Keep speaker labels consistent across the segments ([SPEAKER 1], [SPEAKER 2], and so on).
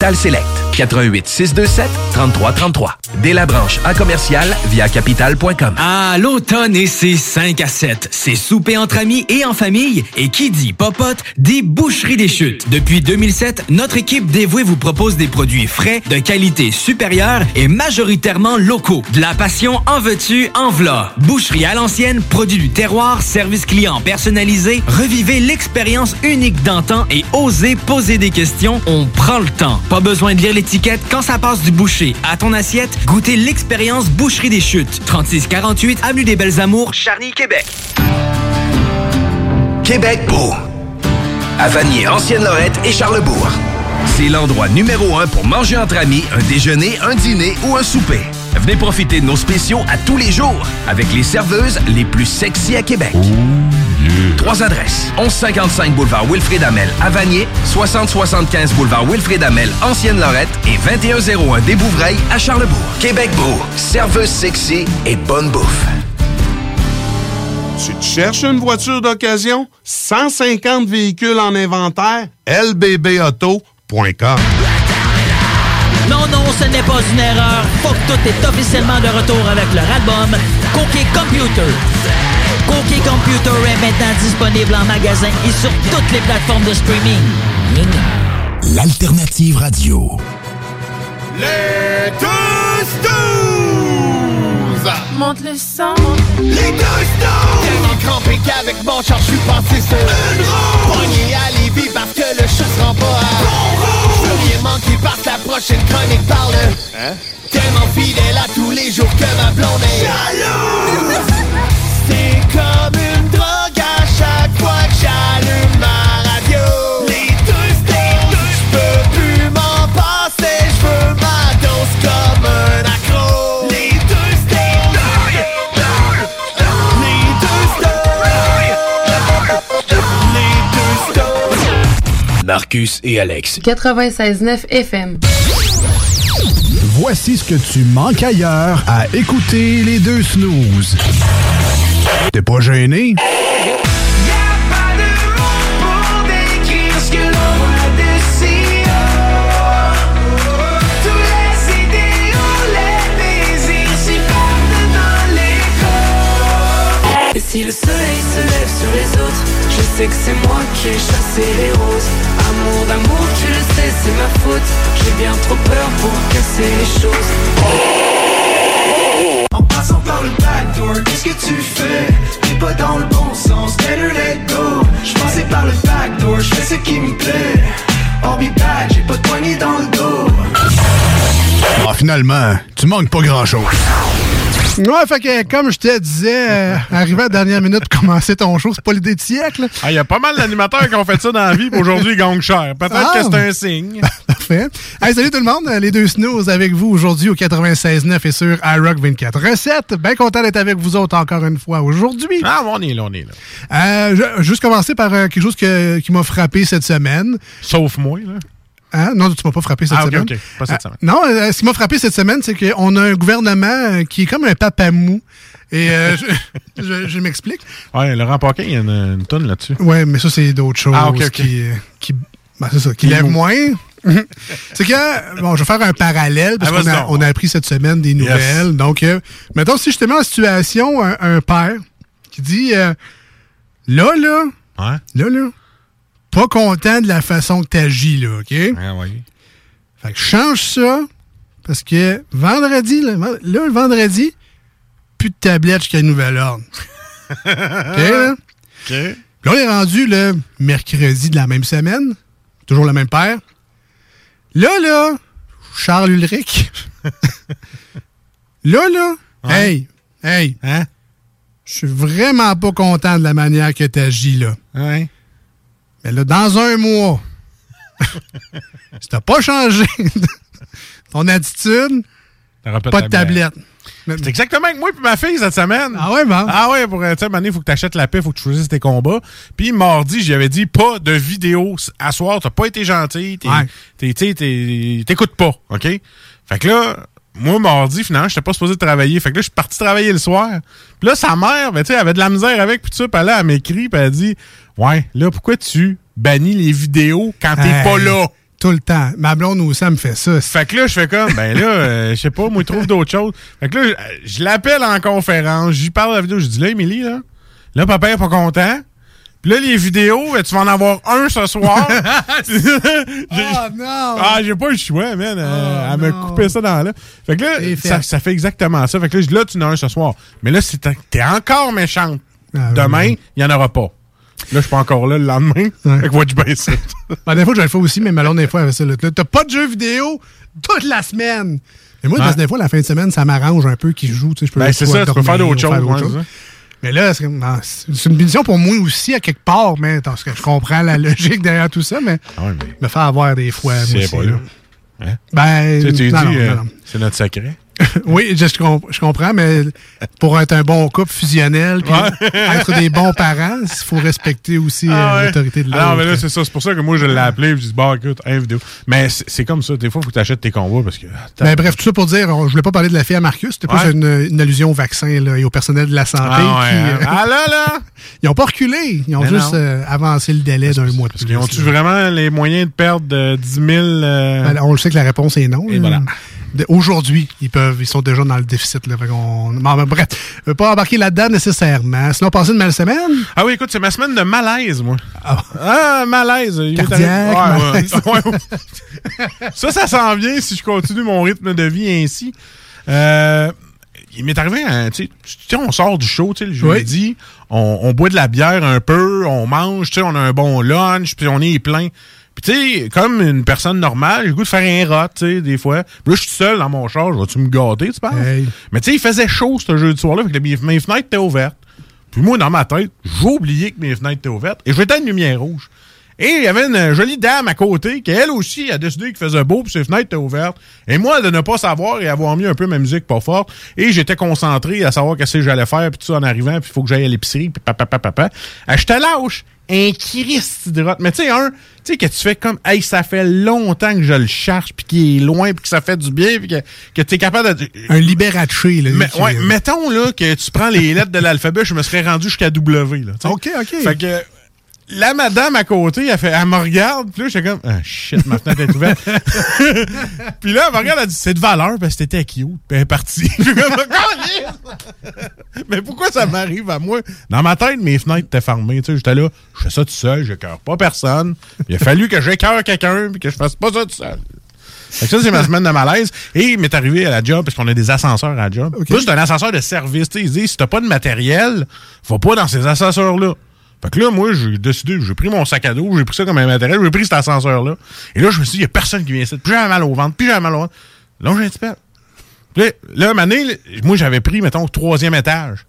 [SPEAKER 1] Tal Select, 88 627 3333. Dès la branche à commercial via capital.com.
[SPEAKER 2] Ah, l'automne et ses 5 à 7. C'est souper entre amis et en famille. Et qui dit popote, dit boucherie des chutes. Depuis 2007, notre équipe dévouée vous propose des produits frais, de qualité supérieure et majoritairement locaux. De la passion en veux-tu, en v'là. Boucherie à l'ancienne, produit du terroir, service client personnalisé. Revivez l'expérience unique d'antan et osez poser des questions. On prend le temps. Pas besoin de lire quand ça passe du boucher à ton assiette. Goûtez l'expérience Boucherie des Chutes. 3648 Avenue des Belles Amours, Charny, Québec.
[SPEAKER 1] Québec beau. À Vanier, Ancienne-Lorette et Charlebourg. C'est l'endroit numéro un pour manger entre amis, un déjeuner, un dîner ou un souper. Venez profiter de nos spéciaux à tous les jours avec les serveuses les plus sexy à Québec. Trois adresses. 1155 boulevard Wilfrid Amel à Vanier, 6075 boulevard Wilfrid Amel, Ancienne-Lorette et 2101 des Bouvrailles à Charlebourg. Québec beau, serveuse sexy et bonne bouffe.
[SPEAKER 3] Tu te cherches une voiture d'occasion? 150 véhicules en inventaire? lbbauto.com
[SPEAKER 4] Non, non, ce n'est pas une erreur. Faut que tout est officiellement de retour avec leur album Cookie Computer. Cookie Computer est maintenant disponible en magasin et sur toutes les plateformes de streaming.
[SPEAKER 5] L'alternative radio.
[SPEAKER 6] Les deux snooze!
[SPEAKER 7] Monte le sang.
[SPEAKER 6] Les deux snooze! Tellement crampé qu'avec mon char, je suis passé sur une roue. Pogné à Lévis parce que le chat se rend pas à parce que la prochaine chronique parle. Hein? Tellement fidèle à tous les jours que ma blonde est jalouse. C'est comme une drogue à chaque fois que j'allume ma
[SPEAKER 5] Marcus et Alex.
[SPEAKER 7] 96.9 FM.
[SPEAKER 5] Voici ce que tu manques ailleurs à écouter les deux snooze. T'es pas gêné?
[SPEAKER 8] Et si le soleil se lève sur les autres, je sais que c'est moi qui ai chassé les roses. Amour d'amour, tu le sais, c'est ma faute. J'ai bien trop peur pour casser les choses.
[SPEAKER 6] En passant par le backdoor, qu'est-ce que tu fais? T'es pas dans le bon sens, better let go J'passais par le backdoor, j'fais ce qui me plaît I'll be back, j'ai pas de poignée dans le dos
[SPEAKER 5] Ah, finalement, tu manques pas grand-chose.
[SPEAKER 9] Ouais, fait que comme je te disais, euh, arrivé à la dernière minute commencer ton show, c'est pas l'idée de siècle.
[SPEAKER 10] Ah, Il y a pas mal d'animateurs qui ont fait ça dans la vie, puis aujourd'hui, ils gagnent cher. Peut-être
[SPEAKER 9] Ah.
[SPEAKER 10] que c'est un signe.
[SPEAKER 9] Parfait. Hey, salut tout le monde, les deux snooze avec vous aujourd'hui au 96.9 et sur iRock 24 recettes. Bien content d'être avec vous autres encore une fois aujourd'hui.
[SPEAKER 10] Ah, on est là, on est là.
[SPEAKER 9] Euh, je- juste commencer par euh, quelque chose que- qui m'a frappé cette semaine.
[SPEAKER 10] Sauf moi, là.
[SPEAKER 9] Hein? Non, tu m'as pas frappé cette
[SPEAKER 10] Ah, ok,
[SPEAKER 9] semaine.
[SPEAKER 10] ok. Pas cette
[SPEAKER 9] Euh,
[SPEAKER 10] semaine.
[SPEAKER 9] non, euh, ce qui m'a frappé cette semaine, c'est qu'on a un gouvernement qui est comme un papa mou. Et euh, je, je- je m'explique.
[SPEAKER 10] Ouais, Laurent Paquin, il y a une, une tonne là-dessus.
[SPEAKER 9] Ouais, mais ça, c'est d'autres choses
[SPEAKER 10] Ah, ok.
[SPEAKER 9] qui, euh, qui, ben, c'est ça, qui lèvent moins. c'est que, bon, je vais faire un parallèle parce
[SPEAKER 10] Ah,
[SPEAKER 9] qu'on a, on a appris cette semaine des nouvelles. Donc, euh, mettons, si je te mets en situation un, un père qui dit, là, là, là, là, pas content de la façon que tu agis, là, OK?
[SPEAKER 10] Ah oui.
[SPEAKER 9] Fait que change ça, parce que vendredi, là, là, le vendredi, plus de tablette jusqu'à nouvel ordre. OK, là?
[SPEAKER 10] OK.
[SPEAKER 9] Là, on est rendu le mercredi de la même semaine. Toujours le même père. Là, là, Charles Ulrich. là, là, hey, hey.
[SPEAKER 10] Hein?
[SPEAKER 9] Je suis vraiment pas content de la manière que tu agis, là.
[SPEAKER 10] Ouais.
[SPEAKER 9] Mais là, dans un mois, si t'as pas changé ton attitude, pas de tablette.
[SPEAKER 10] C'est exactement avec moi et ma fille cette semaine.
[SPEAKER 9] Ah ouais, bon?
[SPEAKER 10] Ah ouais, pour, euh, tu sais, il faut que tu achètes la paix, il faut que tu choisisses tes combats. Puis mardi, j'avais dit pas de vidéo à soir, t'as pas été gentil, t'écoutes pas, OK? Fait que là, moi, mardi, finalement, j'étais pas supposé travailler. Fait que là, je suis parti travailler le soir. Puis là, sa mère, ben, tu sais, elle avait de la misère avec, puis tout ça, puis là, elle m'écrit, puis elle dit Ouais, là, pourquoi tu bannis les vidéos quand t'es
[SPEAKER 9] Hey,
[SPEAKER 10] pas là?
[SPEAKER 9] Tout le temps. Ma blonde aussi, elle me fait ça.
[SPEAKER 10] Fait que là, je fais comme, ben là, euh, je sais pas, moi, je trouve d'autres choses. Fait que là, je, l'appelle en conférence, j'y parle de la vidéo, je dis là, Émilie, là, là, papa est pas content. Puis là, les vidéos, euh, tu vas en avoir un ce soir.
[SPEAKER 9] Ah non!
[SPEAKER 10] Ah, j'ai pas le choix, man. Euh, elle m'a coupé ça dans là. Fait que là,
[SPEAKER 9] fait.
[SPEAKER 10] ça, ça fait exactement ça. Fait que là, là, tu en as un ce soir. Mais là, t'es encore méchante.
[SPEAKER 9] Ah,
[SPEAKER 10] Demain, il
[SPEAKER 9] ouais.
[SPEAKER 10] y en aura pas. Là, je suis pas encore là le lendemain. Fait que baisser.
[SPEAKER 9] Ben, des fois, je le fais aussi, mais ma blonde, des fois, fait ça. T'as pas de jeux vidéo toute la semaine. Et moi,
[SPEAKER 10] Ouais.
[SPEAKER 9] parce que des fois, la fin de semaine, ça m'arrange un peu qu'ils jouent. tu sais, Je peux
[SPEAKER 10] Ben, c'est ça, tu peux faire d'autres choses, ouais.
[SPEAKER 9] Mais là, c'est non, c'est une punition pour moi aussi, à quelque part, mais parce que je comprends la logique derrière tout ça, mais
[SPEAKER 10] Ah ouais, mais
[SPEAKER 9] me faire avoir des fois.
[SPEAKER 10] c'est pas
[SPEAKER 9] là.
[SPEAKER 10] Hein?
[SPEAKER 9] Ben,
[SPEAKER 10] Tu sais, tu
[SPEAKER 9] non,
[SPEAKER 10] dis, euh, c'est notre secret.
[SPEAKER 9] oui, je, je comp- je comprends, mais pour être un bon couple fusionnel, puis être des bons parents, il faut respecter aussi
[SPEAKER 10] Ah
[SPEAKER 9] euh,
[SPEAKER 10] ouais.
[SPEAKER 9] l'autorité de l'autre.
[SPEAKER 10] Ah non, mais là, c'est ça. C'est pour ça que moi, je l'ai appelé. Je dis, bon, écoute, un vidéo. Mais c'est comme ça. Des fois, il faut que tu achètes tes combats parce que.
[SPEAKER 9] Ben, bref, tout ça pour dire, on- je voulais pas parler de la fille à Marcus, c'était plus une, une allusion au vaccin là, et au personnel de la santé.
[SPEAKER 10] Ah ouais,
[SPEAKER 9] qui,
[SPEAKER 10] hein.
[SPEAKER 9] euh,
[SPEAKER 10] Ah là, là!
[SPEAKER 9] ils ont pas reculé, ils ont
[SPEAKER 10] Mais
[SPEAKER 9] juste euh, avancé le délai d'un mois de plus.
[SPEAKER 10] Ils ont-tu vraiment les moyens de perdre euh, 10 000. euh,
[SPEAKER 9] Ben, on le sait que la réponse est non.
[SPEAKER 10] Et
[SPEAKER 9] là.
[SPEAKER 10] voilà.
[SPEAKER 9] Aujourd'hui, ils peuvent, ils sont déjà dans le déficit. Là, bon, ben, bref, je veux pas embarquer là-dedans nécessairement. Sinon, passer une belle semaine.
[SPEAKER 10] Ah oui, écoute, c'est ma semaine de malaise, moi.
[SPEAKER 9] Ah.
[SPEAKER 10] Ah, malaise. Il
[SPEAKER 9] Cardiaque, malaise.
[SPEAKER 10] ouais. Ouais, ça, ça s'en vient si je continue mon rythme de vie ainsi. Euh, il m'est arrivé, un- tu sais, tu sais, on sort du show, tu sais, le jeudi, on, on boit de la bière un peu, on mange, tu sais, on a un bon lunch, puis on est plein. Puis tu sais, comme une personne normale, j'ai le goût de faire un rot, tu sais, des fois. Puis là, je suis seul dans mon char, je vais-tu me gâter, tu penses?
[SPEAKER 9] Hey.
[SPEAKER 10] Mais tu sais, il faisait chaud ce jeudi soir-là, fait que mes, mes fenêtres étaient ouvertes. Puis moi, dans ma tête, j'ai oublié que mes fenêtres étaient ouvertes et je vais une lumière rouge. Et il y avait une jolie dame à côté qui, elle aussi, a décidé qu'il faisait beau puis ses fenêtres étaient ouvertes. Et moi, de ne pas savoir et avoir mis un peu ma musique pas forte. Et j'étais concentré à savoir qu'est-ce que j'allais faire puis tout ça en arrivant puis il faut que j'aille à l'épicerie puis papa, papa, papa. Ah, te lâche un Christ de rotte. Mais tu sais, un, tu sais, que tu fais comme, hey, ça fait longtemps que je le cherche puis qu'il est loin puis que ça fait du bien puis que, que tu es capable de...
[SPEAKER 9] Un Liberace. Là,
[SPEAKER 10] Mais, ouais, mettons là, que tu prends les lettres de l'alphabet, je me serais rendu jusqu'à W. Là.
[SPEAKER 9] OK, OK.
[SPEAKER 10] Fait que la madame à côté, elle, fait, elle me regarde, puis là, j'étais comme, ah shit, ma fenêtre est ouverte. puis là, elle me regarde, elle dit, c'est de valeur, parce que t'étais cute, puis elle est partie. Je suis comme, Calisse! Mais pourquoi ça m'arrive à moi? Dans ma tête, mes fenêtres étaient fermées, tu sais, j'étais là, je fais ça tout seul, j'écœure pas personne. Il a fallu que j'écœure quelqu'un, puis que je fasse pas ça tout seul. Fait que ça, c'est ma semaine de malaise. Et il m'est arrivé à la job, parce qu'on a des ascenseurs à la job. Là, c'est un ascenseur de service. Tu sais, ils disent, si t'as pas de matériel, va pas dans ces ascenseurs-là. Fait que là, moi, j'ai décidé, j'ai pris mon sac à dos, j'ai pris ça comme un matériel, j'ai pris cet ascenseur-là. Et là, je me suis dit, il y a personne qui vient ici. Puis j'avais mal au ventre, puis j'avais mal au ventre. Là, j'ai un petit peu. Puis là, donné, moi, j'avais pris, mettons, au troisième étage.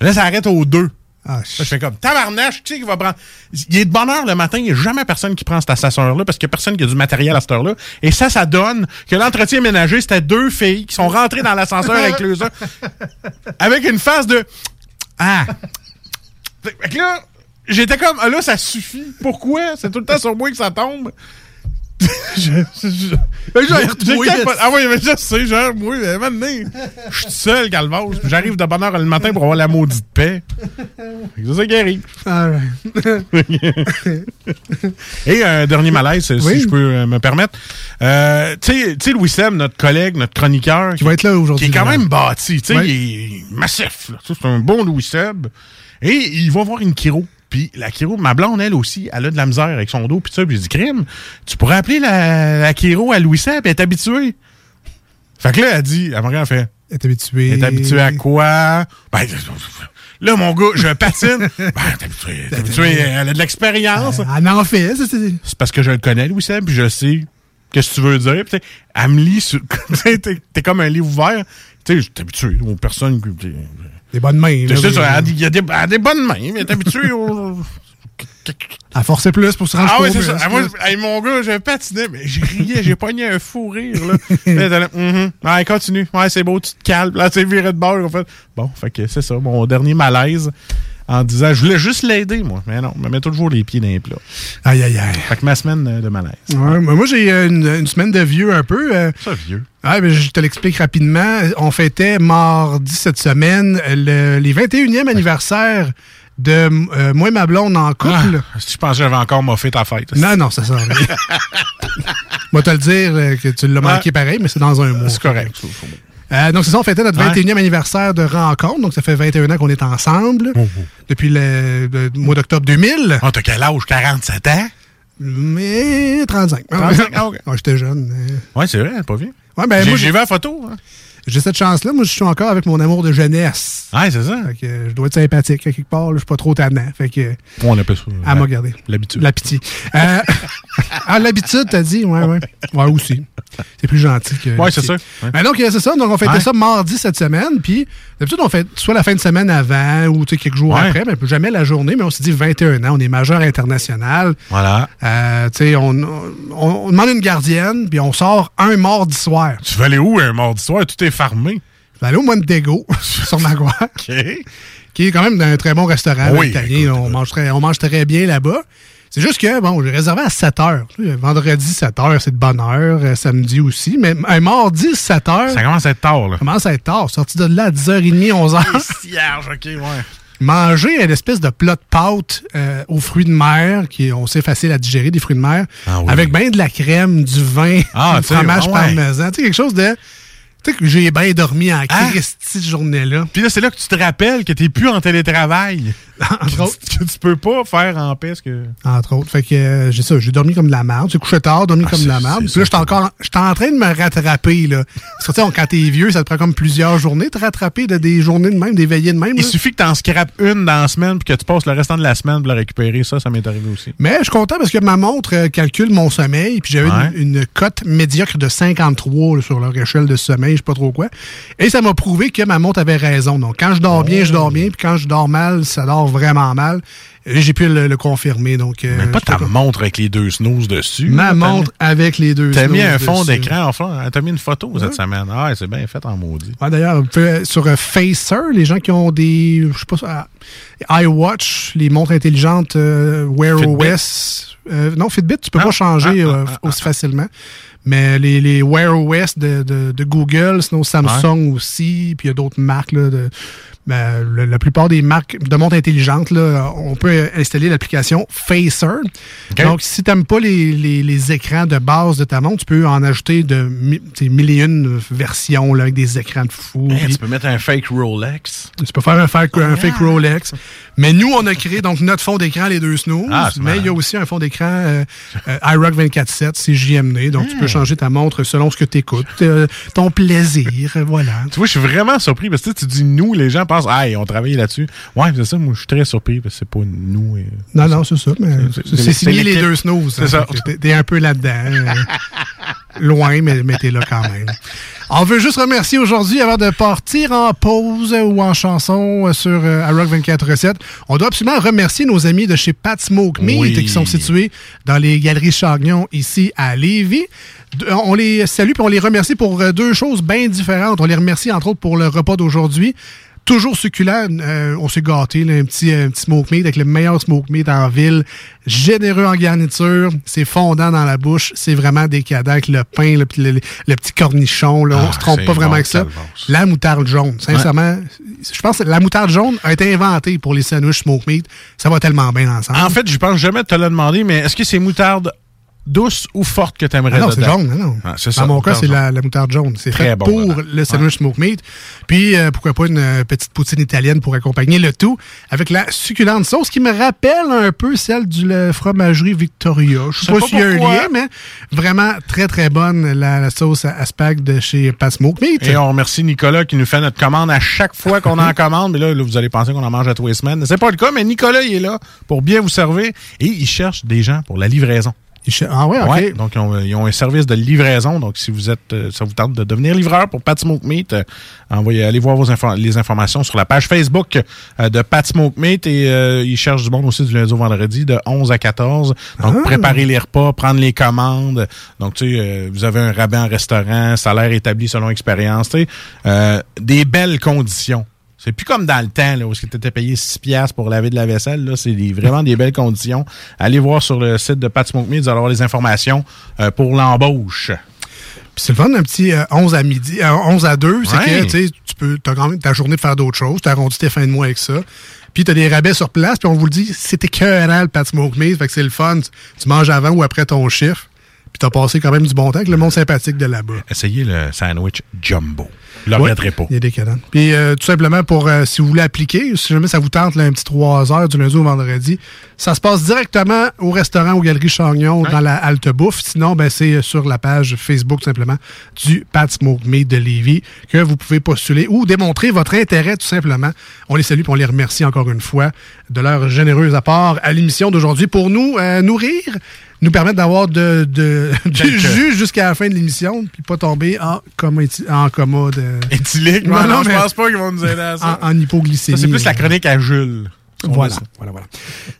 [SPEAKER 10] Là, ça arrête au deux.
[SPEAKER 9] Ah,
[SPEAKER 10] je fais comme tabarnache, tu sais qu'il va prendre. Il est de bonne heure le matin, il n'y a jamais personne qui prend cet ascenseur-là parce qu'il n'y a personne qui a du matériel à cette heure-là. Et ça, ça donne que l'entretien ménager, c'était deux filles qui sont rentrées dans l'ascenseur avec le avec une face de Ah! Fait que là, j'étais comme Ah là, ça suffit. Pourquoi? C'est tout le temps sur moi que ça tombe. je, je, je-
[SPEAKER 9] Ben.
[SPEAKER 10] Ah oui, mais je sais, genre, moi, mais maintenant, je suis seul, Calvose. puis J'arrive de bonne heure le matin pour avoir la maudite paix. C'est ça qui arrive. Et un dernier malaise, si je peux euh, me permettre. Euh, tu sais- Louis Sem, notre collègue, notre chroniqueur,
[SPEAKER 9] Qui va être là
[SPEAKER 10] qui
[SPEAKER 9] aujourd'hui.
[SPEAKER 10] est quand même bâti, tu sais,
[SPEAKER 9] Ouais.
[SPEAKER 10] il est massif. C'est un bon Louis Seb. Et il va voir une chiro. Puis la chiro, ma blonde, elle aussi, elle a de la misère avec son dos, puis ça. Puis j'ai dit, crime, tu pourrais appeler la, la chiro à Louis puis elle est habituée. Fait que là, elle dit, elle elle fait,
[SPEAKER 9] Elle est habituée.
[SPEAKER 10] elle est habituée à quoi? Ben, là, mon gars, je patine. ben, t'es habitué, habitué, elle a de l'expérience.
[SPEAKER 9] Elle en fait. c'est-
[SPEAKER 10] parce que je le connais, Louis Saint, puis je sais qu'est-ce que tu veux dire. Puis, tu sais, elle me lit sur. t'es comme un livre ouvert. Tu sais, t'es habitué aux personnes.
[SPEAKER 9] Des bonnes mains. Oui.
[SPEAKER 10] il y a des, bonnes mains, mais t'es habitué.
[SPEAKER 9] À forcer plus pour se rendre
[SPEAKER 10] Ah
[SPEAKER 9] au
[SPEAKER 10] c'est ça. Ah, moi, je- mon gars, je patinais, mais j'ai riais, j'ai pogné un fou rire, là. Mhm. Ouais, continue. Ouais, c'est beau, tu te calmes. Là, tu viré de bord, en fait. Bon, fait que c'est ça, mon dernier malaise. En disant, je voulais juste l'aider, moi. Mais non, je me mets toujours les pieds dans les plats.
[SPEAKER 9] Aïe, aïe, aïe.
[SPEAKER 10] Fait que ma semaine de malaise.
[SPEAKER 9] Ouais, mais moi, j'ai euh, une, une semaine de vieux un peu. euh,
[SPEAKER 10] Ça, vieux.
[SPEAKER 9] Ouais, ben, je te l'explique rapidement. On fêtait mardi cette semaine le- les 21e anniversaires de euh, moi et ma blonde en couple.
[SPEAKER 10] Ah, si je pensais que j'avais encore moffé ta fête.
[SPEAKER 9] Non, non, ça sent rien. Moi, te le dire euh, que tu l'as manqué pareil, mais c'est dans un mois.
[SPEAKER 10] C'est correct.
[SPEAKER 9] Euh, donc, c'est ça, on fêtait notre
[SPEAKER 10] Ouais.
[SPEAKER 9] 21e anniversaire de rencontre. Donc, ça fait 21 ans qu'on est ensemble. Depuis le, le mois d'octobre 2000.
[SPEAKER 10] Oh, t'as quel âge? 47 ans?
[SPEAKER 9] Mais 35.
[SPEAKER 10] 35, ah, ok.
[SPEAKER 9] Ouais, J'étais jeune.
[SPEAKER 10] Ouais, c'est vrai, pas vu.
[SPEAKER 9] Ouais, ben,
[SPEAKER 10] j'ai vu la photo. hein.
[SPEAKER 9] J'ai cette chance-là. Moi, je suis encore avec mon amour de jeunesse.
[SPEAKER 10] Ouais, c'est ça.
[SPEAKER 9] Fait que euh, je dois être sympathique à quelque part. là. Je suis pas trop tannant. Fait que.
[SPEAKER 10] On appelle ça.
[SPEAKER 9] Elle m'a regardé.
[SPEAKER 10] L'habitude.
[SPEAKER 9] La pitié. Euh, ah, l'habitude, t'as dit? Ouais, ouais. Ouais, aussi. C'est plus gentil que.
[SPEAKER 10] Ouais, c'est ça. Ouais.
[SPEAKER 9] Ben donc, euh, c'est ça. Donc, on fêtait
[SPEAKER 10] Ouais.
[SPEAKER 9] ça mardi cette semaine. Puis, d'habitude, on fait soit la fin de semaine avant ou tu sais, quelques jours
[SPEAKER 10] Ouais.
[SPEAKER 9] après, mais jamais la journée. Mais on s'est dit 21 ans. On est majeur international.
[SPEAKER 10] Voilà.
[SPEAKER 9] Euh, tu sais, on, on, on demande une gardienne, puis on sort un mardi soir.
[SPEAKER 10] Tu vas aller où un mardi soir? Tout est farmé.
[SPEAKER 9] Je vais aller au Montego, sur Magua.
[SPEAKER 10] OK.
[SPEAKER 9] qui est quand même un très bon restaurant
[SPEAKER 10] Oui,
[SPEAKER 9] italien. on, mange très, on mange très bien là-bas. C'est juste que, bon, j'ai réservé à 7 heures. Vendredi, 7 heures, c'est de bonne heure. Euh, Samedi aussi. Mais un mardi, 7 heures.
[SPEAKER 10] Ça commence à être tard, là.
[SPEAKER 9] commence à être tard. Sorti de là à 10h30, 11h.
[SPEAKER 10] Cierge, OK, ouais.
[SPEAKER 9] Manger une espèce de plat de pâte euh, aux fruits de mer, qui est, on sait, facile à digérer, des fruits de mer,
[SPEAKER 10] Ah oui.
[SPEAKER 9] avec bien de la crème, du vin,
[SPEAKER 10] Ah,
[SPEAKER 9] du fromage
[SPEAKER 10] ouais.
[SPEAKER 9] parmesan. Tu sais, quelque chose de... Tu sais, que j'ai bien dormi en
[SPEAKER 10] Ah.
[SPEAKER 9] Christie cette journée-là.
[SPEAKER 10] Puis là, c'est là que tu te rappelles que t'es plus en télétravail.
[SPEAKER 9] Entre autres.
[SPEAKER 10] que tu peux pas faire en paix ce que.
[SPEAKER 9] Entre autres. Fait que euh, j'ai ça, j'ai dormi comme de la merde. J'ai couché tard, dormi comme de la merde. Puis là, j'étais encore j'étais en train de me rattraper. Là. Parce que, tu sais, on- quand t'es vieux, ça te prend comme plusieurs journées de te rattraper de des journées de même, des veillées de même.
[SPEAKER 10] Il
[SPEAKER 9] là.
[SPEAKER 10] suffit que t'en scrapes une dans la semaine puis que tu passes le restant de la semaine pour la récupérer. Ça, ça m'est arrivé aussi.
[SPEAKER 9] Mais je suis content parce que ma montre euh, calcule mon sommeil. Puis j'avais
[SPEAKER 10] Ouais.
[SPEAKER 9] une, une cote médiocre de 53 là, sur leur échelle de sommeil, je sais pas trop quoi. Et ça m'a prouvé que ma montre avait raison. Donc quand je dors bien, je dors bien. Puis quand je dors mal, ça dort vraiment mal. J'ai pu le, le confirmer. Donc, euh,
[SPEAKER 10] Mais pas ta montre avec les deux snooze dessus.
[SPEAKER 9] Ma montre avec les deux
[SPEAKER 10] mis- T'as mis
[SPEAKER 9] snooze
[SPEAKER 10] un fond d'écran, enfin. T'as mis une photo cette semaine. Ah, c'est bien fait en maudit.
[SPEAKER 9] Ouais, D'ailleurs, sur euh, Facer, les gens qui ont des, je sais pas, euh, iWatch, les montres intelligentes euh, Wear
[SPEAKER 10] Fitbit?
[SPEAKER 9] OS. euh, non, Fitbit, tu peux
[SPEAKER 10] Ah,
[SPEAKER 9] pas changer
[SPEAKER 10] ah,
[SPEAKER 9] euh,
[SPEAKER 10] ah, ah,
[SPEAKER 9] aussi facilement. Mais les, les Wear OS de, de, de Google, sinon Samsung aussi, puis il y a d'autres marques. Là, de, ben, le- la plupart des marques de montres intelligentes, là, on peut installer l'application Facer. Donc, si tu n'aimes pas les, les, les écrans de base de ta montre, tu peux en ajouter de mille et une versions là, avec des écrans de fou.
[SPEAKER 10] Hey,
[SPEAKER 9] puis-
[SPEAKER 10] tu peux mettre un fake Rolex.
[SPEAKER 9] tu peux faire un fake, un fake Rolex. Mais nous, on a créé donc notre fond d'écran, les deux snooze.
[SPEAKER 10] Ah,
[SPEAKER 9] mais il y a aussi un fond d'écran euh, euh, iRock 24.7, c'est JMD. Donc,
[SPEAKER 10] Hmm.
[SPEAKER 9] tu peux changer ta montre selon ce que tu écoutes. ton plaisir, euh, voilà.
[SPEAKER 10] Tu vois, je suis vraiment surpris parce que tu dis nous, les gens pensent, ah, ils ont travaillé là-dessus. Ouais, c'est ça, moi, je suis très surpris parce que c'est pas nous. et-
[SPEAKER 9] Non, non, c'est ça.
[SPEAKER 10] C'est-
[SPEAKER 9] signé les deux snooze.
[SPEAKER 10] C'est
[SPEAKER 9] hein.
[SPEAKER 10] ça.
[SPEAKER 9] Que T'es un peu là-dedans. euh, loin, mais, mais t'es là quand même. On veut juste remercier aujourd'hui, avant de partir en pause ou en chanson euh, sur euh, iRock 24 recettes, on doit absolument remercier nos amis de chez Pat Smoke Meat
[SPEAKER 10] Oui.
[SPEAKER 9] qui sont situés dans les Galeries Chagnon ici à Lévis. De- On les salue et on les remercie pour euh, deux choses bien différentes. On les remercie entre autres pour le repas d'aujourd'hui. Toujours succulent, euh, on s'est gâté, là, un petit, un petit smoke meat avec le meilleur smoke meat en ville, généreux en garniture, c'est fondant dans la bouche, c'est vraiment décadent avec le pain, le, le- le petit cornichon, là, on
[SPEAKER 10] Ah,
[SPEAKER 9] se trompe pas vraiment avec ça. La moutarde jaune, sincèrement, je pense que la moutarde jaune a été inventée pour les sandwichs smoke meat, ça va tellement bien ensemble.
[SPEAKER 10] En fait, je pense jamais te l'ai demandé, mais est-ce que c'est moutarde douce ou forte que tu aimerais
[SPEAKER 9] Ah non, c'est jaune, non, non.
[SPEAKER 10] Ah, c'est ça,
[SPEAKER 9] Dans mon cas, c'est la, la moutarde jaune. C'est
[SPEAKER 10] Très
[SPEAKER 9] fait
[SPEAKER 10] bon,
[SPEAKER 9] pour le sandwich smoke meat. Puis, euh, pourquoi pas une euh, petite poutine italienne pour accompagner le tout avec la succulente sauce qui me rappelle un peu celle du la fromagerie Victoria. Je sais
[SPEAKER 10] sais
[SPEAKER 9] pas
[SPEAKER 10] pas
[SPEAKER 9] s'il y a un lien, mais vraiment très, très bonne la, la sauce à aspag de chez Pat Smoke Meat.
[SPEAKER 10] Et on remercie Nicolas qui nous fait notre commande à chaque fois qu'on en commande. Mais là, là, vous allez penser qu'on en mange à tous les semaines. C'est pas le cas, mais Nicolas, il est là pour bien vous servir et il cherche des gens pour la livraison.
[SPEAKER 9] Ah ouais, ok.
[SPEAKER 10] donc, ils ont, ils ont un service de livraison. Donc, si vous êtes, euh, ça vous tente de devenir livreur pour Pat Smoke Meat, euh, envoyez, allez voir vos info- les informations sur la page Facebook euh, de Pat Smoke Meat. Et euh, ils cherchent du monde aussi du lundi au vendredi de 11 à 14. Donc,
[SPEAKER 9] Ah.
[SPEAKER 10] préparer les repas, prendre les commandes. Donc, tu sais, euh, vous avez un rabais en restaurant, salaire établi selon expérience. Tu sais, euh, des belles conditions. C'est plus comme dans le temps, là, où tu étais payé 6 piastres pour laver de la vaisselle. Là, c'est des- vraiment des belles conditions. Allez voir sur le site de Pat Smoke Meat, vous allez avoir les informations euh, pour l'embauche.
[SPEAKER 9] Puis c'est le fun, un petit euh, 11 à midi, euh, 11 à 2, c'est
[SPEAKER 10] Ouais.
[SPEAKER 9] que tu tu peux, t'as quand même ta journée de faire d'autres choses, t'as arrondi tes fins de mois avec ça. Puis t'as des rabais sur place, puis on vous le dit, c'est écœurant le Pat Smoke fait que c'est le fun. Tu, tu manges avant ou après ton chiffre, puis t'as passé quand même du bon temps avec le monde sympathique de là-bas.
[SPEAKER 10] Essayez le sandwich jumbo. Vous le regretterez pas.
[SPEAKER 9] Il y a des cadeaux. Puis euh, tout simplement pour euh, si vous voulez appliquer, si jamais ça vous tente là, un petit 3 heures du lundi au vendredi, ça se passe directement au restaurant aux Galeries Chagnon dans la halte bouffe. Sinon, ben, c'est euh, sur la page Facebook tout simplement du Pat Smoke Meat de Lévis que vous pouvez postuler ou démontrer votre intérêt tout simplement. On les salue et on les remercie encore une fois de leur généreux apport à l'émission d'aujourd'hui pour nous euh, nourrir nous permettre d'avoir de, de- du jus jusqu'à la fin de l'émission, puis pas tomber en coma, en coma de...
[SPEAKER 10] Éthylique? Non, non, je pense pas qu'ils vont nous aider à ça.
[SPEAKER 9] En, en hypoglycémie.
[SPEAKER 10] Ça, c'est plus la chronique à Jules.
[SPEAKER 9] Voilà, voilà, voilà.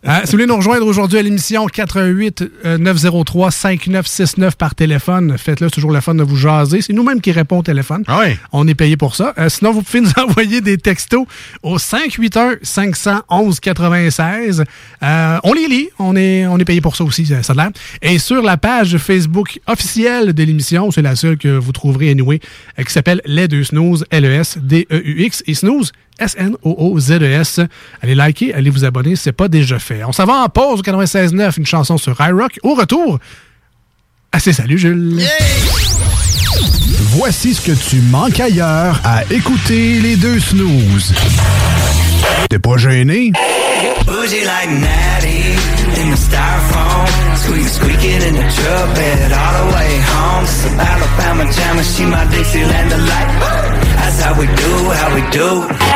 [SPEAKER 9] Euh, si vous voulez nous rejoindre aujourd'hui à l'émission 88 euh, 903 5969 par téléphone, faites-le, c'est toujours le fun de vous jaser. C'est nous-mêmes qui répondons au téléphone. On est payé pour ça. Euh, sinon, vous pouvez nous envoyer des textos au 581 511 96. Euh, on les lit. On est, on est payé pour ça aussi, ça a l'air. Et sur la page Facebook officielle de l'émission, c'est la seule que vous trouverez anyway, qui s'appelle Les Deux Snooze, L-E-S-D-E-U-X. Et Snooze, S-N-O-O-Z-E-S. E Allez liker, allez vous abonner, c'est pas déjà fait. On s'en va en pause au 96.9, une chanson sur iRock. Au retour, assez salut Jules.
[SPEAKER 5] Voici ce que tu manques ailleurs à écouter les deux snooze. T'es pas gêné?
[SPEAKER 11] Bougie like Natty in the styrofoam. Squeak, squeaking in the truck bed all the way home. Alabama jammer, she my Dixieland delight. That's how we do, how we do.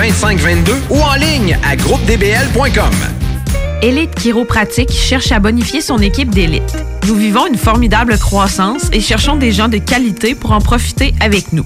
[SPEAKER 12] 418-681-2522 ou en ligne à groupedbl.com.
[SPEAKER 13] Élite Chiropratique cherche à bonifier son équipe d'élite. Nous vivons une formidable croissance et cherchons des gens de qualité pour en profiter avec nous.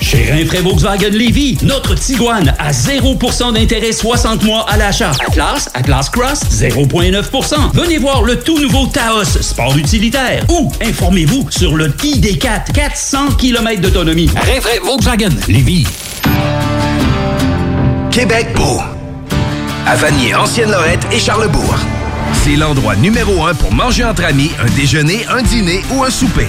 [SPEAKER 14] Chez Rinfraie Volkswagen Lévy, notre Tiguan à 0% d'intérêt 60 mois à l'achat. Atlas, Atlas Cross, 0,9%. Venez voir le tout nouveau Taos, sport utilitaire. Ou informez-vous sur le ID4, 400 km d'autonomie. Rinfraie Volkswagen Lévy.
[SPEAKER 1] Québec beau. À Vanier, Ancienne-Lorette et Charlebourg. C'est l'endroit numéro un pour manger entre amis, un déjeuner, un dîner ou un souper.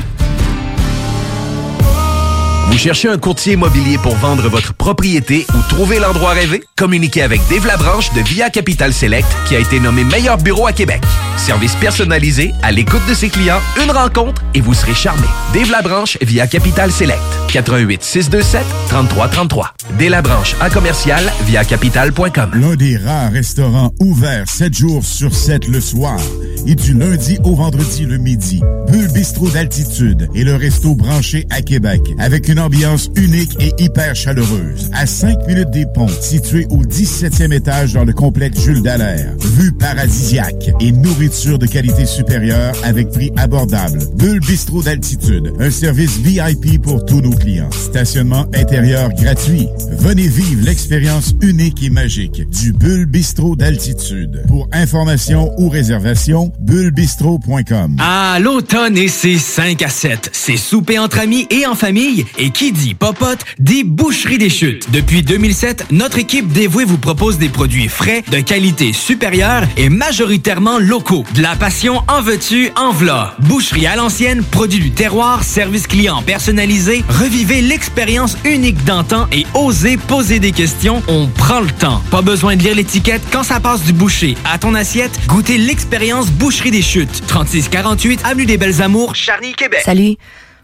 [SPEAKER 1] Vous cherchez un courtier immobilier pour vendre votre propriété ou trouver l'endroit rêvé? Communiquez avec Dave Labranche de Via Capital Select qui a été nommé meilleur bureau à Québec. Service personnalisé, à l'écoute de ses clients, une rencontre et vous serez charmé. Dave Labranche via Capital Select. 88 627 3333. Dave Labranche à commercial via capital.com.
[SPEAKER 15] L'un des rares restaurants ouverts 7 jours sur 7 le soir et du lundi au vendredi le midi. Bulle d'altitude et le resto branché à Québec avec une ambiance unique et hyper chaleureuse. À 5 minutes des ponts, situé au 17e étage dans le complexe Jules Dallaire. Vue paradisiaque et nourriture de qualité supérieure avec prix abordable. Bulle Bistrot d'altitude, un service VIP pour tous nos clients. Stationnement intérieur gratuit. Venez vivre l'expérience unique et magique du Bulle Bistrot d'altitude. Pour information ou réservation, bullebistro.com.
[SPEAKER 2] Ah, l'automne et ses 5 à 7. C'est souper entre amis et en famille. Et qui dit popote, dit boucherie des chutes. Depuis 2007, notre équipe dévouée vous propose des produits frais, de qualité supérieure et majoritairement locaux. De la passion en veux-tu, en v'là. Boucherie à l'ancienne, produit du terroir, service client personnalisé. Revivez l'expérience unique d'antan et osez poser des questions. On prend le temps. Pas besoin de lire l'étiquette quand ça passe du boucher à ton assiette. Goûtez l'expérience Boucherie des Chutes. 3648 Avenue des Belles Amours, Charny, Québec.
[SPEAKER 16] Salut.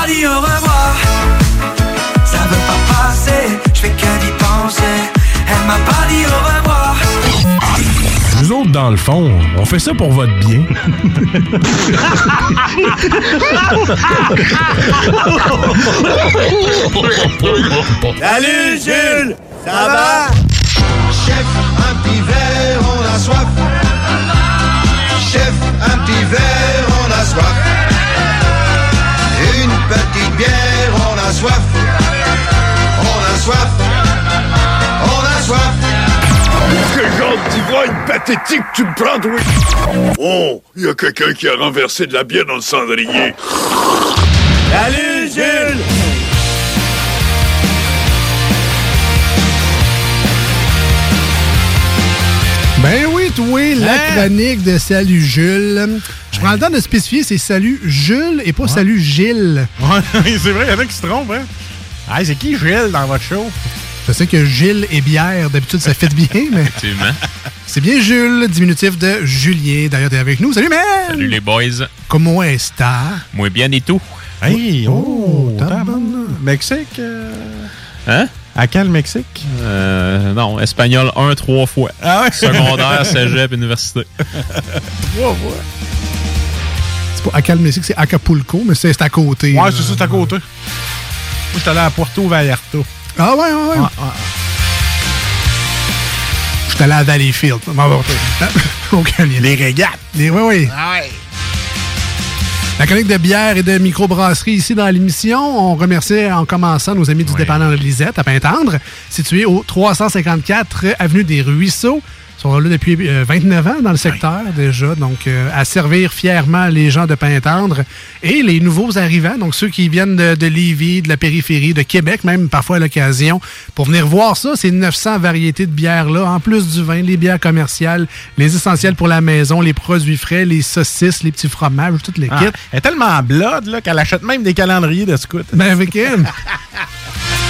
[SPEAKER 17] pas dit au revoir. Ça veut pas passer, je fais que d'y penser. Elle m'a pas dit au revoir.
[SPEAKER 18] Nous autres, dans le fond, on fait ça pour votre bien.
[SPEAKER 19] Salut Jules, ça va? Chef, un petit verre, on a soif. Chef, un petit verre,
[SPEAKER 20] d'ivrogne pathétique tu me prends, toi? Oh, il y a quelqu'un qui a renversé de la bière dans le cendrier.
[SPEAKER 19] Salut Jules
[SPEAKER 9] Ben oui, toi, la
[SPEAKER 10] Hein?
[SPEAKER 9] chronique de Salut Jules. Je prends le temps de spécifier, c'est Salut Jules et pas Salut Gilles.
[SPEAKER 10] Ouais, c'est vrai, il y en a qui se trompent, hein? Ah, c'est qui Gilles dans votre show?
[SPEAKER 9] Je sais que Gilles et bière, d'habitude, ça fait bien, mais
[SPEAKER 21] Effectivement.
[SPEAKER 9] c'est bien Jules, diminutif de Julien. D'ailleurs, t'es avec nous. Salut, man!
[SPEAKER 21] Salut les boys.
[SPEAKER 9] Comment est-ce
[SPEAKER 21] Moi bien et tout?
[SPEAKER 10] Hey, oh, tabarnak. Mexique? euh,
[SPEAKER 21] Hein?
[SPEAKER 10] À le Mexique?
[SPEAKER 21] Euh, non, espagnol 1, 3 fois.
[SPEAKER 10] Ah ouais?
[SPEAKER 21] Secondaire, cégep, université.
[SPEAKER 10] Trois fois.
[SPEAKER 9] C'est pas Acapulco, c'est Acapulco, mais c'est c'est à côté.
[SPEAKER 10] Ouais, c'est ça, c'est à côté. Moi, j'étais allé à Puerto Vallarta.
[SPEAKER 9] Ah ouais, ouais, ouais. Je suis allé à Valleyfield. M'en va pas. Aucun lien.
[SPEAKER 10] Les régates.
[SPEAKER 9] Les, oui, oui. La chronique de bière et de microbrasserie ici dans l'émission. On remercie en commençant nos amis du dépanneur de Lisette à Pintendre, situé au 354 Avenue des Ruisseaux. Sont là depuis euh, 29 ans dans le secteur déjà, donc euh, à servir fièrement les gens de Pintendre et les nouveaux arrivants, donc ceux qui viennent de, de Lévis, de la périphérie, de Québec, même parfois à l'occasion, pour venir voir ça, ces 900 variétés de bières là, en plus du vin, les bières commerciales, les essentiels pour la maison, les produits frais, les saucisses, les petits fromages, toutes les
[SPEAKER 10] Ah,
[SPEAKER 9] kits.
[SPEAKER 10] elle est tellement blood là, qu'elle achète même des calendriers de scout.
[SPEAKER 9] Ben avec elle.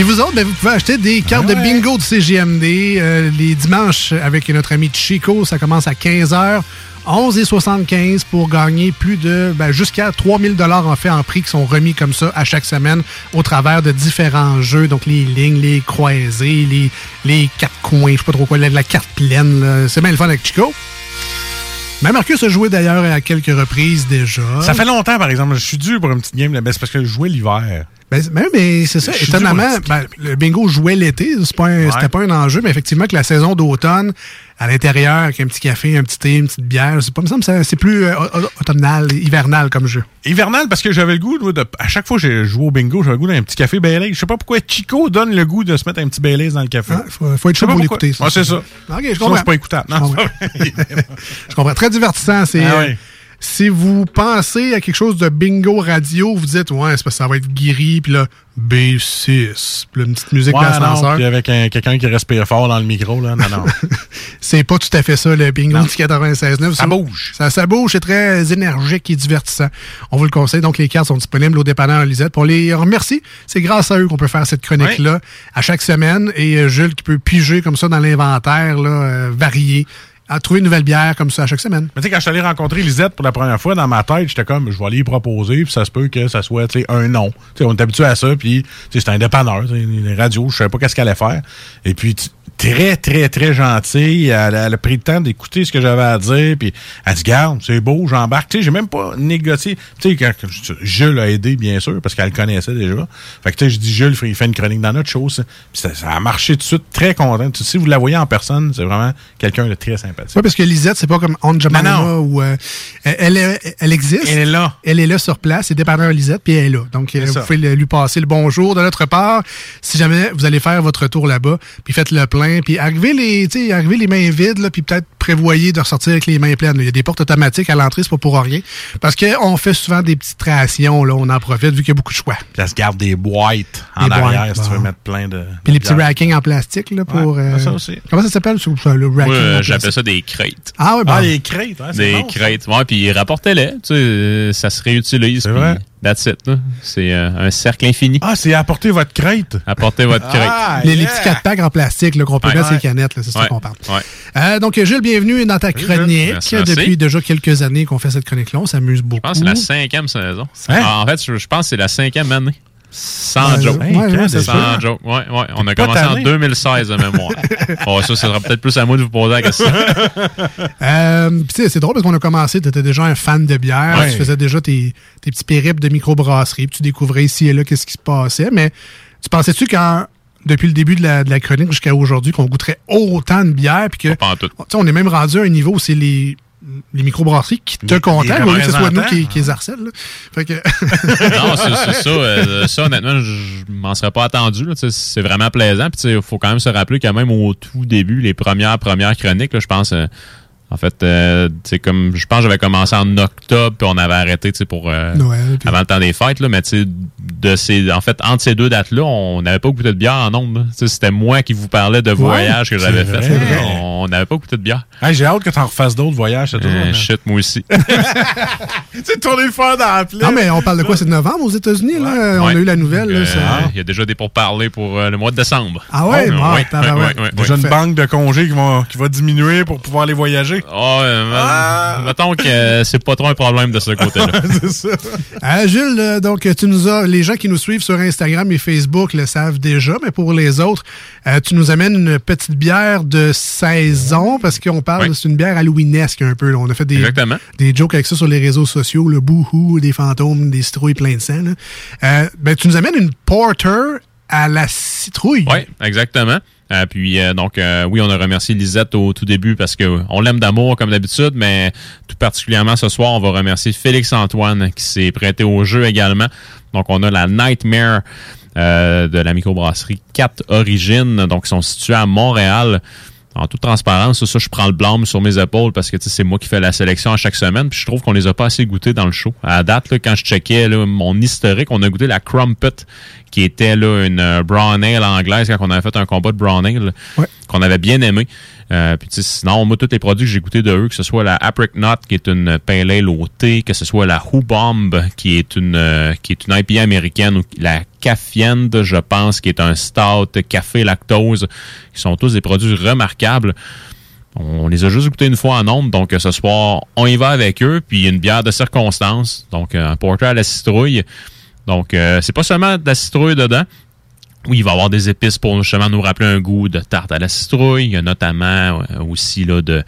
[SPEAKER 9] Puis vous autres, ben, vous pouvez acheter des cartes de bingo de CGMD euh, les dimanches avec notre ami Chico. Ça commence à 15h. 11,75 pour gagner plus de ben, jusqu'à 3000 dollars en fait en prix qui sont remis comme ça à chaque semaine au travers de différents jeux donc les lignes, les croisés, les, les quatre coins, je sais pas trop quoi, la, la carte pleine. C'est bien le fun avec Chico. Mais Marcus a joué d'ailleurs à quelques reprises déjà.
[SPEAKER 10] Ça fait longtemps, par exemple. Je suis dû pour une petite game. là. Ben, c'est parce que je jouais l'hiver.
[SPEAKER 9] Ben, ben, mais c'est ça. Étonnamment, ben, le bingo jouait l'été. C'est pas un- C'était pas un enjeu, mais effectivement que la saison d'automne, à l'intérieur, avec un petit café, un petit thé, une petite bière, c'est pas, me semble c'est plus euh, au- au- automnal, hivernal comme jeu.
[SPEAKER 10] Hivernal, parce que j'avais le goût, de, à chaque fois que j'ai joué au bingo, j'avais le goût d'un petit café Baileys. Je sais pas pourquoi Chico donne le goût de se mettre un petit Baileys dans le café.
[SPEAKER 9] Ah, faut, faut être chaud pour l'écouter. ça.
[SPEAKER 10] Ouais, c'est ça.
[SPEAKER 9] Je
[SPEAKER 10] Sinon,
[SPEAKER 9] comprends.
[SPEAKER 10] c'est pas écoutable.
[SPEAKER 9] Je
[SPEAKER 10] Non.
[SPEAKER 9] Je comprends. Très divertissant. C'est,
[SPEAKER 10] Ah
[SPEAKER 9] euh,
[SPEAKER 10] ouais.
[SPEAKER 9] Si vous pensez à quelque chose de bingo radio, vous dites, ouais, c'est parce que ça va être guéri, puis là, B6, puis là, une petite musique
[SPEAKER 10] Ouais, non,
[SPEAKER 9] d'ascenseur.
[SPEAKER 10] puis avec un- quelqu'un qui respire fort dans le micro, là. Non, non.
[SPEAKER 9] C'est pas tout à fait ça, le bingo du 96.9.
[SPEAKER 10] Ça bouge.
[SPEAKER 9] Ça, ça bouge, c'est très énergique et divertissant. On vous le conseille. Donc, les cartes sont disponibles au dépanneur Lisette. On les remercie. C'est grâce à eux qu'on peut faire cette chronique-là à chaque semaine. Et euh, Jules qui peut piger comme ça dans l'inventaire, là, euh, varié, à trouver une nouvelle bière comme ça à chaque semaine.
[SPEAKER 10] Mais tu sais, quand je suis allé rencontrer Lisette pour la première fois, dans ma tête, j'étais comme, je vais aller y proposer, puis ça se peut que ça soit, un nom. Tu sais, on est habitué à ça, puis, c'est un dépanneur, les radios, je savais pas qu'est-ce qu'elle allait faire. Et puis, très, très, très gentille. Elle, a- elle a pris le temps d'écouter ce que j'avais à dire, puis elle dit, garde, c'est beau, j'embarque. Tu sais, j'ai même pas négocié. Tu sais, quand Jules a aidé, bien sûr, parce qu'elle le connaissait déjà. Fait que, tu sais, je dis, Jules, il fait une chronique dans notre show, ça. Puis ça, ça a marché tout de suite, très content. Si vous la voyez en personne, c'est vraiment quelqu'un de très sympathique.
[SPEAKER 9] Oui, parce que Lisette, c'est pas comme On
[SPEAKER 10] Non,
[SPEAKER 9] où euh, elle, est- elle existe.
[SPEAKER 10] Elle est là.
[SPEAKER 9] Elle est là sur place, c'est dépanneur Lisette, puis elle est là. Donc, euh,
[SPEAKER 10] C'est
[SPEAKER 9] vous
[SPEAKER 10] ça.
[SPEAKER 9] pouvez lui passer le bonjour de notre part. Si jamais vous allez faire votre tour là-bas, puis faites le plein, puis arrivez les, arrivez les mains vides, là, puis peut-être prévoyez de ressortir avec les mains pleines. Il y a des portes automatiques à l'entrée, c'est pas pour rien. Parce qu'on fait souvent des petites créations, là, on en profite vu qu'il y a beaucoup de choix.
[SPEAKER 10] Puis elle se garde des boîtes en
[SPEAKER 9] Des
[SPEAKER 10] arrière
[SPEAKER 9] boîtes,
[SPEAKER 10] si tu veux mettre plein de.
[SPEAKER 9] Puis les petits rackings en plastique, là, pour...
[SPEAKER 10] Ouais,
[SPEAKER 9] euh,
[SPEAKER 10] ça aussi.
[SPEAKER 9] Comment ça s'appelle, ça, ça, le racking
[SPEAKER 21] euh, j'appelle ça des crêtes.
[SPEAKER 9] Ah ouais, bon.
[SPEAKER 10] Ah, les crêtes, hein, c'est
[SPEAKER 21] Des
[SPEAKER 10] bon, ça.
[SPEAKER 21] crêtes. Ouais, puis rapportez-les. Tu sais, euh, ça se réutilise. puis
[SPEAKER 10] vrai?
[SPEAKER 21] That's it. là. C'est euh, un cercle infini.
[SPEAKER 10] Ah, c'est apporter votre crête?
[SPEAKER 21] Apportez votre crête.
[SPEAKER 10] Ah,
[SPEAKER 9] les, petits 4 packs en plastique là, qu'on peut
[SPEAKER 21] Ouais.
[SPEAKER 9] mettre sur les
[SPEAKER 21] Ouais.
[SPEAKER 9] canettes, là, c'est ça qu'on parle.
[SPEAKER 21] Ouais.
[SPEAKER 9] Euh, donc, Gilles, bienvenue dans ta chronique.
[SPEAKER 21] Merci, merci.
[SPEAKER 9] Depuis déjà quelques années qu'on fait cette chronique-là, on s'amuse beaucoup.
[SPEAKER 21] Je pense que c'est la cinquième saison.
[SPEAKER 9] Hein?
[SPEAKER 21] En fait, je, pense que c'est la cinquième année. Sans joke.
[SPEAKER 9] ouais, ouais, ouais, c'est
[SPEAKER 21] Sans joke. Ouais, ouais. On a commencé en
[SPEAKER 10] tanné.
[SPEAKER 21] 2016 de mémoire. bon, ça, ça sera peut-être plus à moi de vous poser la question.
[SPEAKER 9] Euh, c'est drôle parce qu'on a commencé, tu étais déjà un fan de bière, tu faisais déjà tes, tes petits périples de microbrasserie, puis tu découvrais ici et là qu'est-ce qui se passait, mais tu pensais-tu quand, depuis le début de la, de la chronique jusqu'à aujourd'hui, qu'on goûterait autant de bière, puis que,
[SPEAKER 21] Pas en tout.
[SPEAKER 9] tu sais, on est même rendu à un niveau où c'est les les microbrasseries qui te contactent, au lieu que ce soit nous qui, qui les harcèlent. là. Fait que...
[SPEAKER 21] non, c'est ça. euh, ça, honnêtement, je m'en serais pas attendu. là. Tu sais, C'est vraiment plaisant. Puis, il faut quand même se rappeler que même au tout début, les premières premières chroniques, là, je pense, euh, en fait, euh, tu sais, comme je pense que j'avais commencé en octobre, puis on avait arrêté tu sais, pour euh,
[SPEAKER 9] Noël,
[SPEAKER 21] avant le temps des fêtes. Là, mais tu sais, de ces, en fait, entre ces deux dates-là, on n'avait pas goûté de bière en nombre. C'était moi qui vous parlais de voyages que j'avais fait. là. On n'avait pas goûté de bière.
[SPEAKER 10] Hey, J'ai hâte que tu en refasses d'autres voyages. Toujours.
[SPEAKER 21] Euh, shit, moi aussi.
[SPEAKER 10] C'est tourner le fer dans la plaie.
[SPEAKER 9] Non, mais on parle de quoi? C'est de novembre aux États-unis, là? On a eu la nouvelle, là.
[SPEAKER 21] Euh, Il y a déjà des pourparlers pour euh, le mois de décembre.
[SPEAKER 9] Ah ouais?
[SPEAKER 21] Oh,
[SPEAKER 9] bon,
[SPEAKER 21] ouais,
[SPEAKER 9] tabarouette.
[SPEAKER 21] ouais, ouais, ouais,
[SPEAKER 10] Déjà
[SPEAKER 21] ouais.
[SPEAKER 10] une banque de congés qui va, qui va diminuer pour pouvoir aller voyager.
[SPEAKER 21] Ah, euh, Mettons que euh, c'est pas trop un problème de ce côté-là.
[SPEAKER 10] c'est ça.
[SPEAKER 9] Euh, Jules, euh, donc tu nous as, les gens qui nous suivent sur Instagram et Facebook le savent déjà, mais pour les autres, euh, tu nous amènes une petite bière de saison parce qu'on parle,
[SPEAKER 21] Oui.
[SPEAKER 9] c'est une bière halloweenesque un peu. là. On a fait des,
[SPEAKER 21] Exactement.
[SPEAKER 9] des jokes avec ça sur les réseaux sociaux, le bouhou, des fantômes, des citrouilles plein de sang. là. Euh, ben, tu nous amènes une porter à la citrouille.
[SPEAKER 21] Oui, exactement. Euh, puis euh, donc euh, oui, on a remercié Lisette au tout début parce que on l'aime d'amour comme d'habitude, mais tout particulièrement ce soir, on va remercier Félix Antoine qui s'est prêté au jeu également. Donc on a la Nightmare euh, de la microbrasserie 4 Origines. Donc, ils sont situés à Montréal. En toute transparence, ça, je prends le blâme sur mes épaules parce que c'est moi qui fais la sélection à chaque semaine. Puis je trouve qu'on les a pas assez goûtés dans le show. À date, là, quand je checkais là, mon historique, on a goûté la Crumpet, qui était là, une euh, brown ale anglaise quand on avait fait un combat de brown ale, qu'on avait bien aimé. Euh, puis sinon, moi, tous les produits que j'ai goûtés de eux, que ce soit la Apricot, qui est une pale ale au thé, que ce soit la Who Bomb, qui est une euh, qui est une IPA américaine, ou la Caffiend, je pense, qui est un stout café lactose, qui sont tous des produits remarquables. On les a juste goûtés une fois en nombre, donc ce soir, on y va avec eux, puis une bière de circonstance, donc un porter à la citrouille. Donc, euh, c'est pas seulement de la citrouille dedans. Oui, il va y avoir des épices pour justement nous rappeler un goût de tarte à la citrouille. Il y a notamment euh, aussi là, de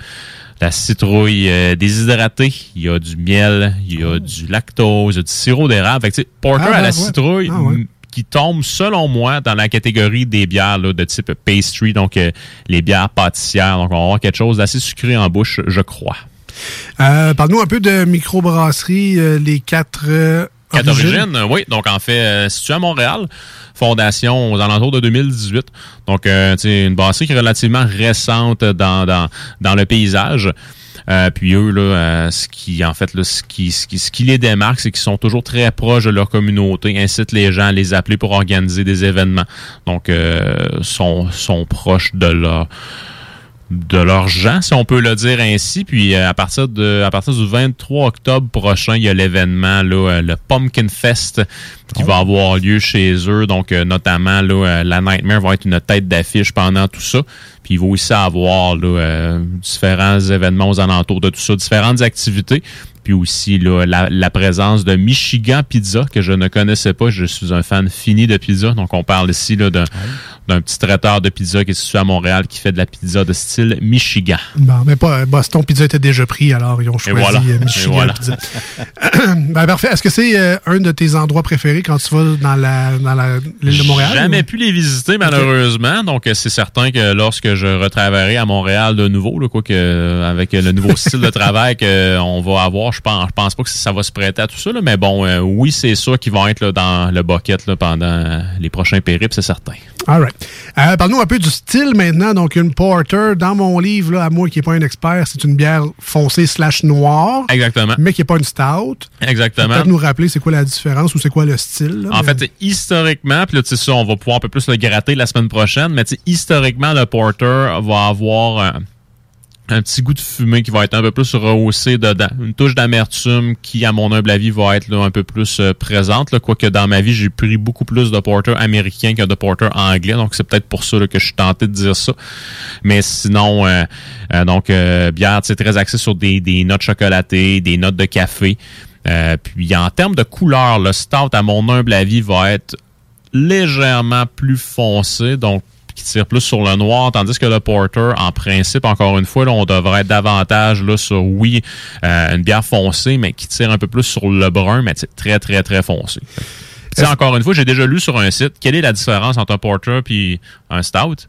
[SPEAKER 21] la citrouille euh, déshydratée. Il y a du miel, il y a du lactose, il y a du sirop d'érable. Fait que, tu sais, porter
[SPEAKER 9] Ah,
[SPEAKER 21] à la
[SPEAKER 9] ouais.
[SPEAKER 21] citrouille
[SPEAKER 9] Ah, ouais.
[SPEAKER 21] Qui tombe, selon moi, dans la catégorie des bières là, de type pastry, donc euh, les bières pâtissières. Donc, on va avoir quelque chose d'assez sucré en bouche, je crois.
[SPEAKER 9] Euh, Parle-nous un peu de microbrasserie, euh, les quatre euh,
[SPEAKER 21] Quatre
[SPEAKER 9] origines.
[SPEAKER 21] oui. Donc, en fait, situé à Montréal, fondation aux alentours de 2018. Donc, sais, une brasserie qui est relativement récente dans, dans, dans le paysage. Euh, puis eux, là, euh, ce qui, en fait, là, ce qui, ce qui, ce qui les démarque, c'est qu'ils sont toujours très proches de leur communauté, incitent les gens à les appeler pour organiser des événements. Donc, euh, sont, sont proches de leur de leurs gens, si on peut le dire ainsi. Puis euh, à partir de à partir du 23 octobre prochain, il y a l'événement là, euh, le Pumpkin Fest qui va avoir lieu chez eux. Donc euh, notamment là, la Nightmare va être une tête d'affiche pendant tout ça. Puis il va aussi avoir là, euh, différents événements aux alentours de tout ça, différentes activités. Puis aussi là, la, la présence de Michigan Pizza que je ne connaissais pas. Je suis un fan fini de pizza. Donc on parle ici là, d'un, d'un petit traiteur de pizza qui est situé à Montréal qui fait de la pizza de style Michigan.
[SPEAKER 9] Bon, mais pas Boston Pizza était déjà pris, alors ils ont choisi
[SPEAKER 21] voilà.
[SPEAKER 9] euh, Michigan
[SPEAKER 21] voilà.
[SPEAKER 9] Pizza. ben, parfait. Est-ce que c'est euh, un de tes endroits préférés quand tu vas dans la dans la- l'île de Montréal?
[SPEAKER 21] Jamais
[SPEAKER 9] ou-
[SPEAKER 21] pu les visiter malheureusement, donc euh, c'est certain que lorsque je retravaillerai à Montréal de nouveau, là, quoi que avec le nouveau style de travail qu'on va avoir, je pense, je pense pas que ça va se prêter à tout ça, là, mais bon, euh, oui, c'est sûr qu'ils vont être là, dans le bucket là, pendant les prochains périples, c'est certain.
[SPEAKER 9] All right. Euh, Parle-nous un peu du style maintenant. Donc, une porter, dans mon livre, là, à moi qui n'ai pas un expert, c'est une bière foncée slash noire.
[SPEAKER 21] Exactement.
[SPEAKER 9] Mais qui n'est pas une stout.
[SPEAKER 21] Exactement.
[SPEAKER 9] Peut-être nous rappeler c'est quoi la différence ou c'est quoi le style. là,
[SPEAKER 21] En
[SPEAKER 9] mais-
[SPEAKER 21] fait, historiquement, puis là, tu sais, ça, on va pouvoir un peu plus le gratter la semaine prochaine, mais historiquement, le porter va avoir un, un petit goût de fumée qui va être un peu plus rehaussé dedans. Une touche d'amertume qui, à mon humble avis, va être là, un peu plus euh, présente. Là, quoique dans ma vie, j'ai pris beaucoup plus de porter américain que de porter anglais, donc c'est peut-être pour ça que je suis tenté de dire ça. Mais sinon, euh, euh, donc, euh, bière, c'est très axé sur des, des notes chocolatées, des notes de café. Puis en termes de couleur, le stout, à mon humble avis, va être légèrement plus foncé, donc qui tire plus sur le noir, tandis que le porter, en principe, encore une fois, là, on devrait être davantage là, sur, oui, euh, une bière foncée, mais qui tire un peu plus sur le brun, mais c'est très, très, très foncé. Encore une fois, j'ai déjà lu sur un site, quelle est la différence entre un porter puis un stout?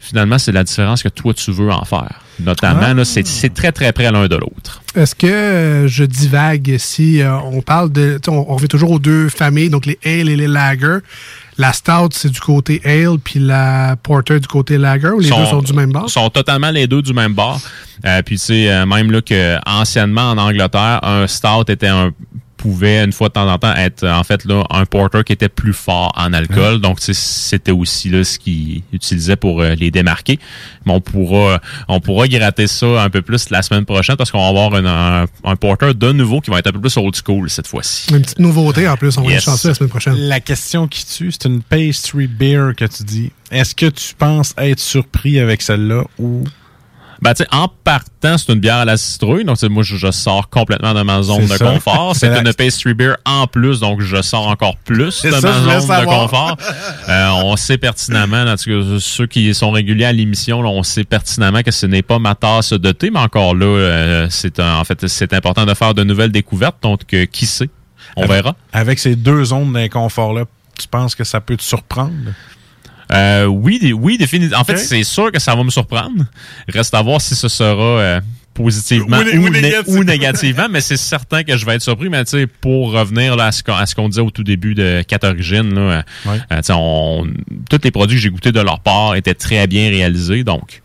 [SPEAKER 21] Finalement, c'est la différence que toi, tu veux en faire. Notamment,
[SPEAKER 9] Ah.
[SPEAKER 21] là, c'est très, très près l'un de l'autre.
[SPEAKER 9] Est-ce que euh, je divague si euh, on parle de. On, on revient toujours aux deux familles, donc les ale et les lager. La stout, c'est du côté ale, puis la porter du côté lager, ou les deux sont du même bord?
[SPEAKER 21] sont totalement les deux du même bord. Euh, puis tu sais, euh, même là que anciennement en Angleterre, un stout était un pouvait une fois de temps en temps être en fait là un porter qui était plus fort en alcool donc c'était aussi là ce qu'ils utilisaient pour euh, les démarquer mais on pourra on pourra gratter ça un peu plus la semaine prochaine parce qu'on va avoir une- un, un porter de nouveau qui va être un peu plus old school cette fois-ci
[SPEAKER 9] Une petite nouveauté en plus, on va
[SPEAKER 21] Yes.
[SPEAKER 9] être chanceux la semaine prochaine.
[SPEAKER 10] La question qui tue, c'est une pastry beer que tu dis. Est-ce que tu penses être surpris avec celle-là ou
[SPEAKER 21] Ben, tu sais, en partant, c'est une bière à la citrouille. Donc, moi, je, je sors complètement de ma zone de
[SPEAKER 10] ça.
[SPEAKER 21] confort.
[SPEAKER 10] C'est
[SPEAKER 21] une pastry beer en plus, donc je sors encore plus de
[SPEAKER 10] ça,
[SPEAKER 21] ma zone de confort. Euh, on sait pertinemment, cas, ceux qui sont réguliers à l'émission, là, on sait pertinemment que ce n'est pas ma tasse de thé, mais encore là, euh, c'est en fait, c'est important de faire de nouvelles découvertes. Donc, euh, qui sait? On
[SPEAKER 10] Avec-
[SPEAKER 21] verra.
[SPEAKER 10] Avec ces deux zones d'inconfort-là, tu penses que ça peut te surprendre?
[SPEAKER 21] Euh, oui, oui, définitivement. En fait, c'est sûr que ça va me surprendre. Reste à voir si ce sera euh, positivement
[SPEAKER 10] Ou
[SPEAKER 21] ou,
[SPEAKER 10] né- ou
[SPEAKER 21] né-
[SPEAKER 10] négativement.
[SPEAKER 21] ou négativement, mais c'est certain que je vais être surpris. Mais tu sais, pour revenir là, à ce qu'on disait au tout début de 4 Origines, là, euh, euh, on- tous les produits que j'ai goûtés de leur part étaient très bien réalisés. Donc,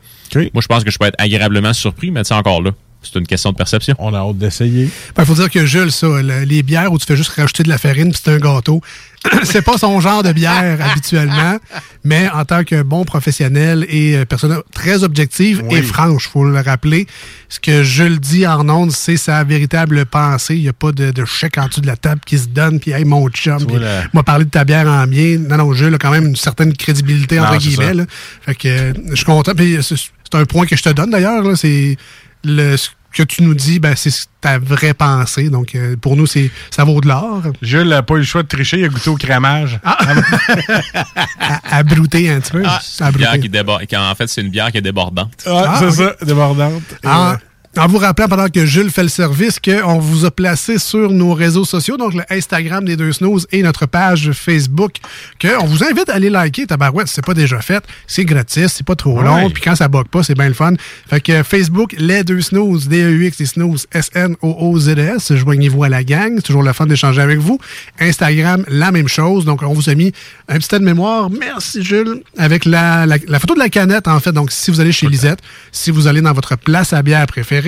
[SPEAKER 21] moi, je pense que je peux être agréablement surpris, mais sais, encore là, c'est une question de perception.
[SPEAKER 10] On a hâte d'essayer.
[SPEAKER 9] Il Ben, faut dire que Jules, ça, le- les bières où tu fais juste rajouter de la farine puis c'est un gâteau, c'est pas son genre de bière habituellement, mais en tant que bon professionnel et euh, personne très objective
[SPEAKER 10] Oui.
[SPEAKER 9] et franche, faut le rappeler, ce que Jules dit en ondes, c'est sa véritable pensée. Il n'y a pas de, de chèque en dessous de la table qui se donne, puis hey, mon chum, puis
[SPEAKER 10] la-
[SPEAKER 9] m'a parlé de ta bière en bien. Non, non, Jules a quand même une certaine crédibilité, entre
[SPEAKER 10] Non,
[SPEAKER 9] guillemets. là. Fait que euh, je suis content. Puis c'est c'est un point que je te donne d'ailleurs, là, c'est le ce que tu nous dis, ben, c'est ta vraie pensée. Donc, euh, pour nous, c'est ça vaut de l'or.
[SPEAKER 10] Jules n'a pas eu le choix de tricher, il a goûté au crémage.
[SPEAKER 9] Ah. à, à brouter un petit peu. à
[SPEAKER 21] Une bière
[SPEAKER 9] brouter.
[SPEAKER 21] qui déborde. En fait, c'est une bière qui est débordante.
[SPEAKER 10] Ah, c'est
[SPEAKER 9] ok.
[SPEAKER 10] ça, débordante. Et,
[SPEAKER 9] En, vous rappelant, pendant que Jules fait le service, qu'on vous a placé sur nos réseaux sociaux, donc le Instagram des deux snooze et notre page Facebook, qu'on vous invite à aller liker. Tabarouette, si c'est pas déjà fait, c'est gratis, c'est pas trop long, puis quand ça bug pas, c'est bien le fun. Fait que Facebook, les deux snooze, D-E-U-X, les snooze, S-N-O-O-Z-S, joignez-vous à la gang, c'est toujours le fun d'échanger avec vous. Instagram, la même chose, donc on vous a mis un petit tas de mémoire, merci Jules, avec la, la, la photo de la canette, en fait, donc si vous allez chez Lisette, si vous allez dans votre place à bière préférée,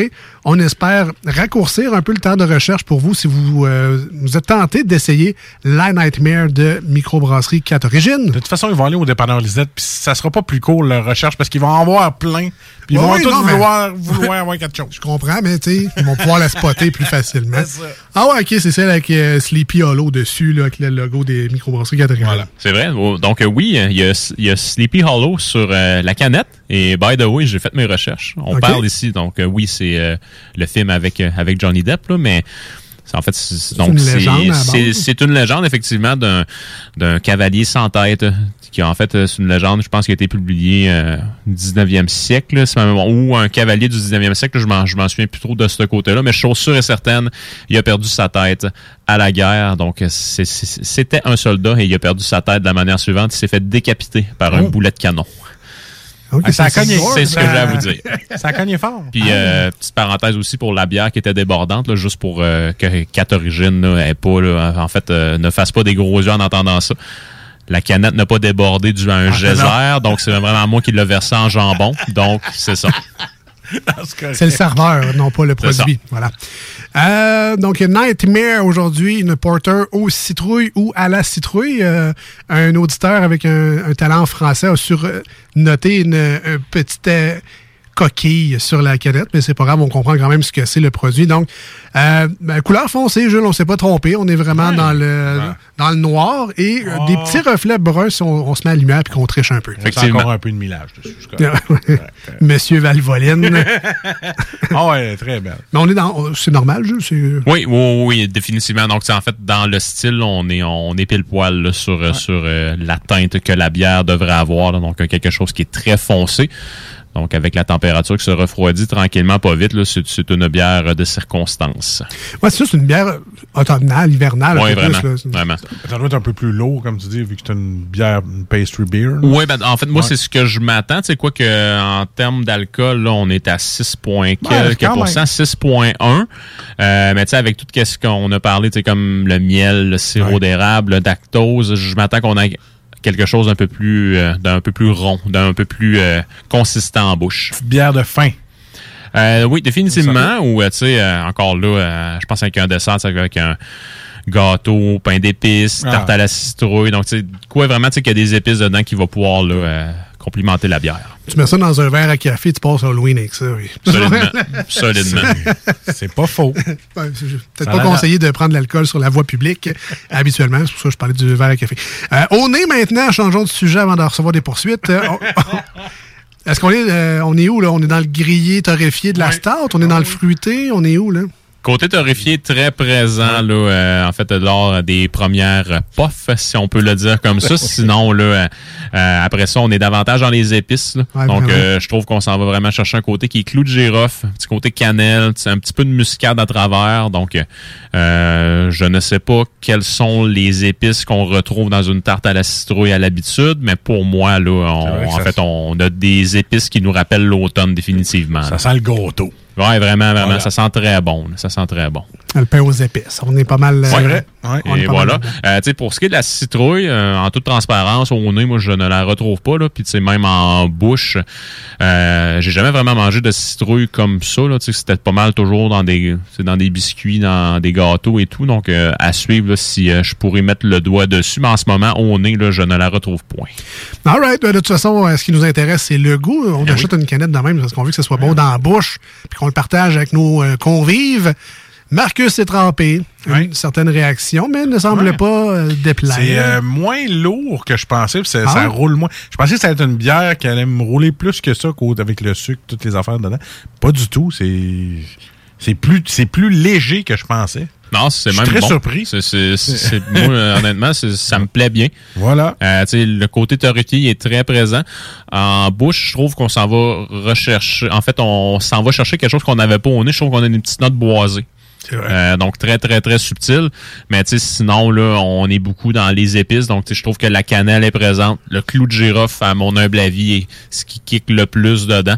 [SPEAKER 9] on espère raccourcir un peu le temps de recherche pour vous si vous, euh, vous êtes tenté d'essayer la Nightmare de Microbrasserie 4 Origines.
[SPEAKER 10] De toute façon, ils vont aller au dépanneur Lisette, puis ça sera pas plus court leur recherche parce qu'ils vont en avoir plein, puis ils vont
[SPEAKER 9] oui,
[SPEAKER 10] tous
[SPEAKER 9] non, mais-
[SPEAKER 10] vouloir, vouloir avoir quelque chose.
[SPEAKER 9] Je comprends, mais tu sais, ils vont pouvoir la spotter plus facilement.
[SPEAKER 10] C'est ça.
[SPEAKER 9] Ah ouais, ok, c'est celle avec euh, Sleepy Hollow dessus, là, avec le logo des Microbrasseries 4 Origines.
[SPEAKER 21] C'est vrai. Oh, Donc, euh, oui, il y y a Sleepy Hollow sur euh, la canette. Et by the way, j'ai fait mes recherches. On parle ici. Donc, euh, oui, c'est euh, le film avec, euh, avec Johnny Depp, là, mais. c'est- En fait, c'est
[SPEAKER 9] une
[SPEAKER 21] une légende effectivement d'un d'un cavalier sans tête qui en fait c'est une légende je pense qui a été publiée euh, au 19e siècle là, ou un cavalier du 19e siècle là, je m'en souviens plus trop de ce côté-là mais chose sûre et certaine il a perdu sa tête à la guerre donc c'était un soldat et il a perdu sa tête de la manière suivante il s'est fait décapiter par un
[SPEAKER 10] Oh.
[SPEAKER 21] boulet de canon
[SPEAKER 10] Ah, ça a
[SPEAKER 9] c'est-
[SPEAKER 21] ce que j'ai à vous dire
[SPEAKER 10] Ça a cogné fort.
[SPEAKER 21] puis, euh, petite parenthèse aussi pour la bière qui était débordante, là, juste pour euh, que quatre origines là, pas, là, en fait, euh, ne fasse pas des gros yeux en entendant ça. La canette n'a pas débordé dû à un
[SPEAKER 10] Ah,
[SPEAKER 21] geyser, donc c'est vraiment moi qui l'ai versé en jambon. Donc, c'est ça.
[SPEAKER 9] C'est le serveur, non pas le produit. Voilà. Euh, donc, Nightmare aujourd'hui, une porter au citrouille ou à la citrouille. Euh, un auditeur avec un, un talent français a sur euh, noté une, un petite euh, coquille sur la canette, mais c'est pas grave, on comprend quand même ce que c'est le produit. Donc, euh, ben, couleur foncée, Jules, on s'est pas trompé. On est vraiment dans le dans le noir et euh, des petits reflets bruns si on, on se met à la lumière puis qu'on triche un peu.
[SPEAKER 10] A encore un peu de millage dessus.
[SPEAKER 9] Monsieur Valvoline.
[SPEAKER 10] Ah ouais, très belle.
[SPEAKER 9] Mais on est dans. C'est normal, Jules? c'est-
[SPEAKER 21] Oui, oui, oui, définitivement. Donc, c'est en fait, dans le style, on est, on est pile poil là, sur, sur euh, la teinte que la bière devrait avoir. là. donc, quelque chose qui est très foncé. Donc, avec la température qui se refroidit tranquillement, pas vite, là, c'est, c'est une bière de circonstance.
[SPEAKER 9] Ouais, c'est ça, c'est une bière automnale, hivernale. un
[SPEAKER 21] Oui,
[SPEAKER 9] peu plus,
[SPEAKER 21] vraiment.
[SPEAKER 9] là. C'est-
[SPEAKER 21] vraiment.
[SPEAKER 10] Ça doit être un peu plus lourd, comme tu dis, vu que c'est une bière, une pastry beer.
[SPEAKER 21] Oui, ben, en fait, moi,
[SPEAKER 10] Ouais.
[SPEAKER 21] c'est ce que je m'attends. Tu sais, quoi que, en termes d'alcool, là, on est à 6 points quelques
[SPEAKER 10] quand
[SPEAKER 21] pourcents,
[SPEAKER 10] même.
[SPEAKER 21] 6,1. Euh, mais tu sais, avec tout ce qu'on a parlé, tu sais, comme le miel, le sirop
[SPEAKER 10] Ouais.
[SPEAKER 21] d'érable, le lactose, je m'attends qu'on ait quelque chose d'un peu plus, euh, d'un peu plus rond, d'un peu plus euh, consistant en bouche.
[SPEAKER 10] Petite bière de fin.
[SPEAKER 21] Euh, oui, définitivement. Ou, euh, tu sais, euh, encore là, euh, je pense avec un dessert, avec un gâteau, pain d'épices,
[SPEAKER 10] Ah.
[SPEAKER 21] tarte à la citrouille. Donc, tu sais, quoi vraiment, tu sais, qu'il y a des épices dedans qui va pouvoir là, euh, complimenter la bière.
[SPEAKER 9] Tu mets ça dans un verre à café, tu passes Halloween avec ça. Oui.
[SPEAKER 21] Solidement. Solidement.
[SPEAKER 10] C'est pas faux.
[SPEAKER 9] Peut-être pas conseillé de prendre de l'alcool sur la voie publique habituellement. C'est pour ça que je parlais du verre à café. Euh, au nez maintenant, changeons de sujet avant de recevoir des poursuites. Euh, on- Est-ce qu'on est, euh, on est où là? On est dans le grillé torréfié de la stout? On est dans le fruité? On est où là?
[SPEAKER 21] Côté torréfié, très présent, là, euh, en fait, lors des premières puffs, si on peut le dire comme ça. Sinon, là, euh, euh, après ça, on est davantage dans les épices. là.
[SPEAKER 9] Ouais,
[SPEAKER 21] Donc, euh, je trouve qu'on s'en va vraiment chercher un côté qui est clou de girofle, un petit côté cannelle, un petit peu de muscade à travers. Donc, euh, je ne sais pas quelles sont les épices qu'on retrouve dans une tarte à la citrouille à l'habitude, mais pour moi, là, on- en fait, on a des épices qui nous rappellent l'automne définitivement. là.
[SPEAKER 10] Ça sent le gâteau.
[SPEAKER 21] Ouais, vraiment, vraiment.
[SPEAKER 9] Voilà.
[SPEAKER 21] Ça sent très bon. Ça sent très bon.
[SPEAKER 9] Le pain aux épices. On est pas mal.
[SPEAKER 21] C'est
[SPEAKER 9] euh,
[SPEAKER 21] vrai.
[SPEAKER 9] on est
[SPEAKER 21] Et
[SPEAKER 9] pas mal
[SPEAKER 21] voilà. Euh, tu sais, pour ce qui est de la citrouille, euh, en toute transparence, au nez, moi, je ne la retrouve pas. Là. Puis, tu sais, même en bouche, euh, j'ai jamais vraiment mangé de citrouille comme ça. Là. Tu sais, C'était pas mal toujours dans des, dans des biscuits, dans des gâteaux et tout. Donc, euh, à suivre là, si euh, je pourrais mettre le doigt dessus. Mais en ce moment, au nez, là, je ne la retrouve point.
[SPEAKER 9] All right. Ben, De toute façon, ce qui nous intéresse, c'est le goût.
[SPEAKER 21] Ben
[SPEAKER 9] On achète une canette de même parce qu'on veut que ce soit bon dans la bouche puis qu'on le partage avec nos euh, convives. Marcus est trempé. Une certaine réaction, mais ne semble
[SPEAKER 10] Ouais.
[SPEAKER 9] pas euh, déplaire.
[SPEAKER 10] C'est euh, moins lourd que je pensais, puis ça,
[SPEAKER 9] Ah
[SPEAKER 10] ça roule moins. Je pensais que ça allait être une bière qui allait me rouler plus que ça avec le sucre, toutes les affaires dedans. Pas du tout. C'est c'est plus c'est plus léger que je pensais.
[SPEAKER 21] Non, c'est
[SPEAKER 10] Je suis
[SPEAKER 21] même
[SPEAKER 10] très
[SPEAKER 21] bon.
[SPEAKER 10] surpris.
[SPEAKER 21] C'est, c'est- c'est- moi, honnêtement, c'est- ça me plaît bien.
[SPEAKER 10] Voilà.
[SPEAKER 21] Euh, tu sais, le côté torréfié est très présent. En bouche, je trouve qu'on s'en va rechercher. En fait, on s'en va chercher quelque chose qu'on n'avait pas au nez. Je trouve qu'on a une petite note boisée. Euh, donc très très très subtil mais tu sais sinon là on est beaucoup dans les épices donc tu sais, je trouve que la cannelle est présente le clou de girofle à mon humble avis est ce qui kick le plus dedans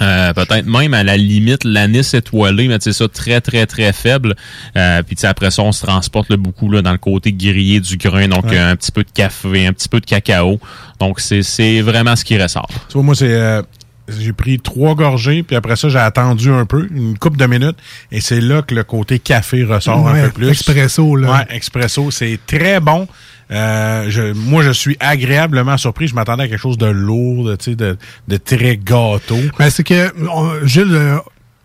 [SPEAKER 21] euh, peut-être même à la limite l'anis étoilé, mais c'est ça très très très faible. Euh, puis tu sais, après ça, on se transporte là, beaucoup là, dans le côté grillé du grain, donc
[SPEAKER 10] Ouais.
[SPEAKER 21] euh, un petit peu de café, un petit peu de cacao. Donc c'est c'est vraiment ce qui ressort.
[SPEAKER 10] Tu vois, moi, c'est. euh, j'ai pris trois gorgées, puis après ça, j'ai attendu un peu, une couple de minutes, et c'est là que le côté café ressort
[SPEAKER 9] Ouais,
[SPEAKER 10] un peu plus.
[SPEAKER 9] expresso, là.
[SPEAKER 10] Ouais, expresso, c'est très bon. Euh, je, moi, je suis agréablement surpris. Je m'attendais à quelque chose de lourd, de, très gâteau.
[SPEAKER 9] Ben, c'est que, on- Gilles, euh,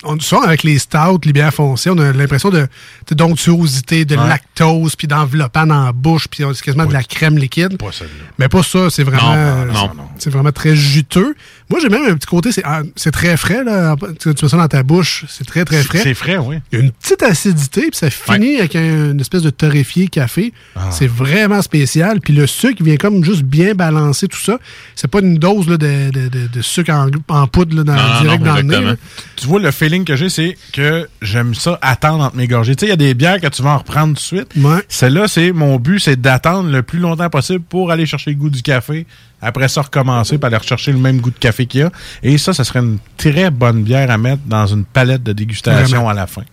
[SPEAKER 9] on, souvent avec les stouts, les bières foncées, on a l'impression de, de d'onctuosité, de
[SPEAKER 10] Ouais.
[SPEAKER 9] lactose, puis d'enveloppant dans la bouche, puis c'est quasiment de la crème liquide.
[SPEAKER 10] Pas celle-là.
[SPEAKER 9] Mais pas ça, c'est vraiment,
[SPEAKER 21] Non, non, non.
[SPEAKER 9] c'est vraiment très juteux. Moi, j'ai même un petit côté, c'est, ah, c'est très frais, là. Tu tu mets ça dans ta bouche, c'est très, très frais.
[SPEAKER 10] C'est frais, oui.
[SPEAKER 9] Il y a une petite acidité, puis ça finit avec un- une espèce de torréfié café.
[SPEAKER 10] Ah.
[SPEAKER 9] C'est vraiment spécial. Puis le sucre vient comme juste bien balancer tout ça. C'est pas une dose là, de, de- de- de sucre en, en poudre là, dans,
[SPEAKER 21] Non,
[SPEAKER 9] direct
[SPEAKER 21] non,
[SPEAKER 9] dans le nez. là.
[SPEAKER 10] Tu vois, le feeling que j'ai, c'est que j'aime ça attendre entre mes gorgées. Tu sais, il y a des bières que tu vas en reprendre tout de suite. Celle-là, c'est mon but, c'est d'attendre le plus longtemps possible pour aller chercher le goût du café. Après ça, recommencer pour aller rechercher le même goût de café qu'il y a. Et ça, ça serait une très bonne bière à mettre dans une palette de dégustation
[SPEAKER 9] Vraiment.
[SPEAKER 10] à la fin.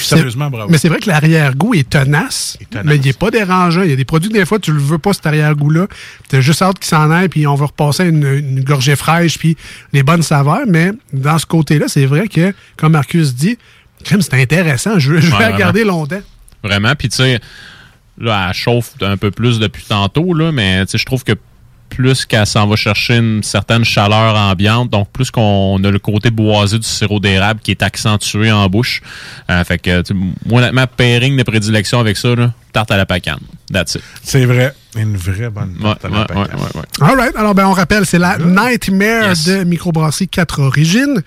[SPEAKER 10] Sérieusement, bravo.
[SPEAKER 9] Mais c'est vrai que l'arrière-goût est tenace, mais il n'est pas dérangeant. Il y a des produits, des fois, tu le veux pas, cet arrière-goût-là. Tu as juste hâte qu'il s'en aille, puis on va repasser une, une gorgée fraîche, puis les bonnes saveurs. Mais dans ce côté-là, c'est vrai que, comme Marcus dit, crème, c'est intéressant. Je, veux- je vais
[SPEAKER 21] Ouais,
[SPEAKER 9] la garder
[SPEAKER 21] vraiment.
[SPEAKER 9] longtemps.
[SPEAKER 21] Vraiment. Puis tu sais, là, elle chauffe un peu plus depuis tantôt, là, mais tu sais, je trouve que plus qu'elle s'en va chercher une certaine chaleur ambiante, donc plus qu'on a le côté boisé du sirop d'érable qui est accentué en bouche. Euh, fait que, moi, honnêtement, pairing de prédilection avec ça, là, tarte à la pacane. That's it.
[SPEAKER 10] C'est vrai. Une vraie bonne
[SPEAKER 21] Ouais,
[SPEAKER 10] tarte à
[SPEAKER 21] ouais,
[SPEAKER 10] la
[SPEAKER 21] ouais,
[SPEAKER 10] pacane.
[SPEAKER 21] ouais, ouais.
[SPEAKER 9] All right. Alors, ben, on rappelle, c'est la Nightmare de Microbrasserie 4 Origines.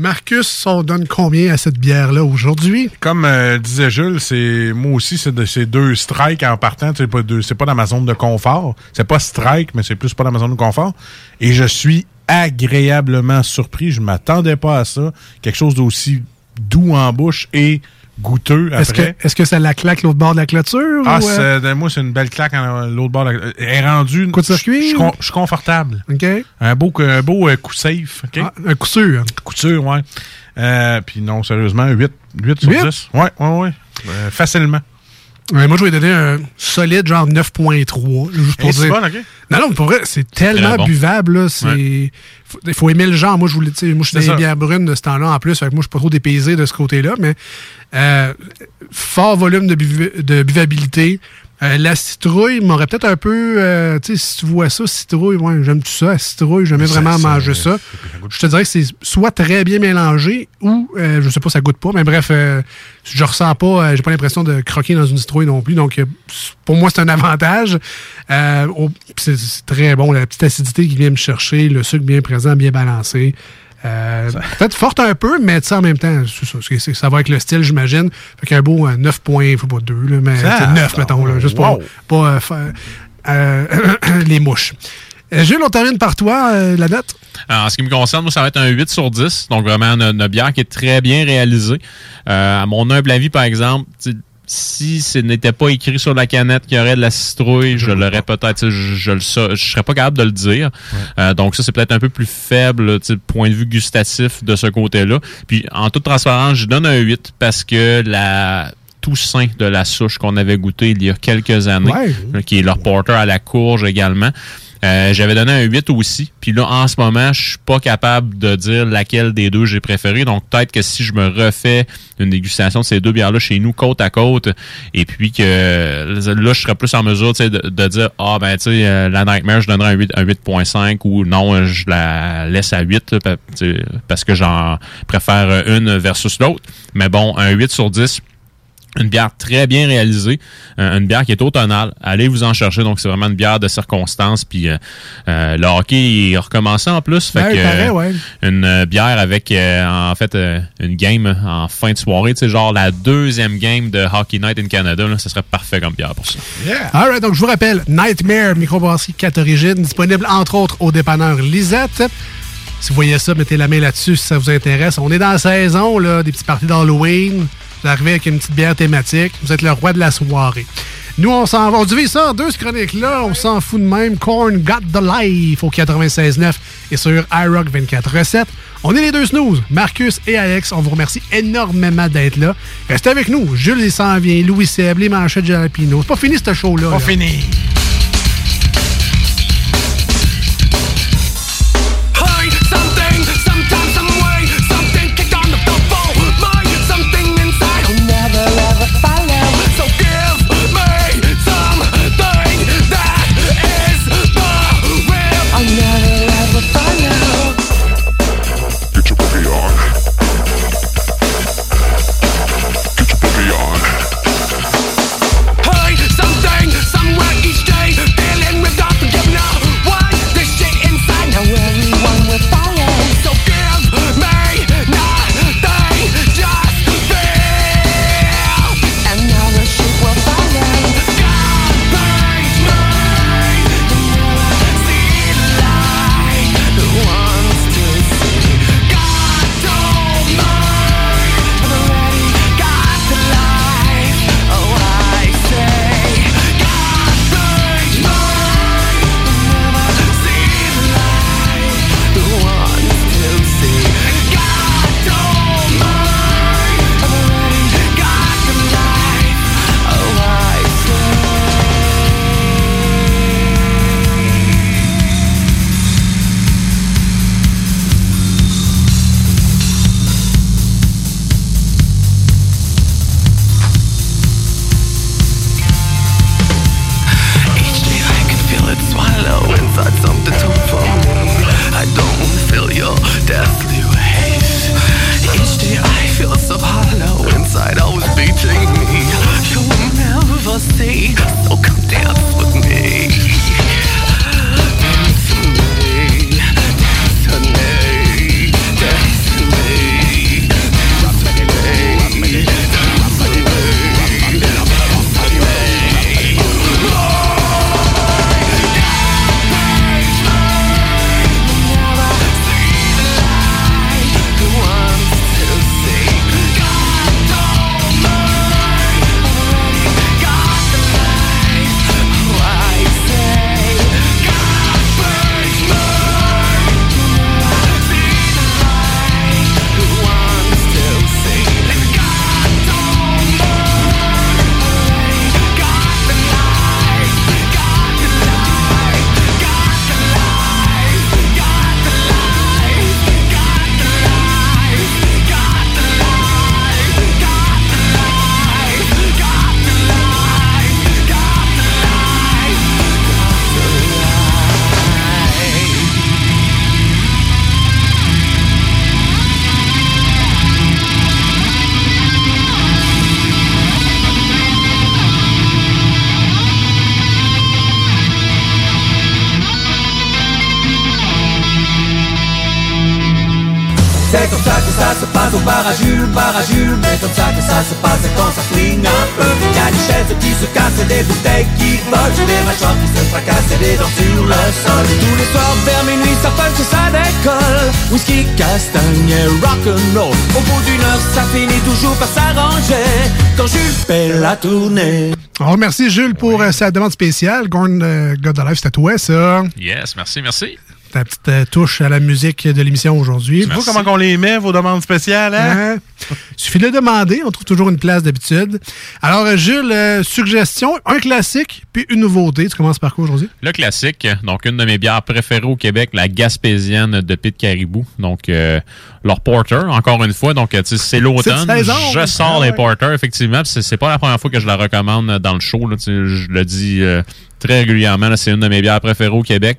[SPEAKER 9] Marcus, on donne combien à cette bière-là aujourd'hui?
[SPEAKER 10] Comme euh, disait Jules, c'est moi aussi c'est de ces deux strikes en partant. C'est pas c'est pas dans ma zone de confort. C'est pas strike, mais c'est plus pas dans ma zone de confort. Et je suis agréablement surpris. Je m'attendais pas à ça. Quelque chose d'aussi doux en bouche et goûteux
[SPEAKER 9] Est-ce que,
[SPEAKER 10] après.
[SPEAKER 9] est-ce que ça la claque l'autre bord de la clôture?
[SPEAKER 10] Ah,
[SPEAKER 9] ou, euh,
[SPEAKER 10] c'est- moi, c'est une belle claque en l'autre bord. de la- Elle est rendue.
[SPEAKER 9] Coup de circuit,
[SPEAKER 10] Je je suis je confortable.
[SPEAKER 9] OK.
[SPEAKER 10] Un beau, un beau euh, coup safe. OK?
[SPEAKER 9] Ah, un coup sûr.
[SPEAKER 10] Coup sûr, ouais. Euh, Puis non, sérieusement, 8, 8 sur
[SPEAKER 9] Huit?
[SPEAKER 10] 10. Ouais, ouais, ouais. Euh, facilement.
[SPEAKER 9] Ouais, moi, je vais donner un solide genre 9.3. Juste pour
[SPEAKER 10] c'est
[SPEAKER 9] dire.
[SPEAKER 10] bon, OK?
[SPEAKER 9] Non, non, pour vrai, c'est tellement
[SPEAKER 21] bon.
[SPEAKER 9] buvable. là, C'est. faut- Il faut aimer le genre. Moi, je voulais, tu sais, moi, je suis les
[SPEAKER 10] ça.
[SPEAKER 9] bières brunes de ce temps-là en plus. Fait que moi, je suis pas trop dépaysé de ce côté-là, mais euh, fort volume de, buv- de buvabilité. Euh, la citrouille m'aurait peut-être un peu. euh, tu sais, si tu vois ça, citrouille, ouais, j'aime tout ça. La citrouille, j'aimais vraiment manger ça. Je te dirais que c'est soit très bien mélangé ou, euh, je sais pas, ça goûte pas, mais bref, euh, je ressens pas, euh, j'ai pas l'impression de croquer dans une citrouille non plus. Donc, pour moi, c'est un avantage. Euh, c'est c'est très bon, la petite acidité qui vient me chercher, le sucre bien présent, bien balancé. Euh, Peut-être forte un peu, mais tu sais, en même temps, ça, va avec le style, j'imagine. Fait qu'un beau euh, 9 points, faut pas 2, là, mais
[SPEAKER 10] Ça,
[SPEAKER 9] c'est 9, mettons, là, juste
[SPEAKER 10] wow.
[SPEAKER 9] pour pas euh, faire euh, les mouches. Euh, Jules, on termine par toi, euh, la note.
[SPEAKER 21] Alors, en ce qui me concerne, moi, ça va être un 8 sur 10. Donc, vraiment, une, une bière qui est très bien réalisée. Euh, à mon humble avis, par exemple, tu sais, si ce n'était pas écrit sur la canette qu'il y aurait de la citrouille, je l'aurais peut-être, je, je le je serais pas capable de le dire. Euh, donc ça, c'est peut-être un peu plus faible, point de vue gustatif de ce côté-là. Puis en toute transparence, je donne un 8 parce que la Toussaint de la souche qu'on avait goûté il y a quelques années,
[SPEAKER 9] Ouais.
[SPEAKER 21] qui est leur porter à la courge également. Euh, J'avais donné un 8 aussi. Puis là, en ce moment, je suis pas capable de dire laquelle des deux j'ai préféré. Donc, peut-être que si je me refais une dégustation de ces deux bières-là chez nous, côte à côte, et puis que là, je serais plus en mesure de, de dire, ah, ben, tu sais, euh, la Nightmare, je donnerais un 8 un 8.5 ou non, euh, je la laisse à 8 là, pa- tu sais, parce que j'en préfère une versus l'autre. Mais bon, un 8 sur 10, une bière très bien réalisée, euh, une bière qui est automnale. Allez vous en chercher. Donc, c'est vraiment une bière de circonstance. Puis, euh, euh, le hockey est recommencé en plus. Fait
[SPEAKER 9] Ouais,
[SPEAKER 21] que,
[SPEAKER 9] il paraît,
[SPEAKER 21] euh,
[SPEAKER 9] ouais.
[SPEAKER 21] une bière avec, euh, en fait, une game en fin de soirée. Tu sais, genre la deuxième game de Hockey Night in Canada. Là, ce serait parfait comme bière pour ça.
[SPEAKER 9] Alright, donc je vous rappelle, Nightmare, microbrasserie 4 origines, disponible entre autres au dépanneur Lisette. Si vous voyez ça, mettez la main là-dessus si ça vous intéresse. On est dans la saison, là, des petits parties d'Halloween. Vous arrivez avec une petite bière thématique. Vous êtes le roi de la soirée. Nous, on s'en va. On divise ça en deux, ce chronique-là. On s'en fout de même. Corn Got the Life au 96.9 et sur iRock 24 recettes. On est les deux snooze, Marcus et Alex. On vous remercie énormément d'être là. Restez avec nous. Jules, il s'en vient. Louis Seb, les manchettes de Jalapino. C'est pas fini, ce show-là.
[SPEAKER 10] Pas
[SPEAKER 9] là.
[SPEAKER 10] fini.
[SPEAKER 17] La tournée
[SPEAKER 9] On remercie Jules pour euh, sa demande spéciale. Gorn euh, God of Life, c'était toi, ça.
[SPEAKER 21] Yes, merci, merci.
[SPEAKER 9] Ta petite euh, touche à la musique de l'émission aujourd'hui.
[SPEAKER 10] Tu vois comment qu'on les met, vos demandes spéciales, hein?
[SPEAKER 9] Hein? Suffit de le demander, on trouve toujours une place d'habitude. Alors, euh, Jules, euh, suggestion, un classique, puis une nouveauté. Tu commences par quoi aujourd'hui?
[SPEAKER 21] Le classique, donc une de mes bières préférées au Québec, la Gaspésienne de Pit Caribou. Donc, euh, leur porter, encore une fois. Donc, c'est l'automne. Je sors
[SPEAKER 9] Ah
[SPEAKER 21] les porters, effectivement. C'est pas la première fois que je la recommande dans le show. là, je le dis euh, très régulièrement. C'est une de mes bières préférées au Québec.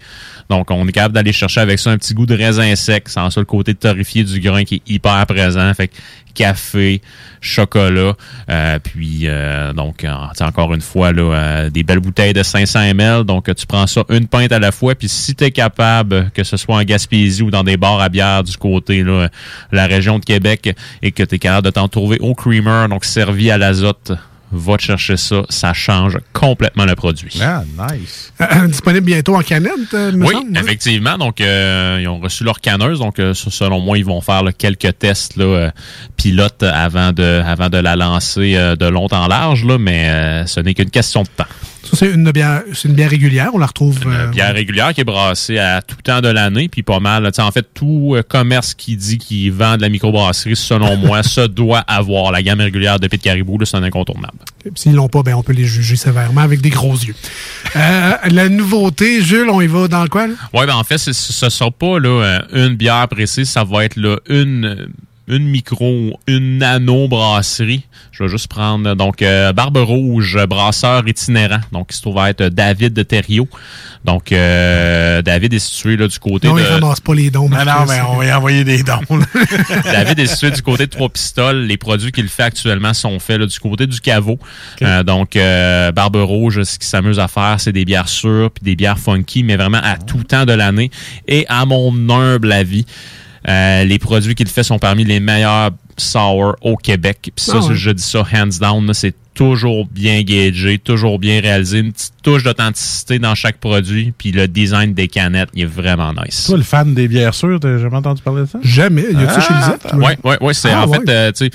[SPEAKER 21] Donc, on est capable d'aller chercher avec ça un petit goût de raisin sec, sans ça le côté torréfié du grain qui est hyper présent. Fait café, chocolat, euh, puis euh, donc encore une fois là, euh, des belles bouteilles de 500 ml. Donc, tu prends ça une pinte à la fois. Puis si tu es capable, que ce soit en Gaspésie ou dans des bars à bière du côté là, la région de Québec, et que tu es capable de t'en trouver au creamer, donc servi à l'azote, va te chercher ça. Ça change complètement le produit.
[SPEAKER 10] Ah, nice.
[SPEAKER 9] Disponible bientôt en canette, euh, me
[SPEAKER 21] Oui,
[SPEAKER 9] semble, hein?
[SPEAKER 21] effectivement. Donc, euh, ils ont reçu leur canneuse. Donc, euh, selon moi, ils vont faire là, quelques tests là, euh, pilotes avant de, avant de la lancer euh, de long en large. Là, mais euh, ce n'est qu'une question de temps.
[SPEAKER 9] Ça, c'est une bière, c'est une bière régulière. On la retrouve. euh,
[SPEAKER 21] Bière régulière qui est brassée à tout temps de l'année, puis pas mal. En fait, tout euh, commerce qui dit qu'il vend de la microbrasserie, selon moi, ça doit avoir la gamme régulière de Pit Caribou. C'est un incontournable.
[SPEAKER 9] S'ils l'ont pas, ben, on peut les juger sévèrement avec des gros yeux. Euh, la nouveauté, Jules, on y va dans le coin?
[SPEAKER 21] Ouais, ben en fait, ce ne sera pas là, une bière précise, ça va être là, une, une micro, une nano brasserie. Je vais juste prendre donc euh, Barbe Rouge, brasseur itinérant. Donc, il se trouve être David de Thériault. Donc, euh, David est situé là, du côté
[SPEAKER 9] Non,
[SPEAKER 21] de.
[SPEAKER 9] ils ramassent pas les dons.
[SPEAKER 10] Non, mais on va y envoyer des dons.
[SPEAKER 21] David est situé du côté de Trois Pistoles. Les produits qu'il fait actuellement sont faits là, du côté du caveau. Euh, donc, euh, Barbe Rouge, ce qu'il s'amuse à faire, c'est des bières sûres puis des bières funky, mais vraiment à tout temps de l'année. Et à mon humble avis, euh, les produits qu'il fait sont parmi les meilleurs sour au Québec. Puis ça,
[SPEAKER 9] Ah ouais.
[SPEAKER 21] je dis ça hands down, là, c'est toujours bien gagé, toujours bien réalisé, une petite touche d'authenticité dans chaque produit, puis le design des canettes, il est vraiment nice.
[SPEAKER 10] Toi, le fan des bières sûres, t'as jamais entendu parler de ça?
[SPEAKER 9] Jamais. Y a-tu
[SPEAKER 10] Ah,
[SPEAKER 9] chez Lisette?
[SPEAKER 21] Oui, oui, oui. C'est
[SPEAKER 9] Ah,
[SPEAKER 21] en
[SPEAKER 9] ouais.
[SPEAKER 21] fait, euh, tu sais.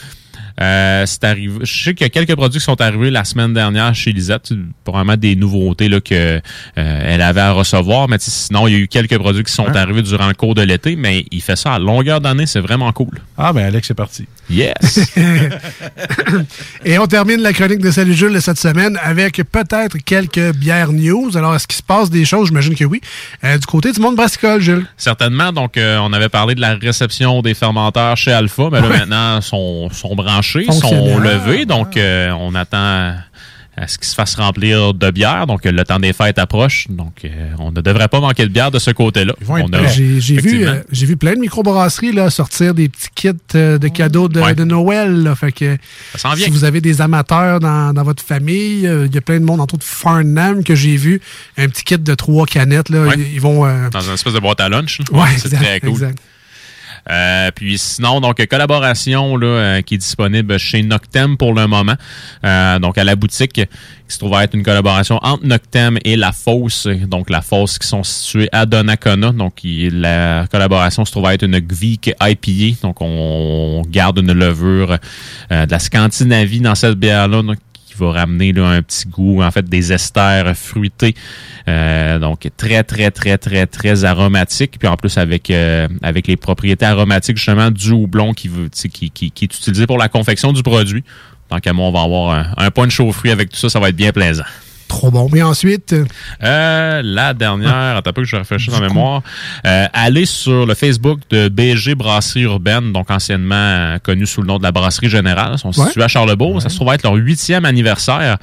[SPEAKER 21] Euh, c'est arrivé. Je sais qu'il y a quelques produits qui sont arrivés la semaine dernière chez Lisette, probablement des nouveautés là, que euh, elle avait à recevoir, mais sinon il y a eu quelques produits qui sont
[SPEAKER 10] Hein?
[SPEAKER 21] arrivés durant le cours de l'été, mais il fait ça à longueur d'année, c'est vraiment cool.
[SPEAKER 10] Ah, ben Alex, c'est parti.
[SPEAKER 21] Yes.
[SPEAKER 9] Et on termine la chronique de Salut Jules de cette semaine avec peut-être quelques bières news. Alors, est-ce qu'il se passe des choses? J'imagine que oui. Euh, du côté du monde brassicole, Jules.
[SPEAKER 21] Certainement. Donc, on avait parlé de la réception des fermenteurs chez Alpha, mais là
[SPEAKER 9] Ouais.
[SPEAKER 21] maintenant sont, sont branchés, sont
[SPEAKER 9] Fonctionnels.
[SPEAKER 21] levés. Donc, euh, on attend à ce qu'ils se fassent remplir de bière. Donc, le temps des fêtes approche. Donc, euh, on ne devrait pas manquer de bière de ce côté-là.
[SPEAKER 9] J'ai vu, euh, j'ai vu plein de microbrasseries là, sortir des petits kits euh, de cadeaux de,
[SPEAKER 21] Ouais.
[SPEAKER 9] de Noël. là. fait que
[SPEAKER 21] Ça s'en vient.
[SPEAKER 9] si vous avez des amateurs dans, dans votre famille, euh, il y a plein de monde, entre autres Farnham, que j'ai vu, un petit kit de trois canettes. Là,
[SPEAKER 21] Ouais.
[SPEAKER 9] ils, ils vont... euh,
[SPEAKER 21] Dans une espèce de boîte à lunch.
[SPEAKER 9] Ouais,
[SPEAKER 21] c'est très cool.
[SPEAKER 9] exact.
[SPEAKER 21] Euh, puis sinon, donc collaboration là, euh, qui est disponible chez Noctem pour le moment. Euh, donc à la boutique, qui se trouve à être une collaboration entre Noctem et La Fosse. Donc La Fosse qui sont situés à Donnacona. Donc la collaboration se trouve à être une Gvik IPA. Donc on garde une levure euh, de la Scandinavie dans cette bière-là. Qui va ramener un petit goût, en fait, des esters fruités. Euh, donc, très, très, très, très, très aromatique. Puis en plus, avec, euh, avec les propriétés aromatiques, justement, du houblon qui, qui, qui, qui est utilisé pour la confection du produit. Tant qu'à moi, on va avoir un, un punch aux fruits avec tout ça, ça va être bien plaisant.
[SPEAKER 9] Trop bon. Et ensuite, euh,
[SPEAKER 21] Euh, la dernière, attends un peu que je réfléchisse en mémoire. Euh, allez sur le Facebook de BG Brasserie Urbaine, donc anciennement euh, connu sous le nom de la Brasserie Générale. Ils sont
[SPEAKER 9] Ouais.
[SPEAKER 21] situés à Charlebourg. Ça se trouve être leur huitième anniversaire.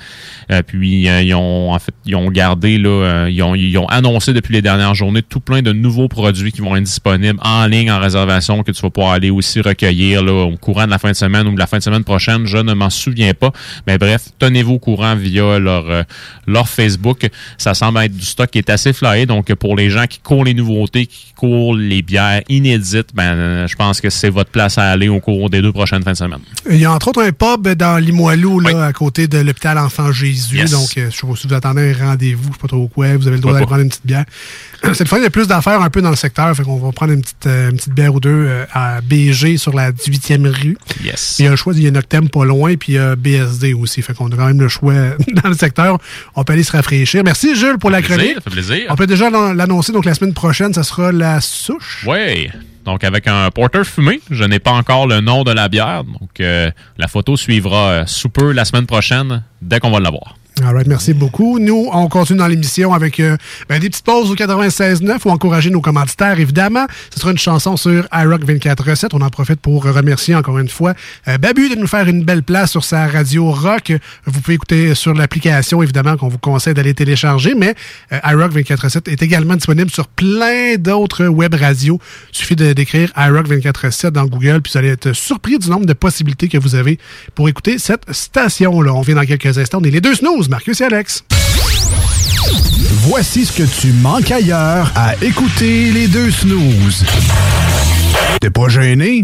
[SPEAKER 21] Euh, puis euh, ils ont en fait ils ont gardé là, ils, ont, ils ont annoncé depuis les dernières journées tout plein de nouveaux produits qui vont être disponibles en ligne en réservation que tu vas pouvoir aller aussi recueillir là, au courant de la fin de semaine ou de la fin de semaine prochaine. Je ne m'en souviens pas. Mais bref, tenez-vous au courant via leur, euh, leur Facebook. Ça semble être du stock qui est assez flyé. Donc, pour les gens qui courent les nouveautés, qui courent les bières inédites, ben, euh, je pense que c'est votre place à aller au cours des deux prochaines fins de semaine.
[SPEAKER 9] Il y a entre autres un pub dans Limoilou, là, à côté de l'hôpital Enfant Jésus.
[SPEAKER 21] Yes.
[SPEAKER 9] Donc, euh, je sais pas si vous attendez un rendez-vous, je sais pas trop quoi, vous avez le droit d'aller prendre une petite bière. Cette fois, il y a plus d'affaires un peu dans le secteur, fait qu'on va prendre une petite, euh, une petite bière ou deux à BG sur la 18e rue.
[SPEAKER 21] Yes.
[SPEAKER 9] Il y a un choix, il y a Noctem pas loin, puis il y a BSD aussi. Fait qu'on a quand même le choix dans le secteur. On peut aller se rafraîchir. Merci Jules pour la
[SPEAKER 21] Plaisir,
[SPEAKER 9] chronique.
[SPEAKER 21] ça fait plaisir.
[SPEAKER 9] On peut déjà l'an- l'annoncer, donc la semaine prochaine, ça sera la souche.
[SPEAKER 21] Oui. Donc, avec un porter fumé, je n'ai pas encore le nom de la bière. Donc, euh, la photo suivra euh, sous peu la semaine prochaine, dès qu'on va l'avoir.
[SPEAKER 9] All right, merci beaucoup. Nous, on continue dans l'émission avec euh, ben, des petites pauses au 96.9 ou encourager nos commanditaires, évidemment. Ce sera une chanson sur iRock 24.7. On en profite pour remercier encore une fois euh, Babu de nous faire une belle place sur sa radio rock. Vous pouvez écouter sur l'application, évidemment, qu'on vous conseille d'aller télécharger, mais euh, iRock 24.7 est également disponible sur plein d'autres web radios. Il suffit de- d'écrire iRock 24.7 dans Google, puis vous allez être surpris du nombre de possibilités que vous avez pour écouter cette station-là. On vient dans quelques instants. On est les deux snooze, Marcus et Alex.
[SPEAKER 5] Voici ce que tu manques ailleurs à écouter les deux snooze. T'es pas gêné?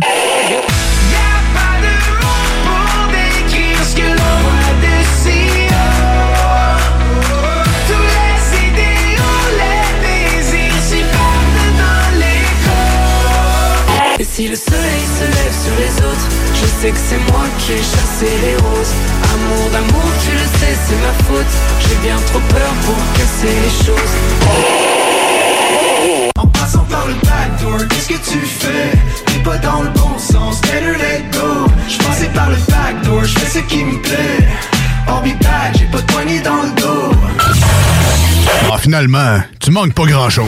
[SPEAKER 17] Pour décrire ce
[SPEAKER 8] sais que c'est moi qui ai chassé les roses. Amour d'amour, tu le sais, c'est ma faute. J'ai bien trop peur pour casser les choses.
[SPEAKER 17] En passant par le backdoor, qu'est-ce que tu fais? T'es pas dans le bon sens, better let go Je passais par le backdoor, je fais ce qui me plaît back, j'ai pas de poignée dans le dos
[SPEAKER 5] Ah, finalement, tu manques pas grand-chose.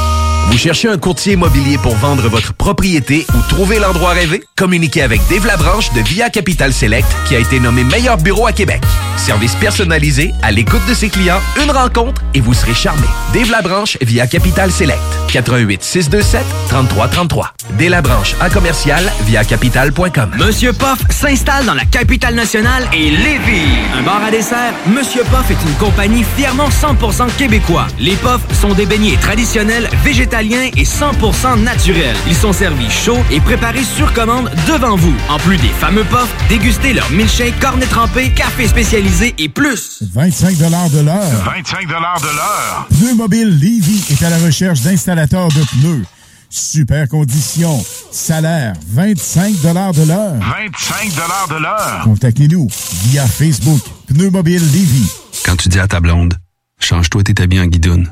[SPEAKER 1] Vous cherchez un courtier immobilier pour vendre votre propriété ou trouver l'endroit rêvé? Communiquez avec Dave Labranche de Via Capital Select qui a été nommé meilleur bureau à Québec. Service personnalisé, à l'écoute de ses clients, une rencontre et vous serez charmé. Dave Labranche via Capital Select. 88 627 3333. Dave à commercial via capital.com.
[SPEAKER 2] Monsieur Poff s'installe dans la capitale nationale et Lévis. Un bar à dessert, Monsieur Poff est une compagnie fièrement 100% québécois. Les Poffs sont des beignets traditionnels, et 100% naturels. Ils sont servis chauds et préparés sur commande devant vous. En plus des fameux Poffs, dégustez leur milkshake, cornet trempé, café spécialisé et plus.
[SPEAKER 15] 25 de l'heure.
[SPEAKER 22] 25 de l'heure.
[SPEAKER 15] Pneu Mobile Levy est à la recherche d'installateurs de pneus. Super conditions. Salaire 25 de l'heure.
[SPEAKER 22] 25 de l'heure.
[SPEAKER 15] Contactez-nous via Facebook. Pneu Mobile Levy.
[SPEAKER 23] Quand tu dis à ta blonde, change-toi tes habits en guidoune.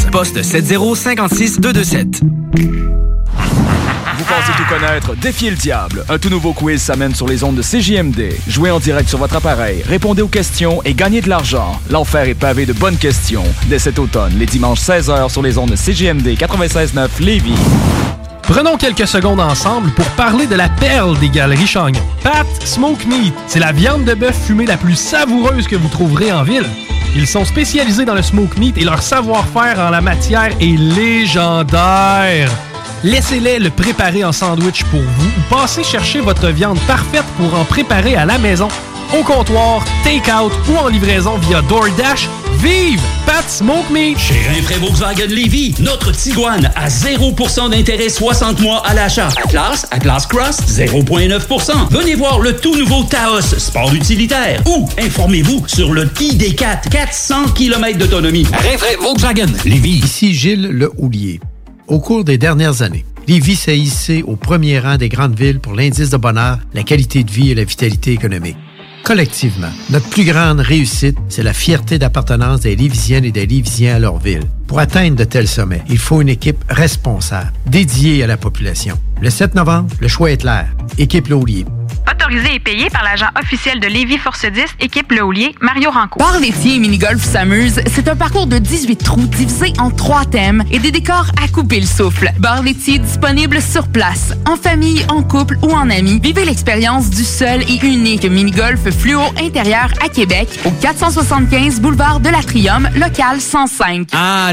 [SPEAKER 2] poste 7056 227.
[SPEAKER 24] Vous pensez tout connaître? Défiez le diable. Un tout nouveau quiz s'amène sur les ondes de CJMD. Jouez en direct sur votre appareil, répondez aux questions et gagnez de l'argent. L'enfer est pavé de bonnes questions. Dès cet automne, les dimanches 16h sur les ondes de CJMD 96.9 Lévis.
[SPEAKER 25] Prenons quelques secondes ensemble pour parler de la perle des galeries Chagnon. Pat Smoke Meat, c'est la viande de bœuf fumée la plus savoureuse que vous trouverez en ville. Ils sont spécialisés dans le smoke meat et leur savoir-faire en la matière est légendaire. Laissez-les le préparer en sandwich pour vous ou passez chercher votre viande parfaite pour en préparer à la maison, au comptoir, take-out ou en livraison via DoorDash. Vive Pat Smoke Meat!
[SPEAKER 14] Chez Rinfraie Volkswagen Lévy, notre Tiguan à 0% d'intérêt 60 mois à l'achat. Atlas, Atlas Cross, 0,9%. Venez voir le tout nouveau Taos, sport utilitaire. Ou informez-vous sur le ID4, 400 km d'autonomie. Rinfraie Volkswagen Lévy.
[SPEAKER 26] Ici Gilles Le Houlier. Au cours des dernières années, Lévis s'est hissé au premier rang des grandes villes pour l'indice de bonheur, la qualité de vie et la vitalité économique. Collectivement, notre plus grande réussite, c'est la fierté d'appartenance des Lévisiennes et des Lévisiens à leur ville. Pour atteindre de tels sommets, il faut une équipe responsable, dédiée à la population. Le 7 novembre, le choix est clair. Équipe Laulier.
[SPEAKER 27] Autorisé et payé par l'agent officiel de Lévis Force 10, équipe Le Houlier, Mario Ranco.
[SPEAKER 28] Bar laitier et mini-golf s'amuse, c'est un parcours de 18 trous divisé en trois thèmes et des décors à couper le souffle. Bar laitier disponible sur place, en famille, en couple ou en amis. Vivez l'expérience du seul et unique mini-golf fluo intérieur à Québec au 475 boulevard de l'Atrium, local 105.
[SPEAKER 2] Ah,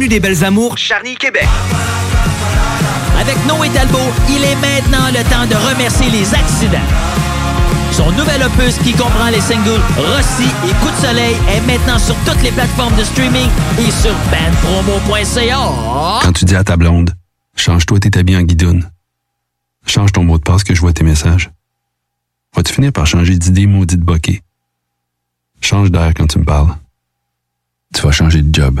[SPEAKER 2] Avenue des Belles Amours, Charny, Québec.
[SPEAKER 4] Avec Noé Talbot, il est maintenant le temps de remercier les accidents. Son nouvel opus qui comprend les singles Rossi et Coup de soleil est maintenant sur toutes les plateformes de streaming et sur bandpromo.ca.
[SPEAKER 23] Quand tu dis à ta blonde, change-toi tes habits en guidoune. Change ton mot de passe que je vois tes messages. Vas-tu finir par changer d'idée maudite bokeh? Change d'air quand tu me parles. Tu vas changer de job.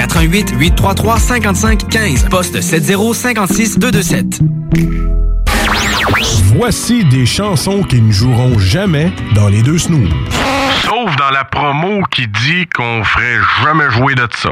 [SPEAKER 2] 88 833 55 15 poste 7056 227.
[SPEAKER 18] Voici des chansons qui ne joueront jamais dans les deux snooze.
[SPEAKER 22] Sauf dans la promo qui dit qu'on ferait jamais jouer de ça.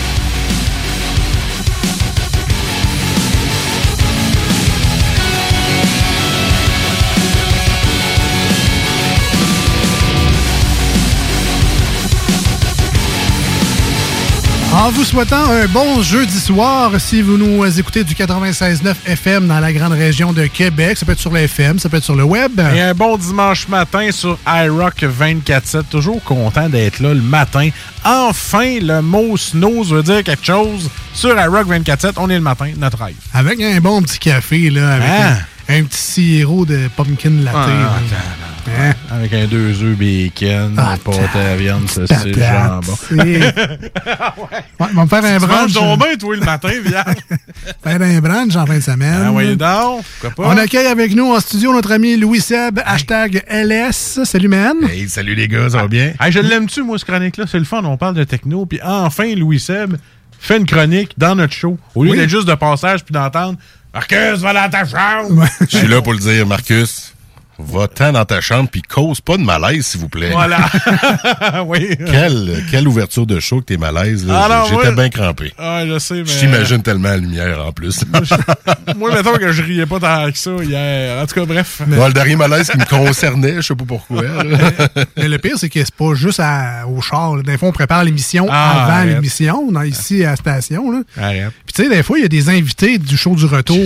[SPEAKER 9] En vous souhaitant un bon jeudi soir, si vous nous écoutez du 96.9 FM dans la grande région de Québec, ça peut être sur le FM, ça peut être sur le web.
[SPEAKER 10] Et un bon dimanche matin sur iRock 24.7. Toujours content d'être là le matin. Enfin, le mot snooze veut dire quelque chose. Sur iRock 24.7, on est le matin, notre rêve.
[SPEAKER 9] Avec un bon petit café, là, avec
[SPEAKER 10] Hein?
[SPEAKER 9] un, un petit sirop de pumpkin latte.
[SPEAKER 10] Ah.
[SPEAKER 9] Hein?
[SPEAKER 10] Avec un deux œufs bacon,
[SPEAKER 9] Ah,
[SPEAKER 10] pâte à viande, saucisse, jambon.
[SPEAKER 9] Ouais, on va me faire un
[SPEAKER 10] Tu manges
[SPEAKER 9] brunch.
[SPEAKER 10] ton bain, toi, le matin, viens.
[SPEAKER 9] Faire un brunch en fin de semaine.
[SPEAKER 10] Ah, oui, donc, pourquoi pas?
[SPEAKER 9] On accueille avec nous en studio notre ami Louis Seb, hashtag LS. Salut, man.
[SPEAKER 10] Hey, salut les gars, ça va bien? je l'aime-tu, moi, ce chronique-là? C'est le fun, on parle de techno. Puis enfin, Louis Seb fait une chronique dans notre show. Au lieu
[SPEAKER 29] Oui.
[SPEAKER 10] d'être juste de passage puis d'entendre Marcus, va dans ta chambre!
[SPEAKER 29] Je suis là pour le dire, Marcus. Va-t'en dans ta chambre puis cause pas de malaise, s'il vous plaît.
[SPEAKER 10] Voilà. oui.
[SPEAKER 29] Quelle, quelle ouverture de show que t'es malaise. là. J'étais bien crampé.
[SPEAKER 10] Ah, je sais, mais.
[SPEAKER 29] Je t'imagine tellement la lumière en plus.
[SPEAKER 10] Moi, mettons que je riais pas tant que ça hier. En tout cas, bref.
[SPEAKER 29] Bon, le dernier malaise qui me concernait, je sais pas pourquoi.
[SPEAKER 9] Mais le pire, c'est que c'est pas juste à- au char. là. Des fois, on prépare l'émission
[SPEAKER 10] Ah,
[SPEAKER 9] avant l'émission, ici à la station. Là.
[SPEAKER 10] Arrête.
[SPEAKER 9] Puis tu sais, des fois, il y a des invités du show du retour.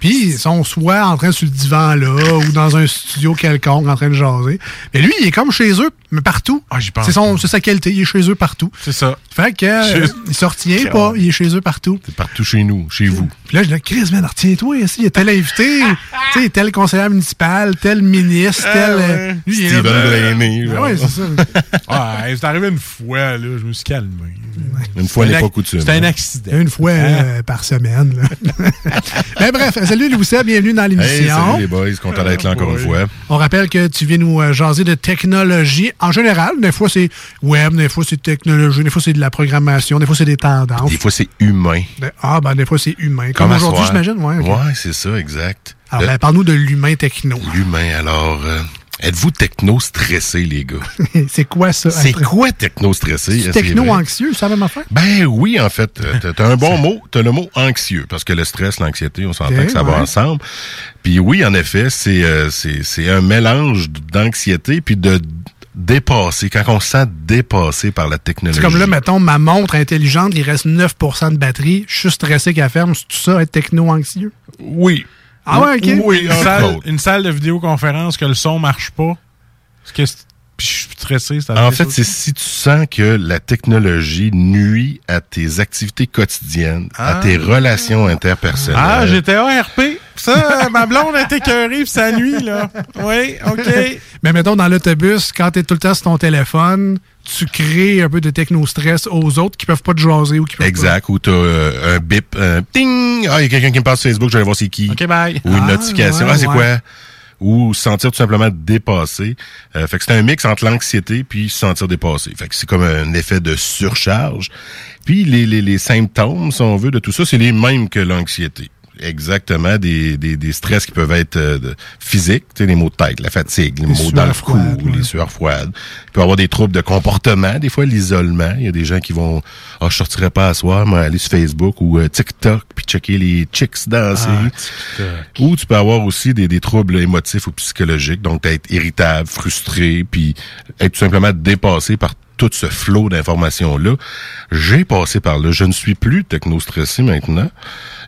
[SPEAKER 9] Puis ils sont soit en train sur le divan là, ou dans un studio quelconque en train de jaser. Mais lui, il est comme chez eux, mais partout.
[SPEAKER 10] pense
[SPEAKER 9] c'est son, c'est sa qualité, il est chez eux partout.
[SPEAKER 10] C'est ça.
[SPEAKER 9] Fait que euh, il se retient pas, il est chez eux partout.
[SPEAKER 29] C'est partout chez nous, chez vous.
[SPEAKER 9] Puis là, je dis, Chris, man, retiens-toi, ici, il y a tel invité, tu sais, tel conseiller municipal, tel ministre, tel. euh, lui, il est là,
[SPEAKER 29] Steven
[SPEAKER 9] ben,
[SPEAKER 29] Blaney, genre.
[SPEAKER 9] ouais, c'est ça.
[SPEAKER 10] Ah, c'est arrivé une fois, là, je me suis calmé.
[SPEAKER 29] Une fois n'est
[SPEAKER 10] un
[SPEAKER 29] pas coutume.
[SPEAKER 10] C'était un accident.
[SPEAKER 9] Une fois
[SPEAKER 10] Hein?
[SPEAKER 9] euh, par semaine. Mais bref, salut Louis Seb, bienvenue dans
[SPEAKER 29] Hey,
[SPEAKER 9] l'émission.
[SPEAKER 29] salut les boys, content d'être là encore une fois.
[SPEAKER 9] On rappelle que tu viens nous euh, jaser de technologie en général. Des fois, c'est web, des fois, c'est technologie, des fois, c'est de la programmation, des fois, c'est des tendances.
[SPEAKER 29] Des fois, c'est humain.
[SPEAKER 9] Ah, ben, des fois, c'est humain. Comme aujourd'hui, j'imagine. Ouais, ok.
[SPEAKER 29] Ouais, c'est ça, exact.
[SPEAKER 9] Alors,
[SPEAKER 29] Le-
[SPEAKER 9] ben, parle-nous de l'humain techno.
[SPEAKER 29] L'humain, alors, euh, êtes-vous techno-stressé, les gars?
[SPEAKER 9] c'est quoi ça?
[SPEAKER 29] C'est quoi techno-stressé?
[SPEAKER 9] Techno-anxieux, ça la même affaire?
[SPEAKER 29] Ben oui, en fait. Euh, T'as un bon mot. T'as le mot anxieux, parce que le stress, l'anxiété, on s'entend que ça
[SPEAKER 9] ouais.
[SPEAKER 29] va ensemble. Puis oui, en effet, c'est euh, c'est c'est un mélange d'anxiété puis de dépasser, quand on se sent dépassé par la technologie.
[SPEAKER 9] C'est comme là, mettons, ma montre intelligente, il reste 9% de batterie, je suis stressé qu'elle ferme. C'est tout ça, être techno-anxieux?
[SPEAKER 29] Oui.
[SPEAKER 9] Ah ouais, ok.
[SPEAKER 10] Oui, une salle, une salle de vidéoconférence que le son marche pas. Parce que je suis stressé. ça
[SPEAKER 29] En
[SPEAKER 10] fait
[SPEAKER 29] c'est si tu sens que la technologie nuit à tes activités quotidiennes, à
[SPEAKER 10] Ah.
[SPEAKER 29] tes relations interpersonnelles.
[SPEAKER 10] Ah, j'étais ARP. Ça, ma blonde a été écœurée puis ça nuit, là. Oui, OK.
[SPEAKER 9] Mais mettons, dans l'autobus, quand tu es tout le temps sur ton téléphone, tu crées un peu de techno-stress aux autres qui peuvent pas te jaser ou qui peuvent
[SPEAKER 29] Exact, ou t'as euh, un bip, un ting, ah, il y a quelqu'un qui me parle sur Facebook, je vais aller voir c'est qui.
[SPEAKER 10] OK, bye.
[SPEAKER 29] Ou une
[SPEAKER 10] Ah,
[SPEAKER 29] notification,
[SPEAKER 10] ouais,
[SPEAKER 29] ah, c'est
[SPEAKER 10] ouais.
[SPEAKER 29] quoi? Ou se sentir tout simplement dépassé. Euh, fait que c'est un mix entre l'anxiété puis se sentir dépassé. Fait que c'est comme un effet de surcharge. Puis les, les, les symptômes, si on veut, de tout ça, c'est les mêmes que l'anxiété. Exactement, des, des, des stress qui peuvent être euh, physiques, tu sais, les maux de tête, la fatigue, les,
[SPEAKER 9] Les
[SPEAKER 29] maux dans le cou,
[SPEAKER 9] froides,
[SPEAKER 29] les sueurs froides. Il peut y avoir des troubles de comportement, des fois l'isolement. Il y a des gens qui vont Ah, je sortirais pas à soir, mais aller sur Facebook ou euh, TikTok puis checker les chicks danser.
[SPEAKER 10] Ah,
[SPEAKER 29] ou tu peux avoir aussi des, des troubles émotifs ou psychologiques, donc être irritable, frustré, puis être tout simplement dépassé par tout ce flot d'informations-là. J'ai passé par là. Je ne suis plus techno-stressé maintenant.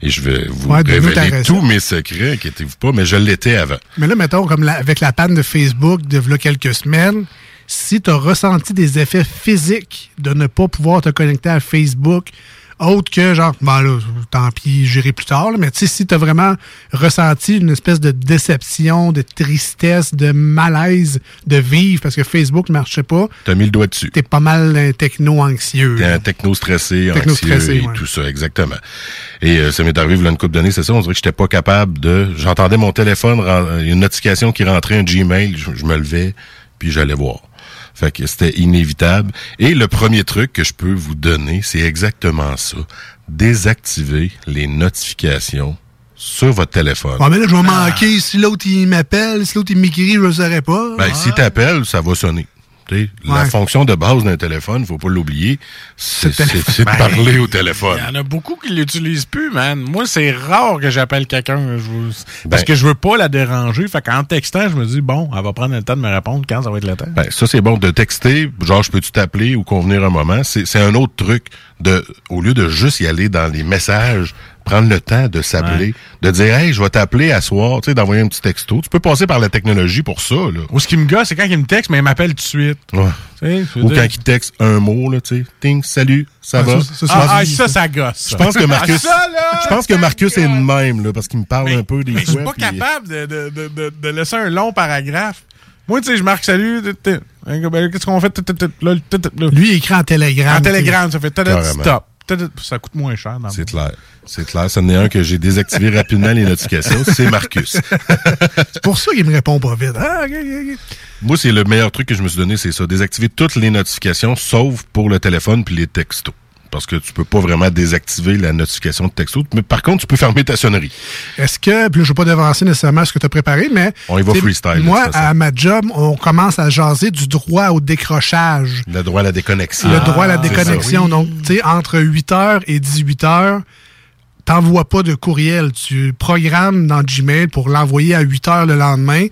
[SPEAKER 29] Et je vais vous
[SPEAKER 9] Ouais,
[SPEAKER 29] révéler tous mes secrets, inquiétez-vous pas, mais je l'étais avant.
[SPEAKER 9] Mais là, mettons, comme la- avec la panne de Facebook de quelques semaines, si tu as ressenti des effets physiques de ne pas pouvoir te connecter à Facebook, autre que genre, ben là, tant pis, j'irai plus tard, là, mais tu sais, si tu as vraiment ressenti une espèce de déception, de tristesse, de malaise de vivre parce que Facebook ne marchait pas,
[SPEAKER 29] T'as mis le doigt dessus.
[SPEAKER 9] t'es pas mal un techno-anxieux.
[SPEAKER 29] T'es un techno-stressé,
[SPEAKER 9] Techno-stressé,
[SPEAKER 29] anxieux et
[SPEAKER 9] ouais.
[SPEAKER 29] tout ça, exactement. Et euh, ça m'est arrivé a une couple d'années, c'est ça, on dirait que j'étais pas capable de... J'entendais mon téléphone, une notification qui rentrait, un Gmail, je, je me levais, puis j'allais voir. Fait que c'était inévitable. Et le premier truc que je peux vous donner, c'est exactement ça. Désactiver les notifications sur votre téléphone.
[SPEAKER 9] Ouais, mais là, je vais manquer. Si l'autre, il m'appelle, si l'autre, il m'écrit, je ne le saurais pas.
[SPEAKER 29] Ben,
[SPEAKER 9] Ah.
[SPEAKER 29] si t'appelles, ça va sonner. Tu sais, La fonction de base d'un téléphone, faut pas l'oublier, c'est de
[SPEAKER 10] Ben,
[SPEAKER 29] parler au téléphone.
[SPEAKER 10] Il y en a beaucoup qui l'utilisent plus, man. Moi, c'est rare que j'appelle quelqu'un. je vous- Parce
[SPEAKER 29] Ben-
[SPEAKER 10] que je veux pas la déranger. Fait qu'en textant, je me dis, bon, elle va prendre le temps de me répondre quand ça va être le temps.
[SPEAKER 29] Ben, ça, c'est bon de texter, genre, je peux-tu t'appeler ou convenir un moment? C'est c'est un autre truc de, au lieu de juste y aller dans les messages, prendre le temps de s'appeler, de dire, hey, je vais t'appeler à soir, tu sais, d'envoyer un petit texto. Tu peux passer par la technologie pour ça, là.
[SPEAKER 10] Ou ce qui me gosse, c'est quand il me texte, mais il m'appelle tout de suite.
[SPEAKER 29] Ouais. Ou
[SPEAKER 10] dire-
[SPEAKER 29] quand il texte un mot, là, tu sais, ting, salut, ça
[SPEAKER 10] Ah,
[SPEAKER 29] va.
[SPEAKER 10] ça, ça, ça, ah, ça, ça gosse.
[SPEAKER 29] Je pense que Marcus,
[SPEAKER 10] Ah, ça, là,
[SPEAKER 29] je pense que Marcus est le même, là, parce qu'il me parle un peu des
[SPEAKER 10] Mais je suis pas
[SPEAKER 29] puis-
[SPEAKER 10] capable de, de, de, de, de laisser un long paragraphe. Moi, tu sais, je marque salut. ben, Qu'est-ce qu'on fait?
[SPEAKER 9] Lui, il écrit en télégramme.
[SPEAKER 10] En télégramme, ça fait stop. T- Ça coûte moins cher.
[SPEAKER 29] C'est clair. C'est clair. Ça en est un que j'ai désactivé rapidement les notifications. C'est Marcus.
[SPEAKER 9] C'est pour ça qu'il me répond pas vite. Ah.
[SPEAKER 29] Moi, c'est le meilleur truc que je me suis donné, c'est ça. Désactiver toutes les notifications, sauf pour le téléphone puis les textos. Parce que tu peux pas vraiment désactiver la notification de texto. Mais par contre, tu peux fermer ta sonnerie.
[SPEAKER 9] Est-ce que, puis je ne vais pas devancer nécessairement ce que tu as préparé, mais.
[SPEAKER 29] On y va freestyle,
[SPEAKER 9] Moi, à ma job, on commence à jaser du droit au décrochage.
[SPEAKER 29] Le droit à la déconnexion.
[SPEAKER 9] Le droit à la
[SPEAKER 29] Ah,
[SPEAKER 9] déconnexion. Donc, tu sais, entre 8h et 18h, t'envoies pas de courriel. Tu programmes dans Gmail pour l'envoyer à 8h le lendemain.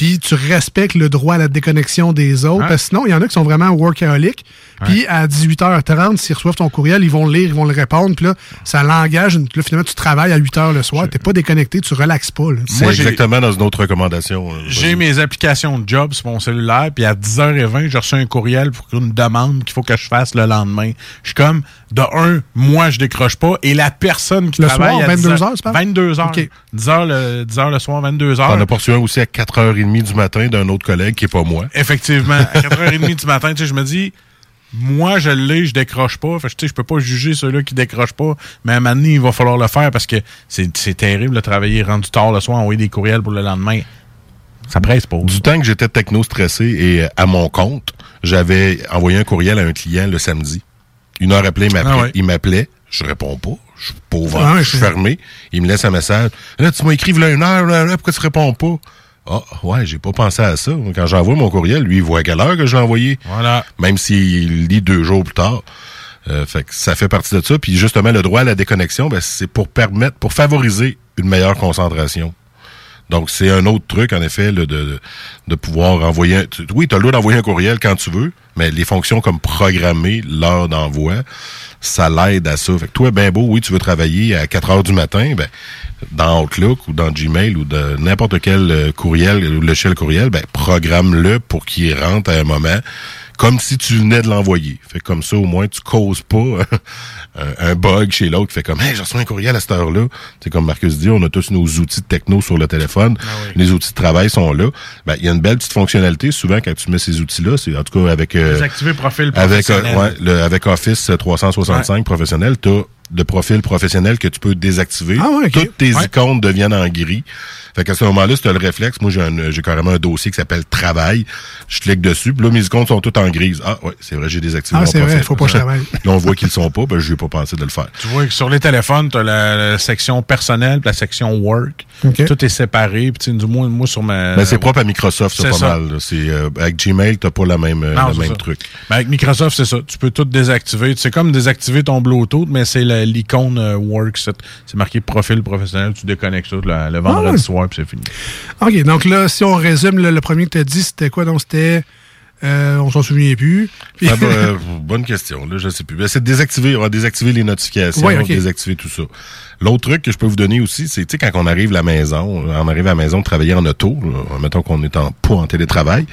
[SPEAKER 9] Puis tu respectes le droit à la déconnexion des autres. Parce que sinon, il y en a qui sont vraiment workaholics. Puis à 18h30, s'ils reçoivent ton courriel, ils vont le lire, ils vont le répondre. Puis là, ça l'engage. Puis là, finalement, tu travailles à 8h le soir. T'es pas déconnecté, tu relaxes pas. là.
[SPEAKER 29] C'est exactement dans une autre recommandation. euh,
[SPEAKER 10] J'ai mes applications de job sur mon cellulaire, puis à 10h20, j'ai reçu un courriel pour une demande qu'il faut que je fasse le lendemain. Je suis comme, de un, moi, je décroche pas, et la personne qui
[SPEAKER 9] Le
[SPEAKER 10] travaille
[SPEAKER 9] soir,
[SPEAKER 10] à
[SPEAKER 9] 22
[SPEAKER 10] 10
[SPEAKER 9] heures, tu parles?
[SPEAKER 10] 22 heures.
[SPEAKER 9] OK.
[SPEAKER 10] 10 h le, 10 heures le soir, 22
[SPEAKER 29] T'en
[SPEAKER 10] heures.
[SPEAKER 29] as poursuivi un aussi à 4h30 du matin d'un autre collègue qui est pas moi.
[SPEAKER 10] Effectivement, à 4h30 du matin, tu sais, je me dis, moi, je l'ai, je décroche pas. Fait tu sais, je peux pas juger ceux-là qui décrochent pas, mais à un moment donné, il va falloir le faire parce que c'est terrible de travailler rendu tard le soir, envoyer des courriels pour le lendemain. Ça presse pas.
[SPEAKER 29] Du temps que j'étais techno-stressé et euh, à mon compte, j'avais envoyé un courriel à un client le samedi. Une heure après, il m'appelait.
[SPEAKER 10] Ah.
[SPEAKER 29] Je réponds pas. Je suis pauvre.
[SPEAKER 9] Ah
[SPEAKER 29] je suis fermé. Il me laisse un message. Là, tu m'as écrit là une heure, là, là, pourquoi tu réponds pas? Ah, ouais, j'ai pas pensé à ça. Quand j'envoie mon courriel, lui, il voit à quelle heure que je l'ai envoyé.
[SPEAKER 10] Voilà.
[SPEAKER 29] Même s'il lit deux jours plus tard. Euh, fait que ça fait partie de ça. Puis justement, le droit à la déconnexion, ben, c'est pour permettre, pour favoriser une meilleure concentration. Donc, c'est un autre truc, en effet, là, de, de, de pouvoir envoyer... un- tu- oui, tu as le droit d'envoyer un courriel quand tu veux, mais les fonctions comme programmer l'heure d'envoi, ça l'aide à ça. Fait que toi, ben beau, oui, tu veux travailler à 4 heures du matin, ben, dans Outlook ou dans Gmail ou de n'importe quel euh, courriel ou logiciel courriel, ben, programme-le pour qu'il rentre à un moment comme si tu venais de l'envoyer. Fait comme ça, au moins, tu causes pas un, un bug chez l'autre qui fait comme, hey, j'ai reçu un courriel à cette heure-là. C'est comme Marcus dit, on a tous nos outils de techno sur le téléphone. Les outils de travail sont là. Ben, il y a une belle petite fonctionnalité. Souvent, quand tu mets ces outils-là, c'est en tout cas avec, euh,
[SPEAKER 10] Désactiver profil
[SPEAKER 29] avec, euh,
[SPEAKER 10] professionnel.
[SPEAKER 29] ouais, le- avec Office 365 professionnel, tu as de profil professionnel que tu peux désactiver.
[SPEAKER 9] Ah ouais, ok.
[SPEAKER 29] Toutes tes
[SPEAKER 9] Ouais.
[SPEAKER 29] icônes deviennent en gris. Fait qu'à ce moment-là, si tu as le réflexe, moi j'ai carrément un dossier qui s'appelle Travail. Je clique dessus, puis là mes icônes sont toutes en grise. Ah ouais, c'est vrai, j'ai désactivé
[SPEAKER 9] Ah,
[SPEAKER 29] mon
[SPEAKER 9] c'est vrai,
[SPEAKER 29] profil.
[SPEAKER 9] faut pas que je travaille.
[SPEAKER 29] Là, on voit qu'ils le sont pas, ben je n'ai pas pensé de le faire.
[SPEAKER 10] Tu vois que sur les téléphones, tu as la, la section personnelle puis la section work.
[SPEAKER 9] OK.
[SPEAKER 10] Tout est séparé. Puis, tu sais, du moins, moi, sur ma.
[SPEAKER 29] Ben, c'est propre à Microsoft, ça,
[SPEAKER 10] c'est
[SPEAKER 29] pas
[SPEAKER 10] ça.
[SPEAKER 29] mal. C'est, euh, avec Gmail, t'as pas la même, euh,
[SPEAKER 10] Non,
[SPEAKER 29] le même
[SPEAKER 10] ça.
[SPEAKER 29] truc.
[SPEAKER 10] Ben, avec Microsoft, c'est ça. Tu peux tout désactiver. C'est comme désactiver ton Bluetooth, mais c'est la- l'icône euh, Work. C'est marqué profil professionnel. Tu déconnectes tout le, le vendredi
[SPEAKER 9] Ah ouais.
[SPEAKER 10] soir, puis c'est fini.
[SPEAKER 9] OK, donc là, si on résume, le premier que tu as dit, c'était quoi? Donc, c'était. euh, on s'en souvient plus. Puis-
[SPEAKER 29] Ah, ben, euh, bonne question, là, je sais plus. Ben, c'est de désactiver, on va désactiver les notifications,
[SPEAKER 9] Ouais, ok.
[SPEAKER 29] désactiver tout ça. L'autre truc que je peux vous donner aussi, c'est, tu sais, quand on arrive à la maison, on arrive à la maison de travailler en auto, là, mettons qu'on est en, pas en télétravail,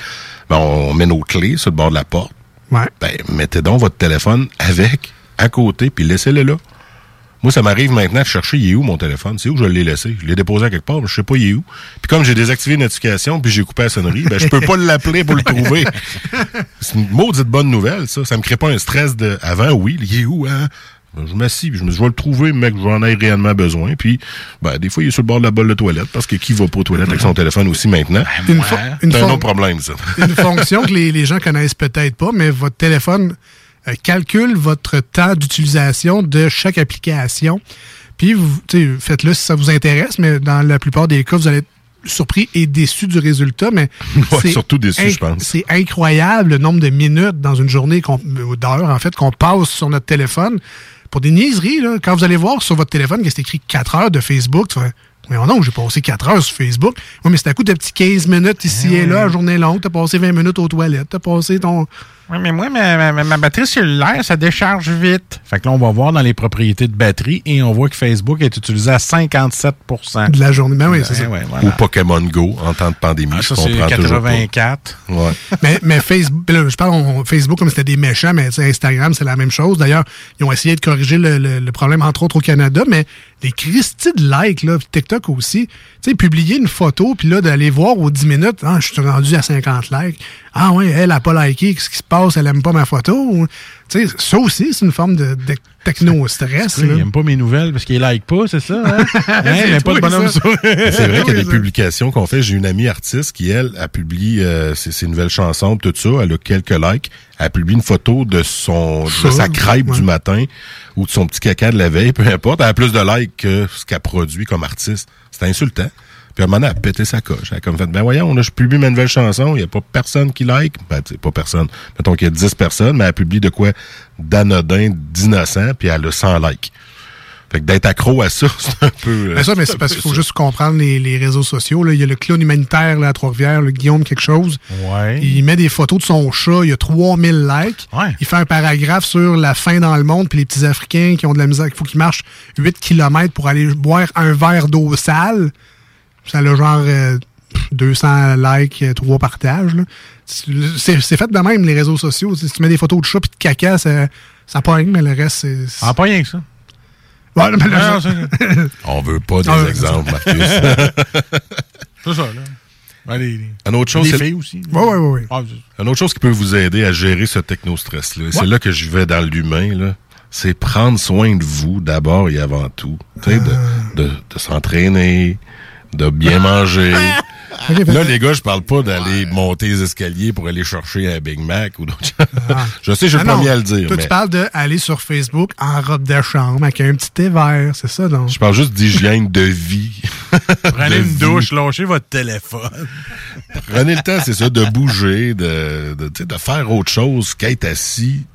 [SPEAKER 29] ben, on met nos clés sur le bord de la porte.
[SPEAKER 9] Ouais.
[SPEAKER 29] Ben, mettez donc votre téléphone avec, à côté, puis laissez-le là. Moi, ça m'arrive maintenant de chercher, il est où mon téléphone? C'est où je l'ai laissé? Je l'ai déposé à quelque part, mais je sais pas, il est où. Puis comme j'ai désactivé les notifications, puis j'ai coupé la sonnerie, ben, je peux pas l'appeler pour le trouver. C'est une maudite bonne nouvelle, ça. Ça me crée pas un stress de, avant, oui, il est où, hein? Ben, Je m'assis, puis je me dis, je vais le trouver, que j'en ai réellement besoin. Puis, ben, des fois, il est sur le bord de la bolle de toilette, parce que qui va pas aux toilettes avec son téléphone aussi maintenant?
[SPEAKER 9] Une, une
[SPEAKER 29] C'est un autre problème, ça.
[SPEAKER 9] une fonction que les, les gens connaissent peut-être pas, mais votre téléphone euh, calcule votre temps d'utilisation de chaque application. Puis, vous, tu sais, faites-le si ça vous intéresse, mais dans la plupart des cas, vous allez surpris et déçu du résultat, mais
[SPEAKER 29] Ouais,
[SPEAKER 9] c'est
[SPEAKER 29] surtout déçu, je pense.
[SPEAKER 9] C'est incroyable le nombre de minutes dans une journée, d'heures en fait, qu'on passe sur notre téléphone pour des niaiseries. Là. Quand vous allez voir sur votre téléphone que c'est écrit 4 heures de Facebook, tu fais mais non, j'ai passé 4 heures sur Facebook. Oui, mais c'est à coup de petits 15 minutes ici et là, journée longue. T'as passé 20 minutes aux toilettes. T'as passé ton.
[SPEAKER 30] Oui, mais moi, ma, ma- ma batterie cellulaire, ça décharge vite. Fait que là, on va voir dans les propriétés de batterie et on voit que Facebook est utilisé à 57%
[SPEAKER 9] De la journée. Ben oui, c'est ça.
[SPEAKER 30] ouais, voilà.
[SPEAKER 29] Ou Pokémon Go en temps de pandémie.
[SPEAKER 30] Ah, ça, c'est
[SPEAKER 29] comprends toujours pas.
[SPEAKER 30] 84.
[SPEAKER 29] Ouais.
[SPEAKER 9] mais, mais Facebook, là, je parle on- Facebook comme si c'était des méchants, mais tu sais, Instagram, c'est la même chose. D'ailleurs, ils ont essayé de corriger le, le- le problème, entre autres au Canada, mais les Christy de likes, là, TikTok aussi, tu sais, publier une photo, puis là, d'aller voir aux 10 minutes, ah, je suis rendu à 50 likes. Ah ouais, elle a pas liké, qu'est-ce qui se passe, elle aime pas ma photo. Tu sais, ça aussi, c'est une forme de, de techno-stress.
[SPEAKER 30] Il
[SPEAKER 9] là.
[SPEAKER 30] aime pas mes nouvelles parce qu'il like pas, c'est ça? Hein? Hein,
[SPEAKER 9] C'est
[SPEAKER 30] mais pas de
[SPEAKER 9] toi,
[SPEAKER 30] bonhomme sur.
[SPEAKER 29] C'est vrai qu'il y a des publications qu'on fait. J'ai une amie artiste qui, elle, a publié euh, ses, ses nouvelles chansons, tout ça. Elle a quelques likes. Elle a publié une photo de son de
[SPEAKER 9] Ça,
[SPEAKER 29] sa crêpe
[SPEAKER 9] ouais.
[SPEAKER 29] du matin ou de son petit caca de la veille, peu importe. Elle a plus de likes que ce qu'elle produit comme artiste. C'est insultant. Puis à un moment donné, elle a pété sa coche. Elle a comme fait, ben voyons, là, je publie ma nouvelle chanson, il n'y a pas personne qui like. Ben, tu sais, pas personne. Mettons qu'il y a 10 personnes, mais elle publie de quoi d'anodin, d'innocent, puis elle a 100 likes. Fait que d'être accro à ça, c'est un peu... euh,
[SPEAKER 9] Ben ça, mais c'est parce qu'il faut juste comprendre les, les réseaux sociaux. Là. Il y a le clown humanitaire là, à Trois-Rivières, le Guillaume quelque chose.
[SPEAKER 30] Ouais.
[SPEAKER 9] Il met des photos de son chat, il y a 3000 likes.
[SPEAKER 30] Ouais.
[SPEAKER 9] Il fait un paragraphe sur la faim dans le monde, puis les petits Africains qui ont de la misère, il faut qu'ils marchent 8 km pour aller boire un verre d'eau sale. Ça a genre euh, 200 likes, 3 partages. là. C'est fait de même, les réseaux sociaux. Si tu mets des photos de chat puis de caca, ça, ça pogne, mais le reste, c'est...
[SPEAKER 30] Ah, pas rien que ça.
[SPEAKER 9] Ouais, mais
[SPEAKER 30] Ah,
[SPEAKER 29] On veut pas des
[SPEAKER 9] Ah,
[SPEAKER 29] exemples, Marcus.
[SPEAKER 30] C'est ça, là. Les-
[SPEAKER 29] Une autre chose,
[SPEAKER 30] les
[SPEAKER 29] c'est-
[SPEAKER 30] filles aussi.
[SPEAKER 9] Ouais, ouais, ouais, ouais.
[SPEAKER 30] Ah, je-
[SPEAKER 29] Une autre chose qui peut vous aider à gérer ce techno-stress-là, et c'est là que je vais dans l'humain, c'est prendre soin de vous d'abord et avant tout. De, de, de s'entraîner, de bien manger. Là, les gars, je parle pas d'aller monter les escaliers pour aller chercher un Big Mac ou d'autres choses. Je sais, je suis
[SPEAKER 9] Ah
[SPEAKER 29] le
[SPEAKER 9] non.
[SPEAKER 29] premier à le dire,
[SPEAKER 9] Toi,
[SPEAKER 29] mais
[SPEAKER 9] tu parles d'aller sur Facebook en robe de chambre avec un petit thé vert, c'est ça, donc?
[SPEAKER 29] je parle juste d'hygiène de vie.
[SPEAKER 30] Prenez
[SPEAKER 29] De
[SPEAKER 30] une
[SPEAKER 29] vie.
[SPEAKER 30] douche, lâchez votre téléphone.
[SPEAKER 29] Prenez le temps, c'est ça, de bouger, de, de, tu sais, de faire autre chose qu'être assis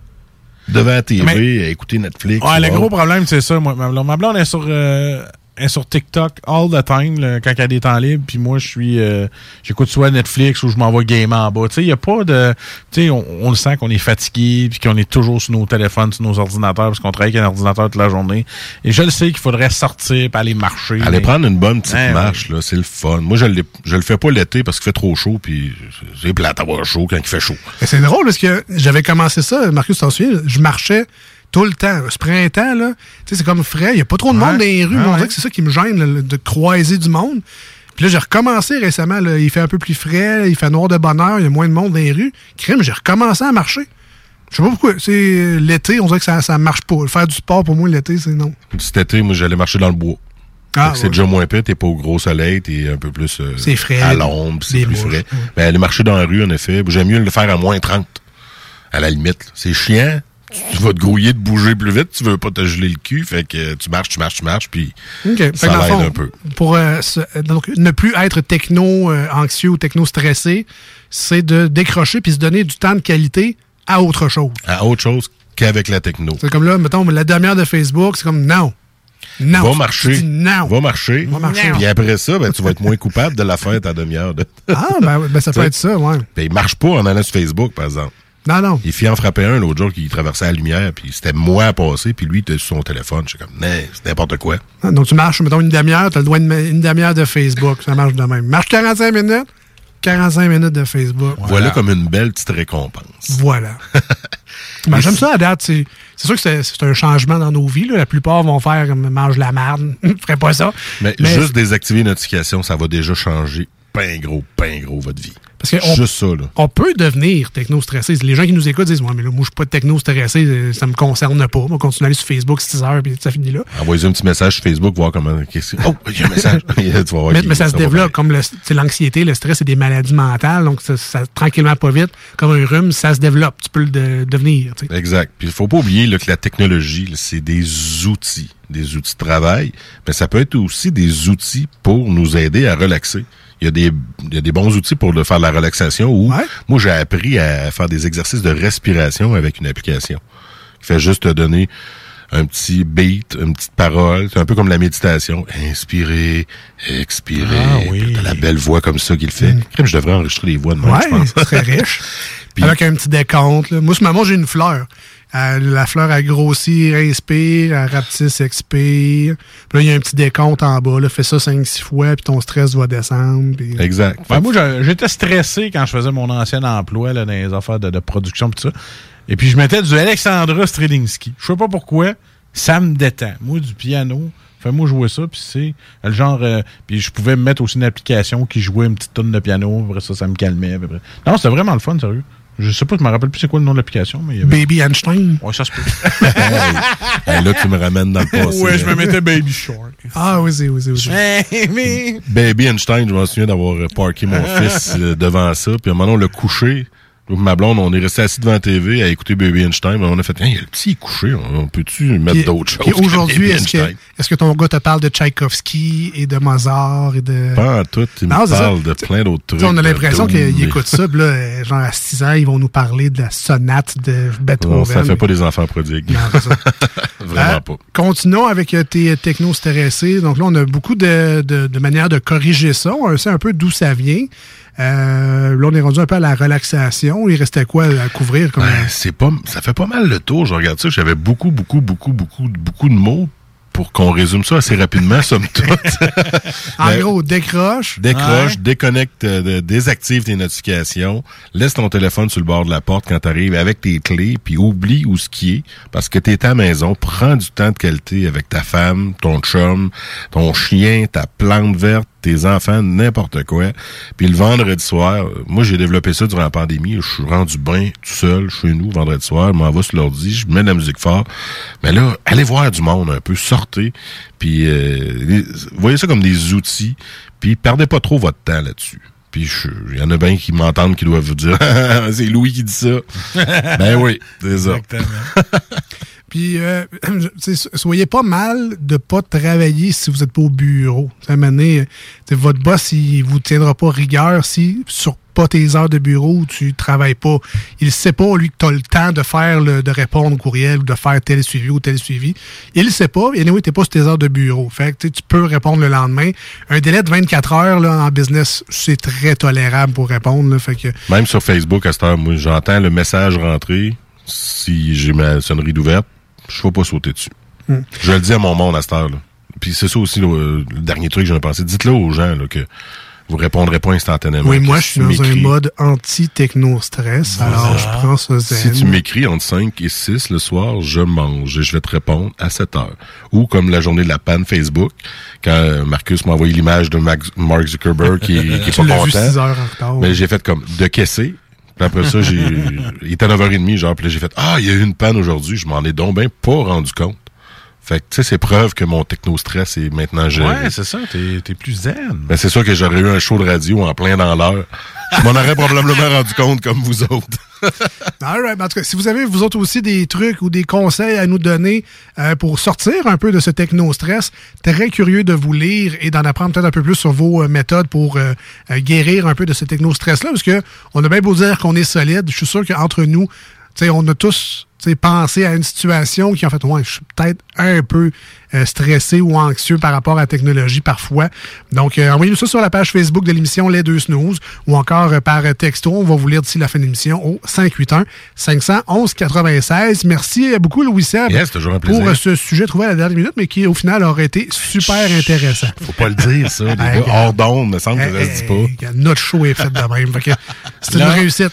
[SPEAKER 29] devant la TV,
[SPEAKER 30] Mais-
[SPEAKER 29] à écouter Netflix.
[SPEAKER 30] Ouais, le gros problème, c'est ça. Moi, ma, ma blonde est sur, euh, est sur TikTok all the time là, quand elle a des temps libres. Puis moi, je suis, euh, j'écoute soit Netflix ou je m'en vais gamer en bas. Tu sais, il y a pas de, tu sais, on, on le sent qu'on est fatigué puis qu'on est toujours sur nos téléphones, sur nos ordinateurs parce qu'on travaille avec un ordinateur toute la journée. Et je le sais qu'il faudrait sortir puis aller marcher.
[SPEAKER 29] Aller
[SPEAKER 30] mais-
[SPEAKER 29] prendre une bonne petite
[SPEAKER 30] Ouais, ouais.
[SPEAKER 29] marche, là, c'est le fun. Moi, je, l'ai- je le fais pas l'été parce qu'il fait trop chaud, puis c'est plate d'avoir chaud quand il fait chaud.
[SPEAKER 9] Mais C'est drôle parce que j'avais commencé ça, Marcus, t'en souviens, je marchais tout le temps. Ce printemps, là, c'est comme frais, il n'y a pas trop de monde dans les rues,
[SPEAKER 30] Ouais,
[SPEAKER 9] on dirait que c'est ça qui me gêne, là, de croiser du monde. Puis là, j'ai recommencé récemment, là, il fait un peu plus frais, il fait noir de bonheur, il y a moins de monde dans les rues. Crime, j'ai recommencé à marcher. Je sais pas pourquoi. C'est l'été, on dirait que ça, ça marche pas. Faire du sport, pour moi, l'été, c'est non.
[SPEAKER 29] Cet été, moi, j'allais marcher dans le bois.
[SPEAKER 9] Ah,
[SPEAKER 29] c'est
[SPEAKER 9] ouais.
[SPEAKER 29] déjà moins pire, t'es pas au gros soleil, t'es un peu plus euh,
[SPEAKER 9] C'est frais.
[SPEAKER 29] à l'ombre, c'est plus
[SPEAKER 9] mouches,
[SPEAKER 29] frais.
[SPEAKER 9] ouais.
[SPEAKER 29] Mais aller marcher dans la rue, en effet, j'aime mieux le faire à moins 30. À la limite. C'est chiant. Tu vas te grouiller de bouger plus vite, tu veux pas te geler le cul, fait que tu marches, tu marches, tu marches, puis ça l'aide un peu.
[SPEAKER 9] Pour euh, se- donc, ne plus être techno-anxieux ou techno-stressé, c'est de décrocher puis se donner du temps de qualité à autre chose.
[SPEAKER 29] À autre chose qu'avec la techno.
[SPEAKER 9] C'est comme là, mettons, la demi-heure de Facebook, c'est comme non. Non.
[SPEAKER 29] va marcher.
[SPEAKER 9] non.
[SPEAKER 29] Va marcher.
[SPEAKER 9] Va marcher.
[SPEAKER 29] Puis après ça, ben, tu vas être moins coupable de la faire ta demi-heure. De...
[SPEAKER 9] Ah, ben, ben, ça peut être ça, ouais.
[SPEAKER 29] Ben, il marche pas en allant sur Facebook, par exemple.
[SPEAKER 9] Non, non.
[SPEAKER 29] Il fit en frapper un l'autre jour qui traversait la lumière, puis c'était moi à passer, puis lui, il était sur son téléphone. J'étais comme, non, c'est n'importe quoi.
[SPEAKER 9] Ah, Donc, tu marches, mettons, une demi-heure, tu as le droit une demi-heure de Facebook. Ça marche de même. Marche 45 minutes, 45 minutes de Facebook.
[SPEAKER 29] Voilà, comme une belle petite récompense.
[SPEAKER 9] Voilà. Ben, J'aime ça à date. C'est sûr que c'est un changement dans nos vies. là. La plupart vont faire comme mange la merde. Je ferais pas ça.
[SPEAKER 29] Mais, juste désactiver les notifications, ça va déjà changer pain gros, pain gros votre vie.
[SPEAKER 9] Parce que on-
[SPEAKER 29] Juste ça, là.
[SPEAKER 9] On peut devenir techno-stressé. Les gens qui nous écoutent disent Ouais, mais là, moi, je suis pas techno-stressé, ça me concerne pas. On va continuer à aller sur Facebook 6 heures, puis ça finit là.
[SPEAKER 29] Envoyez un petit message sur Facebook, voir comment. qu'est-ce que- Oh, j'ai un message. tu vas voir
[SPEAKER 9] Mais, ça se développe comme l'anxiété, le stress, c'est des maladies mentales. Donc, ça, ça- tranquillement, pas vite, comme un rhume, ça se développe. Tu peux le de- devenir.
[SPEAKER 29] Exact. Puis il faut pas oublier là, que la technologie, c'est des outils, des outils de travail, mais ça peut être aussi des outils pour nous aider à relaxer. Il y a des, il y a des bons outils pour le faire de la relaxation ou moi j'ai appris à faire des exercices de respiration avec une application qui fait juste te donner un petit beat, une petite parole. C'est un peu comme la méditation. Inspirer, expirer.
[SPEAKER 9] Ah oui.
[SPEAKER 29] T'as la belle voix comme ça qu'il fait. Crème, Je devrais enregistrer les voix de moi,
[SPEAKER 9] Ouais,
[SPEAKER 29] je pense.
[SPEAKER 9] c'est très riche. Avec un petit décompte. là. Moi, ce moment, j'ai une fleur. Euh, la fleur, elle grossit, inspire, elle rapetisse, expire. Puis là, il y a un petit décompte en bas. Là, fais ça 5-6 fois, puis ton stress va descendre. puis-
[SPEAKER 29] Exact.
[SPEAKER 30] Moi, j'étais stressé quand je faisais mon ancien emploi là, dans les affaires de, de production tout ça. Et puis, je mettais du Alexandra Strelinsky. Je sais pas pourquoi, ça me détend. Moi, du piano, fais-moi jouer ça, puis c'est le genre... euh, puis je pouvais me mettre aussi une application qui jouait une petite tonne de piano, après ça, ça me calmait. après- Non, c'était vraiment le fun, sérieux. Je sais pas, je me rappelle plus c'est quoi le nom de l'application, mais il y avait...
[SPEAKER 9] Baby Einstein.
[SPEAKER 30] Ouais, ça se peut.
[SPEAKER 29] Hey, là, tu me ramènes dans le passé.
[SPEAKER 30] ouais, je me mettais Baby Shark.
[SPEAKER 9] Ah, oui, c'est, oui, c'est, oui.
[SPEAKER 30] mais...
[SPEAKER 29] Baby Einstein, je m'en souviens d'avoir euh, parké mon fils euh, devant ça. Puis à un moment, on l'a couché. Donc, ma blonde, on est resté assis devant la TV à écouter Baby Einstein. Mais on a fait, il y a le petit couché. On, peut-tu mettre d'autres choses?
[SPEAKER 9] aujourd'hui, est-ce que, ton gars te parle de Tchaïkovski et de Mozart et de.
[SPEAKER 29] Pas en tout. Il
[SPEAKER 9] Non,
[SPEAKER 29] me
[SPEAKER 9] ça.
[SPEAKER 29] parle de plein d'autres trucs.
[SPEAKER 9] on a l'impression
[SPEAKER 29] Doom,
[SPEAKER 9] qu'ils écoutent ça, puis là, euh, genre à 6 ans, ils vont nous parler de la sonate de Beethoven.
[SPEAKER 29] Non, ça fait pas des enfants prodigues.
[SPEAKER 9] Non, ça.
[SPEAKER 29] Vraiment
[SPEAKER 9] Euh,
[SPEAKER 29] pas.
[SPEAKER 9] Continuons avec euh, tes technos stressés. Donc là, on a beaucoup de, de, de manières de corriger ça. On sait un peu d'où ça vient. Euh, là, on est rendu un peu à la relaxation. Il restait quoi à couvrir? Comme,
[SPEAKER 29] Ouais, c'est pas, ça fait pas mal le tour. Je regarde ça. J'avais beaucoup, beaucoup, beaucoup, beaucoup, beaucoup de mots pour qu'on résume ça assez rapidement, somme toute.
[SPEAKER 9] en
[SPEAKER 29] Ben,
[SPEAKER 9] gros, décroche.
[SPEAKER 29] Décroche, déconnecte, euh, désactive tes notifications, laisse ton téléphone sur le bord de la porte quand tu arrives avec tes clés, puis oublie où ce qui est, parce que tu es à la maison, prends du temps de qualité avec ta femme, ton chum, ton chien, ta plante verte, tes enfants, n'importe quoi. Puis le vendredi soir, moi j'ai développé ça durant la pandémie, je suis rendu bien tout seul chez nous vendredi soir, je m'en vais sur l'ordi, je mets de la musique fort. Mais là, allez voir du monde un peu, sortez, puis euh, les- voyez ça comme des outils, puis perdez pas trop votre temps là-dessus. Puis il y en a bien qui m'entendent qui doivent vous dire c'est Louis qui dit ça. ben oui, c'est ça.
[SPEAKER 9] Puis, euh, soyez pas mal de pas travailler si vous n'êtes pas au bureau. Moment donné, euh, votre boss, il vous tiendra pas rigueur si sur pas tes heures de bureau tu travailles pas. Il sait pas, lui, que tu as le temps de faire, le- de répondre au courriel ou de faire tel suivi ou tel suivi. Il sait pas. Et anyway, t'es pas sur tes heures de bureau. Fait que tu peux répondre le lendemain. Un délai de 24 heures là, en business, c'est très tolérable pour répondre. Là, fait que
[SPEAKER 29] Même sur Facebook, à cette heure, j'entends le message rentrer. Si j'ai ma sonnerie d'ouverte, je ne vais pas sauter dessus.
[SPEAKER 9] Hmm.
[SPEAKER 29] Je le dis à mon monde à cette heure. là. Puis c'est ça aussi euh, le dernier truc que j'en ai pensé. Dites-le aux gens là, que vous répondrez pas instantanément.
[SPEAKER 9] oui, moi, je suis dans un mode anti-techno-stress. Alors, je prends ça zen.
[SPEAKER 29] Si tu m'écris entre 5 et 6 le soir, je mange et je vais te répondre à 7 heures. Ou comme la journée de la panne Facebook, quand euh, Marcus m'a envoyé l'image de Max- Mark Zuckerberg qui, est- qui est pas content.
[SPEAKER 9] vu six heures en retard.
[SPEAKER 29] Mais j'ai fait comme de caisser. Puis après ça, j'ai, il était 9h30, genre, puis là, j'ai fait, ah, il y a eu une panne aujourd'hui, je m'en ai donc ben pas rendu compte. Fait que, tu sais, c'est preuve que mon techno-stress est maintenant géré.
[SPEAKER 30] Ouais, c'est ça, t'es t'es plus zen.
[SPEAKER 29] Ben, c'est sûr que j'aurais eu un show de radio en plein dans l'heure. Je m'en aurais probablement rendu compte comme vous autres.
[SPEAKER 9] All. En tout cas, si vous avez, vous autres aussi, des trucs ou des conseils à nous donner euh, pour sortir un peu de ce techno-stress, très curieux de vous lire et d'en apprendre peut-être un peu plus sur vos euh, méthodes pour euh, guérir un peu de ce techno-stress-là, parce que on a bien beau dire qu'on est solide, je suis sûr qu'entre nous, on a tous pensé à une situation qui, en fait, ouais, je suis peut-être un peu euh, stressé ou anxieux par rapport à la technologie parfois. Donc, euh, envoyez-nous ça sur la page Facebook de l'émission Les Deux Snooze ou encore euh, par texto. On va vous lire d'ici la fin de l'émission au 581-511-96. Merci euh, beaucoup, Louis Seb,
[SPEAKER 29] Yes, toujours un plaisir.
[SPEAKER 9] pour ce sujet trouvé à la dernière minute, mais qui, au final, aurait été super intéressant.
[SPEAKER 29] Faut pas le dire, ça. Les
[SPEAKER 9] Hey,
[SPEAKER 29] gars,
[SPEAKER 9] gars.
[SPEAKER 29] hors d'onde, me semble que ça se dit pas.
[SPEAKER 9] hey, Notre show est fait de même. C'est une réussite.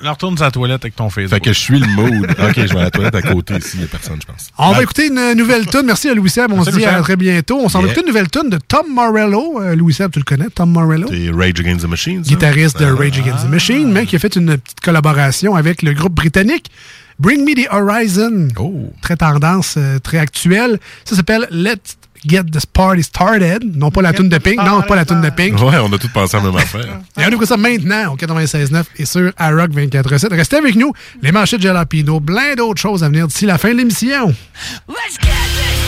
[SPEAKER 30] Là, retourne sur la toilette avec ton Facebook.
[SPEAKER 29] Fait que je suis le mood. ok, je vais à la toilette à côté ici, il y a personne, je pense.
[SPEAKER 9] On va écouter une nouvelle tune. Merci à Louis On se dit à très bientôt. On s'en va écouter une nouvelle tune de Tom Morello. Euh, Louis Seb, tu le connais, Tom Morello?
[SPEAKER 29] C'est Rage Against the Machine, ça?
[SPEAKER 9] Guitariste de Rage Against the Machine, mais qui a fait une petite collaboration avec le groupe britannique Bring Me the Horizon. Très tendance, euh, très actuelle. Ça s'appelle Let's Get This Party Started. Non pas la tune de Pink. Non, pas la tune de Pink.
[SPEAKER 29] Ouais, on a tous pensé à la même affaire.
[SPEAKER 9] Et on écoute ça maintenant au 96.9 et sur iRock 24.7. Restez avec nous. Les manchettes de Jalapino, plein d'autres choses à venir d'ici la fin de l'émission.
[SPEAKER 8] Let's get this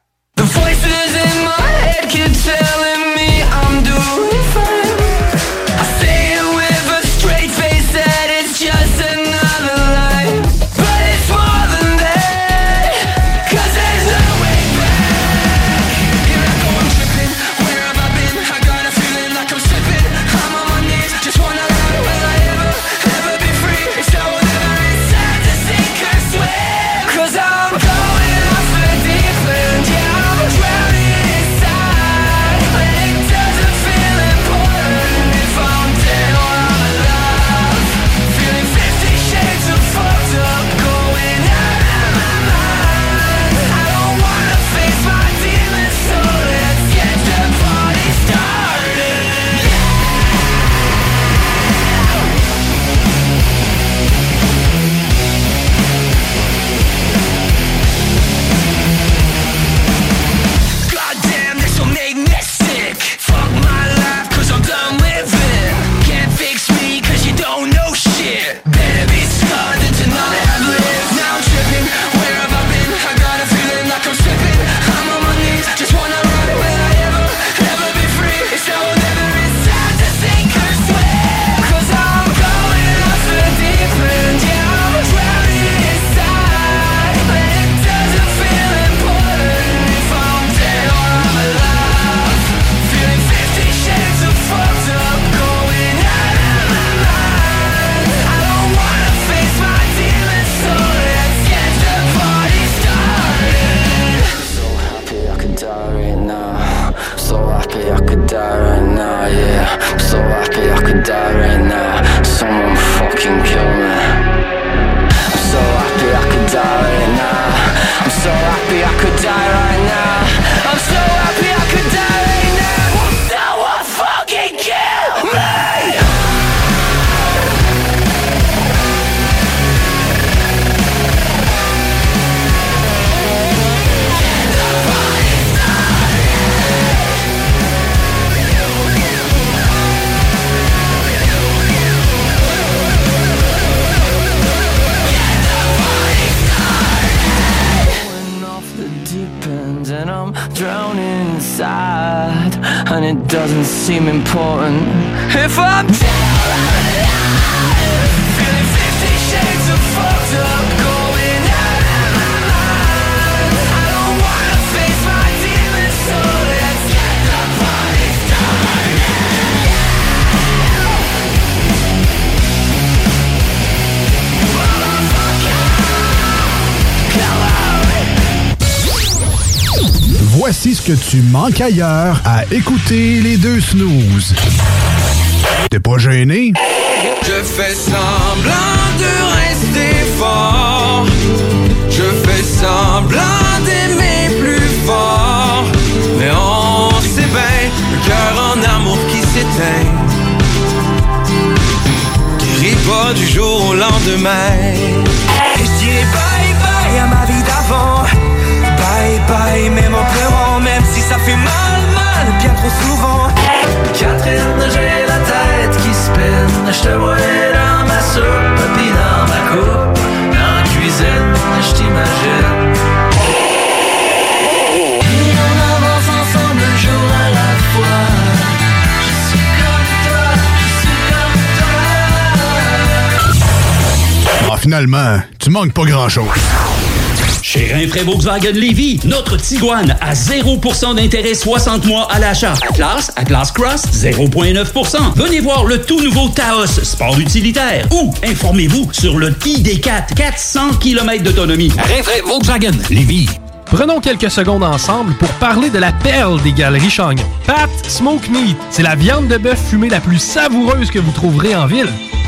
[SPEAKER 8] The voices in my head keep telling me I'm doing fine.
[SPEAKER 5] Tu manques ailleurs à écouter les deux snooze. T'es pas gêné?
[SPEAKER 8] Je fais semblant de rester fort. Je fais semblant d'aimer plus fort. Mais on sait bien, un cœur en amour qui s'éteint. Guérit pas du jour au lendemain. Et je dirais bye bye à ma vie d'avant. Bye bye, même fait mal, mal, bien trop souvent. Catherine, j'ai la tête qui spinne. Je te vois dans ma soupe, puis dans ma coupe. Dans la cuisine, je t'imagine. On avance ensemble un jour à la fois. Je suis comme toi, je suis comme toi.
[SPEAKER 5] Ah, finalement, tu manques pas grand-chose.
[SPEAKER 14] Chez Volkswagen Lévy, notre Tiguan à 0% d'intérêt 60 mois à l'achat. Atlas, Atlas Cross, 0,9%. Venez voir le tout nouveau Taos, sport utilitaire. Ou informez-vous sur le ID4, 400 km d'autonomie.
[SPEAKER 25] Rinfraie Volkswagen Lévy. Prenons quelques secondes ensemble pour parler de la perle des galeries Chagnon. Pat Smoke Meat, c'est la viande de bœuf fumée la plus savoureuse que vous trouverez en ville.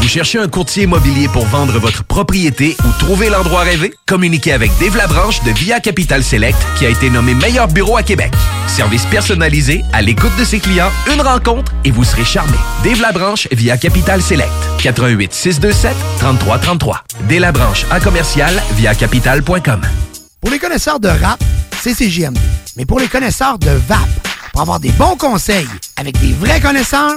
[SPEAKER 1] Vous cherchez un courtier immobilier pour vendre votre propriété ou trouver l'endroit rêvé? Communiquez avec Dave Labranche de Via Capital Select qui a été nommé meilleur bureau à Québec. Service personnalisé, à l'écoute de ses clients, une rencontre et vous serez charmé. Dave Labranche via Capital Select. 88 627 3333. Dave Labranche en commercial via capital.com.
[SPEAKER 31] Pour les connaisseurs de rap, c'est CJMD. Mais pour les connaisseurs de VAP, pour avoir des bons conseils avec des vrais connaisseurs,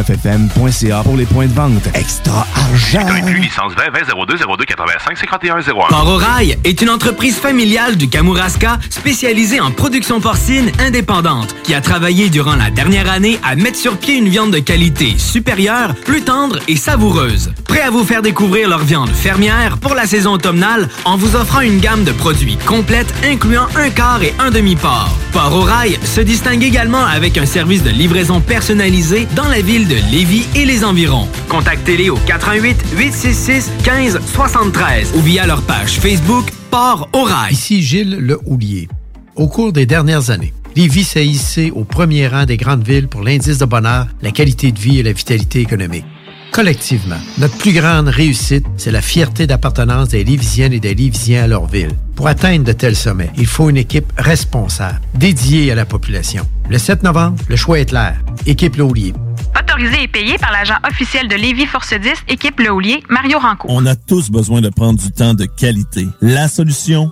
[SPEAKER 32] 969fm.ca pour les points de vente. Extra argent!
[SPEAKER 33] licence 20 20 02 02 85 51 01.
[SPEAKER 2] Port au Rail est une entreprise familiale du Kamouraska spécialisée en production porcine indépendante qui a travaillé durant la dernière année à mettre sur pied une viande de qualité supérieure, plus tendre et savoureuse. Prêt à vous faire découvrir leur viande fermière pour la saison automnale en vous offrant une gamme de produits complète incluant un quart et un demi-port. Port au Rail se distingue également avec un service de livraison personnalisé dans la ville de Lévis et les environs. Contactez-les au 88 866 15 73 ou via leur page Facebook Port au.
[SPEAKER 26] Ici Gilles Le Houlier. Au cours des dernières années, Lévis s'est hissé au premier rang des grandes villes pour l'indice de bonheur, la qualité de vie et la vitalité économique. Collectivement, notre plus grande réussite, c'est la fierté d'appartenance des Lévisiennes et des Lévisiens à leur ville. Pour atteindre de tels sommets, il faut une équipe responsable, dédiée à la population. Le 7 novembre, le choix est clair. Équipe Laulier.
[SPEAKER 27] Autorisé et payé par l'agent officiel de Lévis Force 10, équipe Le Houlier, Mario Rancourt.
[SPEAKER 34] On a tous besoin de prendre du temps de qualité. La solution,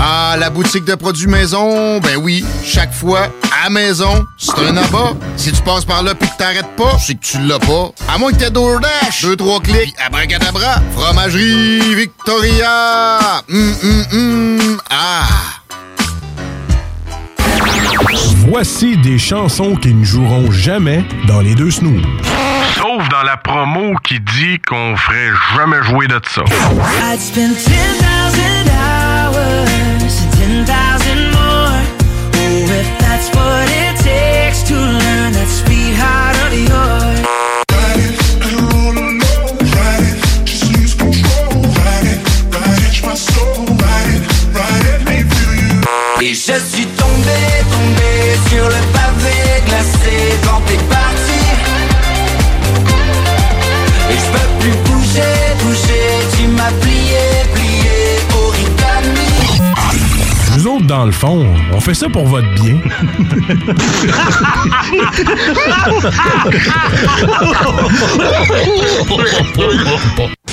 [SPEAKER 3] Ah, la boutique de produits maison, ben oui, chaque fois, à maison, c'est un abat. Si tu passes par là pis que t'arrêtes pas, c'est que tu l'as pas. À moins que t'aies DoorDash, deux, trois clics, pis abracadabra, fromagerie Victoria! Hum, hum, hum, ah!
[SPEAKER 18] Voici des chansons qui ne joueront jamais dans les deux snooze.
[SPEAKER 22] Sauf dans la promo qui dit qu'on ferait jamais jouer de ça.
[SPEAKER 8] I'd spend 10,000 Et je suis tombé, tombé sur le pavé glacé quand t'es parti Et je peux plus bouger, bouger, tu m'as plié, plié origami Nous
[SPEAKER 35] autres, dans le fond, on fait ça pour votre bien.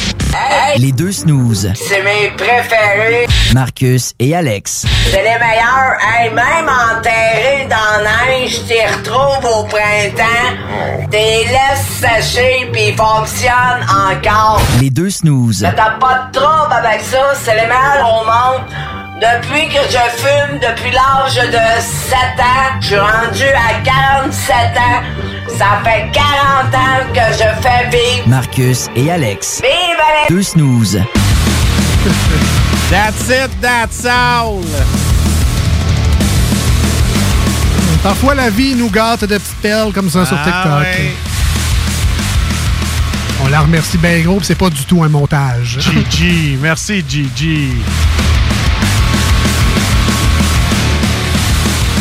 [SPEAKER 4] Les deux snooze.
[SPEAKER 36] C'est mes préférés.
[SPEAKER 4] Marcus et Alex.
[SPEAKER 36] C'est les meilleurs. Hey, même enterrés dans la neige, t'y retrouves au printemps. T'es laisses sécher puis ils fonctionnent encore.
[SPEAKER 4] Les deux snooze.
[SPEAKER 36] Mais T'as pas de trouble avec ça. C'est les meilleurs au monde. Depuis que je fume, depuis l'âge de 7 ans, je suis rendu à 47 ans. Ça fait 40 ans que je fais vivre.
[SPEAKER 4] Marcus et Alex.
[SPEAKER 36] Vive les...
[SPEAKER 4] Deux snooze.
[SPEAKER 10] That's it, that's all.
[SPEAKER 9] Parfois, la vie nous gâte de petites perles comme ça sur
[SPEAKER 10] Ah,
[SPEAKER 9] TikTok.
[SPEAKER 10] ouais.
[SPEAKER 9] On la remercie bien gros, puis c'est pas du tout un montage.
[SPEAKER 10] GG, merci GG.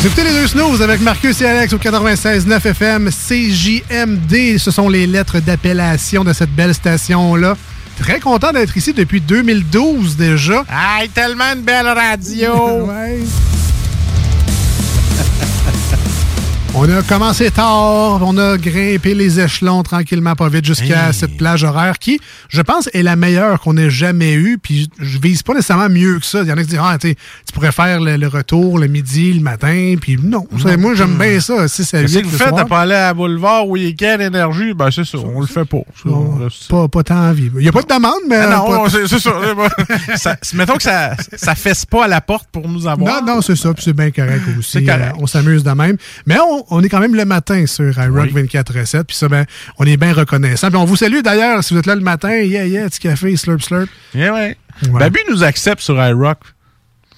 [SPEAKER 9] Vous écoutez les deux snooze avec Marcus et Alex au 96.9 FM CJMD. Ce sont les lettres d'appellation de cette belle station-là. Très content d'être ici depuis 2012 déjà.
[SPEAKER 10] Hey, tellement une belle radio.
[SPEAKER 9] Ouais. On a commencé tard, on a grimpé les échelons tranquillement, pas vite, jusqu'à
[SPEAKER 10] Hey.
[SPEAKER 9] cette plage horaire qui, je pense, est la meilleure qu'on ait jamais eue. Puis je vise pas nécessairement mieux que ça. Il y en a qui disent, ah, tu pourrais faire le, le retour le midi, le matin. Puis non, ça, moi, j'aime bien ça, 6 à 8
[SPEAKER 10] Qu'est-ce que vous faites de pas aller à Boulevard Week-end Énergie? Ben, c'est ça, on le fait pas. Ça,
[SPEAKER 9] Pas, pas tant envie. Il n'y a pas de demande, mais.
[SPEAKER 10] Ah non, c'est ça. ça- Mettons que ça, ça fesse pas à la porte pour nous avoir.
[SPEAKER 9] Non, non, c'est ça, puis c'est bien correct aussi.
[SPEAKER 10] C'est correct.
[SPEAKER 9] Euh, on s'amuse de même. Mais on, on est quand même le matin sur iRock 24-7, puis ça, ben, on est bien reconnaissant. Puis on vous salue d'ailleurs, si vous êtes là le matin, yeah, yeah, petit café, slurp, slurp.
[SPEAKER 10] Yeah, ouais.
[SPEAKER 9] Ouais.
[SPEAKER 10] Babu nous accepte sur iRock.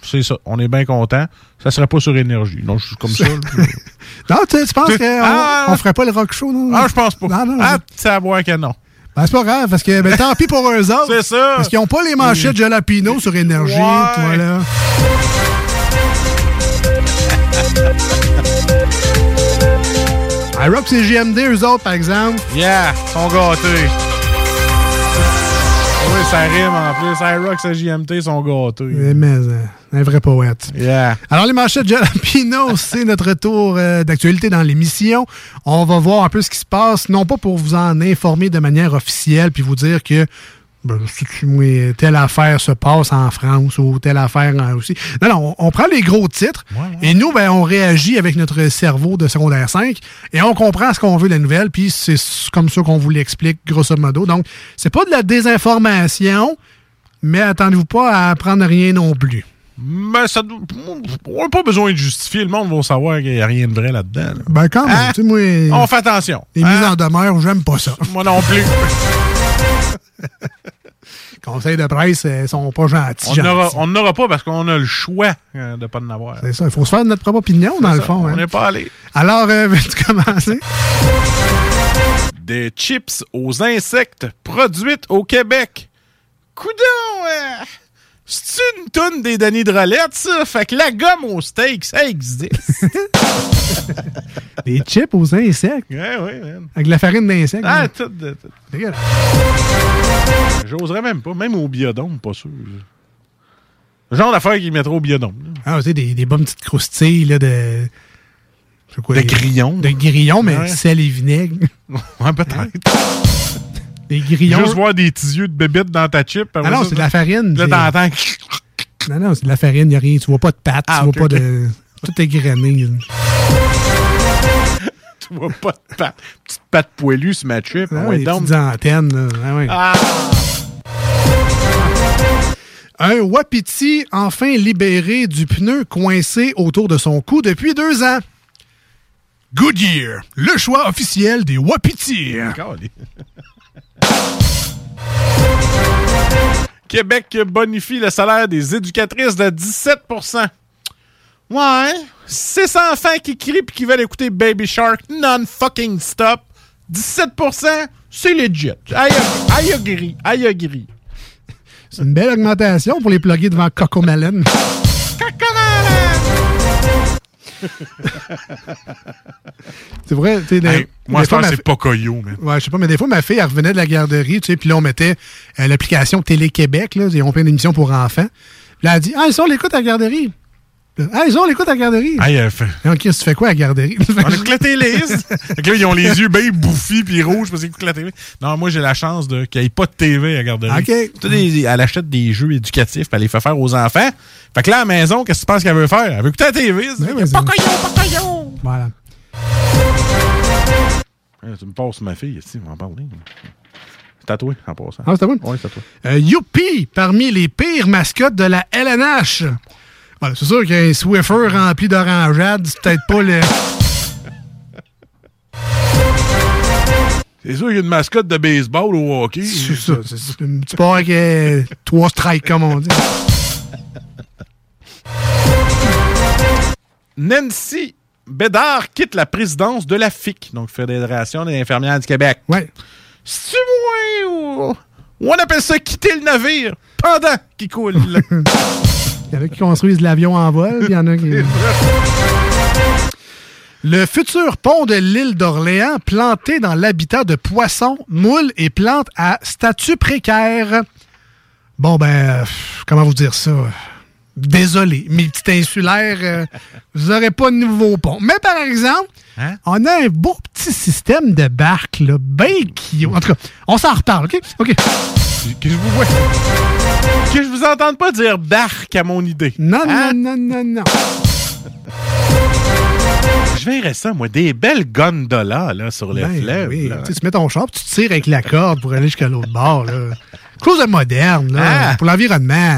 [SPEAKER 10] C'est ça. On est bien content. Ça serait pas sur Énergie. Non, je suis comme ça.
[SPEAKER 9] Non, tu, tu penses qu'on
[SPEAKER 10] Ah!
[SPEAKER 9] on ferait pas le rock show, non?
[SPEAKER 10] ah, je pense pas.
[SPEAKER 9] Non, non,
[SPEAKER 10] ah, c'est à boire que non.
[SPEAKER 9] Ben, c'est pas grave, parce que ben, tant pis pour eux autres.
[SPEAKER 10] C'est ça.
[SPEAKER 9] Parce qu'ils n'ont pas les manchettes Jalapino sur Énergie.
[SPEAKER 10] Ouais.
[SPEAKER 9] Voilà. iRock, c'est JMD, eux autres, par exemple.
[SPEAKER 10] Yeah, ils sont gâtés. Oui, ça rime en plus. iRock et JMT sont gâtés.
[SPEAKER 9] Eh, Mais, euh, un vrai poète.
[SPEAKER 10] Yeah.
[SPEAKER 9] Alors, les manchettes Jalapino, c'est notre tour euh, d'actualité dans l'émission. On va voir un peu ce qui se passe, non pas pour vous en informer de manière officielle, puis vous dire que ben, telle affaire se passe en France ou telle affaire en Russie. Non, non, on, on prend les gros titres et nous, ben, on réagit avec notre cerveau de secondaire 5 et on comprend ce qu'on veut de la nouvelle, puis c'est comme ça qu'on vous l'explique grosso modo. Donc, c'est pas de la désinformation, mais attendez-vous pas à apprendre rien non plus.
[SPEAKER 10] Mais ça, on n'a pas besoin de justifier. Le monde va savoir qu'il n'y a rien de vrai là-dedans. là.
[SPEAKER 9] Ben quand même,
[SPEAKER 10] Hein?
[SPEAKER 9] moi...
[SPEAKER 10] On fait attention.
[SPEAKER 9] Les
[SPEAKER 10] Hein?
[SPEAKER 9] mises en demeure, j'aime pas ça.
[SPEAKER 10] Moi non plus.
[SPEAKER 9] Conseils de presse, ils sont pas gentils.
[SPEAKER 10] On n'aura- pas parce qu'on a le choix euh, de ne pas en avoir.
[SPEAKER 9] C'est ça, il faut se faire notre propre opinion, dans le fond.
[SPEAKER 10] On
[SPEAKER 9] hein.
[SPEAKER 10] n'est pas allé.
[SPEAKER 9] Alors, euh, veux-tu commencer?
[SPEAKER 10] Des chips aux insectes produites au Québec. Coudon! euh, C'est une toune des Denis de Rolette, ça? Fait que la gomme au steak, ça existe.
[SPEAKER 9] Des chips aux insectes.
[SPEAKER 10] ouais, ouais, man.
[SPEAKER 9] Avec de la farine d'insectes.
[SPEAKER 10] Ah, tout, de- tout.
[SPEAKER 9] Dégueulasse.
[SPEAKER 10] J'oserais même pas. Même au biodôme, pas sûr. Le genre d'affaire qu'ils mettraient au biodôme.
[SPEAKER 9] Ah, tu sais, des, des bonnes petites croustilles là, de. je sais quoi,
[SPEAKER 10] De grillons.
[SPEAKER 9] De grillons, mais
[SPEAKER 10] Ouais.
[SPEAKER 9] sel et vinaigre.
[SPEAKER 10] Ouais, peut-être.
[SPEAKER 9] Des grillons.
[SPEAKER 10] Juste voir des petits yeux de bébête dans ta chip.
[SPEAKER 9] Ah non, c'est de la farine.
[SPEAKER 10] Là, t'entends.
[SPEAKER 9] Non, non, c'est de la farine, il n'y a rien. Tu vois pas de pâte,
[SPEAKER 10] Ah,
[SPEAKER 9] tu vois pas de. Tout est grainé.
[SPEAKER 10] Tu vois pas de patte. Petite patte poilue sur ma chip.
[SPEAKER 9] Ah,
[SPEAKER 10] ouais,
[SPEAKER 9] les
[SPEAKER 10] donc.
[SPEAKER 9] petites antennes. là. Ah, ouais.
[SPEAKER 10] Ah!
[SPEAKER 9] Un wapiti enfin libéré du pneu coincé autour de son cou depuis deux ans. Goodyear, le choix officiel des wapitis.
[SPEAKER 10] Québec bonifie le salaire des éducatrices de 17% Ouais. Six enfants qui crient et qui veulent écouter Baby Shark non-fucking stop. 17% c'est legit. Aïe, aïe. Aïe, agree.
[SPEAKER 9] C'est une belle augmentation pour les plugger devant Coco Malin. C'est vrai, tu sais, des-
[SPEAKER 10] Hey, moi, je pense c'est pas coyo, man.
[SPEAKER 9] Ouais, je sais pas, mais des fois, ma fille, elle revenait de la garderie, tu sais, puis là, on mettait euh, l'application Télé-Québec, là, ils ont plein d'émissions pour enfants. Puis là, elle a dit, ah, ça, on l'écoute à la garderie. Là, Hey, ça, on l'écoute à la garderie.
[SPEAKER 10] Hey, euh, fait-
[SPEAKER 9] Ok, tu fais quoi à la garderie?
[SPEAKER 10] On écoute la télé. fait que là, ils ont les yeux bien bouffis puis rouges parce qu'ils écoutent la télé. Non, moi, j'ai la chance de qu'il n'y ait pas de TV à la garderie.
[SPEAKER 9] OK.
[SPEAKER 10] Tout des- elle achète des jeux éducatifs puis elle les fait faire aux enfants. Fait que là, à la maison, qu'est-ce que tu penses qu'elle veut faire? Elle veut écouter la TV.
[SPEAKER 9] mais
[SPEAKER 10] Pas coyon, pas coyon.
[SPEAKER 9] Voilà.
[SPEAKER 10] Tu me passes ma fille ici, on va en parler. Tatoué en passant.
[SPEAKER 9] Ah, c'est moi?
[SPEAKER 10] Oui, c'est tatoué.
[SPEAKER 9] Euh, Youpi, parmi les pires mascottes de la LNH. Voilà, c'est sûr qu'un Swiffer rempli d'orangeade, c'est peut-être pas le.
[SPEAKER 10] C'est sûr qu'il y a une mascotte de baseball au hockey.
[SPEAKER 9] C'est ça. C'est un sport avec euh, trois strikes, comme on dit.
[SPEAKER 10] Nancy Bédard quitte la présidence de la FIC, donc Fédération des infirmières du Québec.
[SPEAKER 9] Ouais.
[SPEAKER 10] C'est moi ou... ou on appelle ça quitter le navire pendant qu'il coule.
[SPEAKER 9] Il y en a qui construisent l'avion en vol, puis il y en a qui. Le futur pont de l'île d'Orléans, planté dans l'habitat de poissons, moules et plantes à statut précaire. Bon, ben, comment vous dire ça? Désolé, mes petits insulaires, euh, vous n'aurez pas de nouveau pont. Mais par exemple, on a un beau petit système de barques, là, bien cute. En tout cas, on s'en reparle, OK? OK.
[SPEAKER 10] que je vous vois. Que je vous entende pas dire barque à mon idée.
[SPEAKER 9] Non,
[SPEAKER 10] Hein?
[SPEAKER 9] non, non, non, non.
[SPEAKER 10] Je verrais ça, moi, des belles gondolas là, sur le
[SPEAKER 9] Ben oui. Tu sais, tu mets ton char, tu tires avec la corde pour aller jusqu'à l'autre bord. Là. Chose de moderne, là,
[SPEAKER 10] Ah.
[SPEAKER 9] pour l'environnement.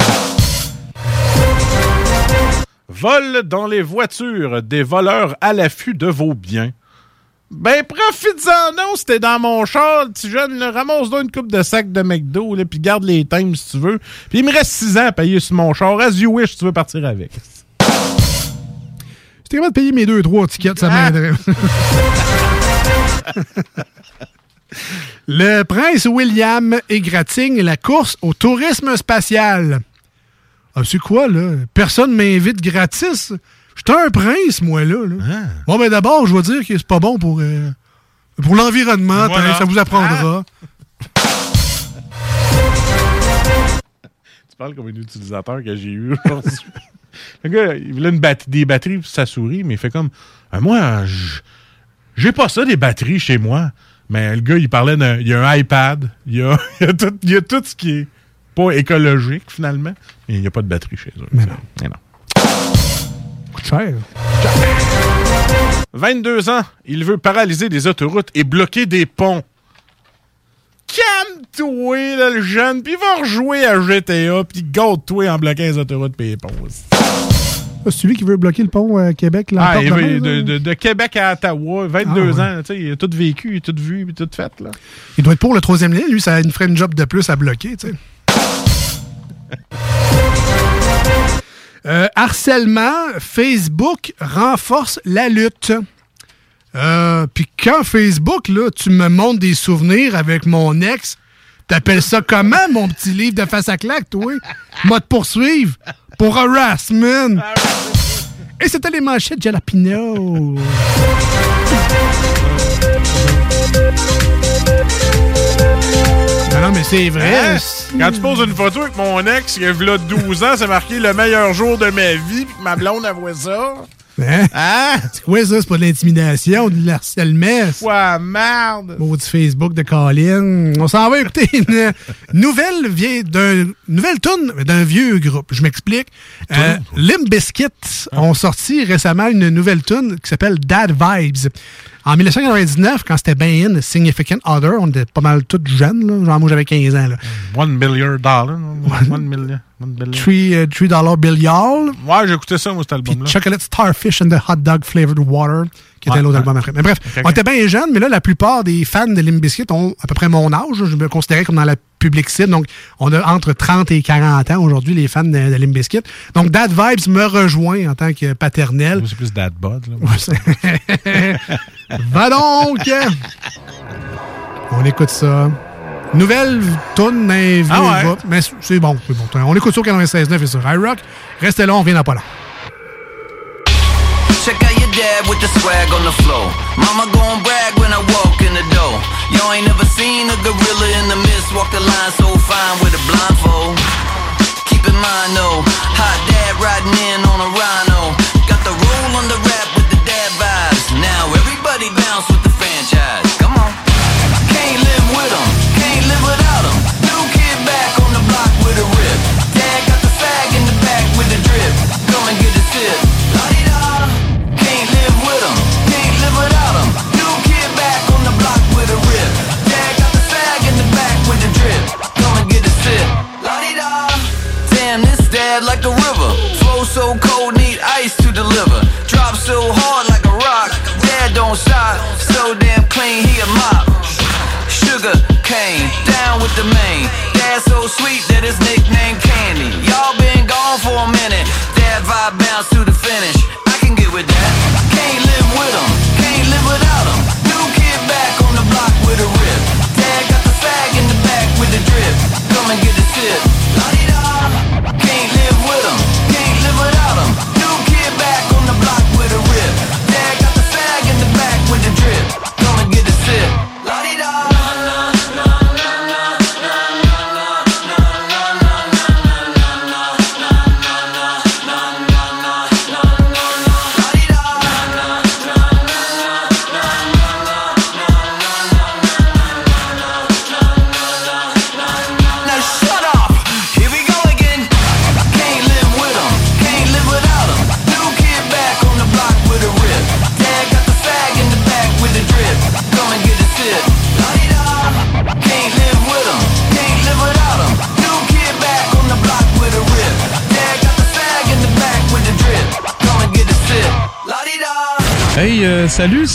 [SPEAKER 10] Vol dans les voitures, des voleurs à l'affût de vos biens. Ben, profites-en non, c'était dans mon char, le petit jeune, là, ramasse-toi une coupe de sacs de McDo, là, puis garde les thèmes si tu veux. Puis il me reste 6 ans à payer sur mon char, as you wish, tu veux partir avec.
[SPEAKER 9] Si t'es capable de payer mes deux, trois tickets, ça
[SPEAKER 10] Ah.
[SPEAKER 9] m'aiderait. Le prince William égratigne la course au tourisme spatial. Ah, c'est quoi, là? Personne m'invite gratis. J'étais un prince, moi, là. là.
[SPEAKER 10] Ah.
[SPEAKER 9] Bon, ben d'abord, je vais dire que c'est pas bon pour, euh, pour l'environnement.
[SPEAKER 10] Voilà.
[SPEAKER 9] Ça vous apprendra.
[SPEAKER 10] Tu parles comme un utilisateur que j'ai eu aujourd'hui. Le gars, il voulait une bat- des batteries pour sa souris, mais il fait comme Ah, Moi, j'ai pas ça, des batteries chez moi. Mais le gars, il parlait d'un. Il y a un iPad, il y a, il y a tout, il y a tout ce qui est pas écologique, finalement. Mais il n'y a pas de batterie chez eux. Mais non.
[SPEAKER 9] Coûte cher.
[SPEAKER 10] 22 ans, il veut paralyser des autoroutes et bloquer des ponts. Calme-toi, là, le jeune, puis va rejouer à GTA, puis gâte-toi en bloquant les autoroutes et les ponts.
[SPEAKER 9] Ah, C'est lui qui veut bloquer le pont à Québec. Là,
[SPEAKER 10] Ah, il veut- de, de- de Québec à Ottawa, 22
[SPEAKER 9] Ah, ouais.
[SPEAKER 10] ans, tu sais, il a tout vécu, il a tout vu, puis tout fait, là.
[SPEAKER 9] Il doit être pour le troisième lien. Lui, ça ferait une job de plus à bloquer, tu sais. Euh, harcèlement, Facebook renforce la lutte. Euh, Puis quand Facebook, là, tu me montres des souvenirs avec mon ex, t'appelles ça comment, mon petit livre de face à claque, toi? M'a te poursuivre pour harassment. Et c'était les manchettes Jalapino. Non, mais c'est vrai.
[SPEAKER 10] Hein? Quand tu poses une photo avec mon ex, qui a là 12 ans, c'est marqué le meilleur jour de ma vie, puis que ma blonde a vu ça.
[SPEAKER 9] Hein? C'est quoi ça? C'est pas de l'intimidation, de l'harcèlement.
[SPEAKER 10] Quoi, merde!
[SPEAKER 9] Maudit Facebook de Colin. On s'en va écouter une nouvelle vieille d'un nouvelle tune d'un vieux groupe. Je m'explique. Euh, Limp Bizkit ont sorti récemment une nouvelle tune qui s'appelle Dad Vibes. En 1999, quand c'était bien in, Significant Other, on était pas mal tous jeunes. Là. Genre, moi, j'avais 15 ans. Là.
[SPEAKER 10] One million dollar. One million. One billion.
[SPEAKER 9] Three, euh, three Dollar Bill Y'all.
[SPEAKER 10] Ouais, écouté ça, moi, cet album-là.
[SPEAKER 9] Chocolate Starfish and the Hot Dog Flavored Water, qui était l'autre
[SPEAKER 10] ouais.
[SPEAKER 9] album après. Mais bref, on était bien jeunes, mais là, la plupart des fans de Limp Bizkit ont à peu près mon âge. Je me considérais comme dans la public cible. Donc, on a entre 30 et 40 ans aujourd'hui, les fans de, de Limp Bizkit. Donc, Dad Vibes me rejoint en tant que paternel.
[SPEAKER 10] C'est plus Dad Bod, là.
[SPEAKER 9] Va donc! On écoute ça. Nouvelle vieux
[SPEAKER 10] Ah ouais?
[SPEAKER 9] mais c'est bon, c'est bon. On écoute ça au 96.9 et sur iRock. Restez là, on vient dans pas long.
[SPEAKER 37] Check out your dad with the swag on the floor. Mama gon' brag when I walk in the door. You ain't never seen a gorilla in the mist walk the line so fine with a blindfold. Keep in mind though, hot dad riding in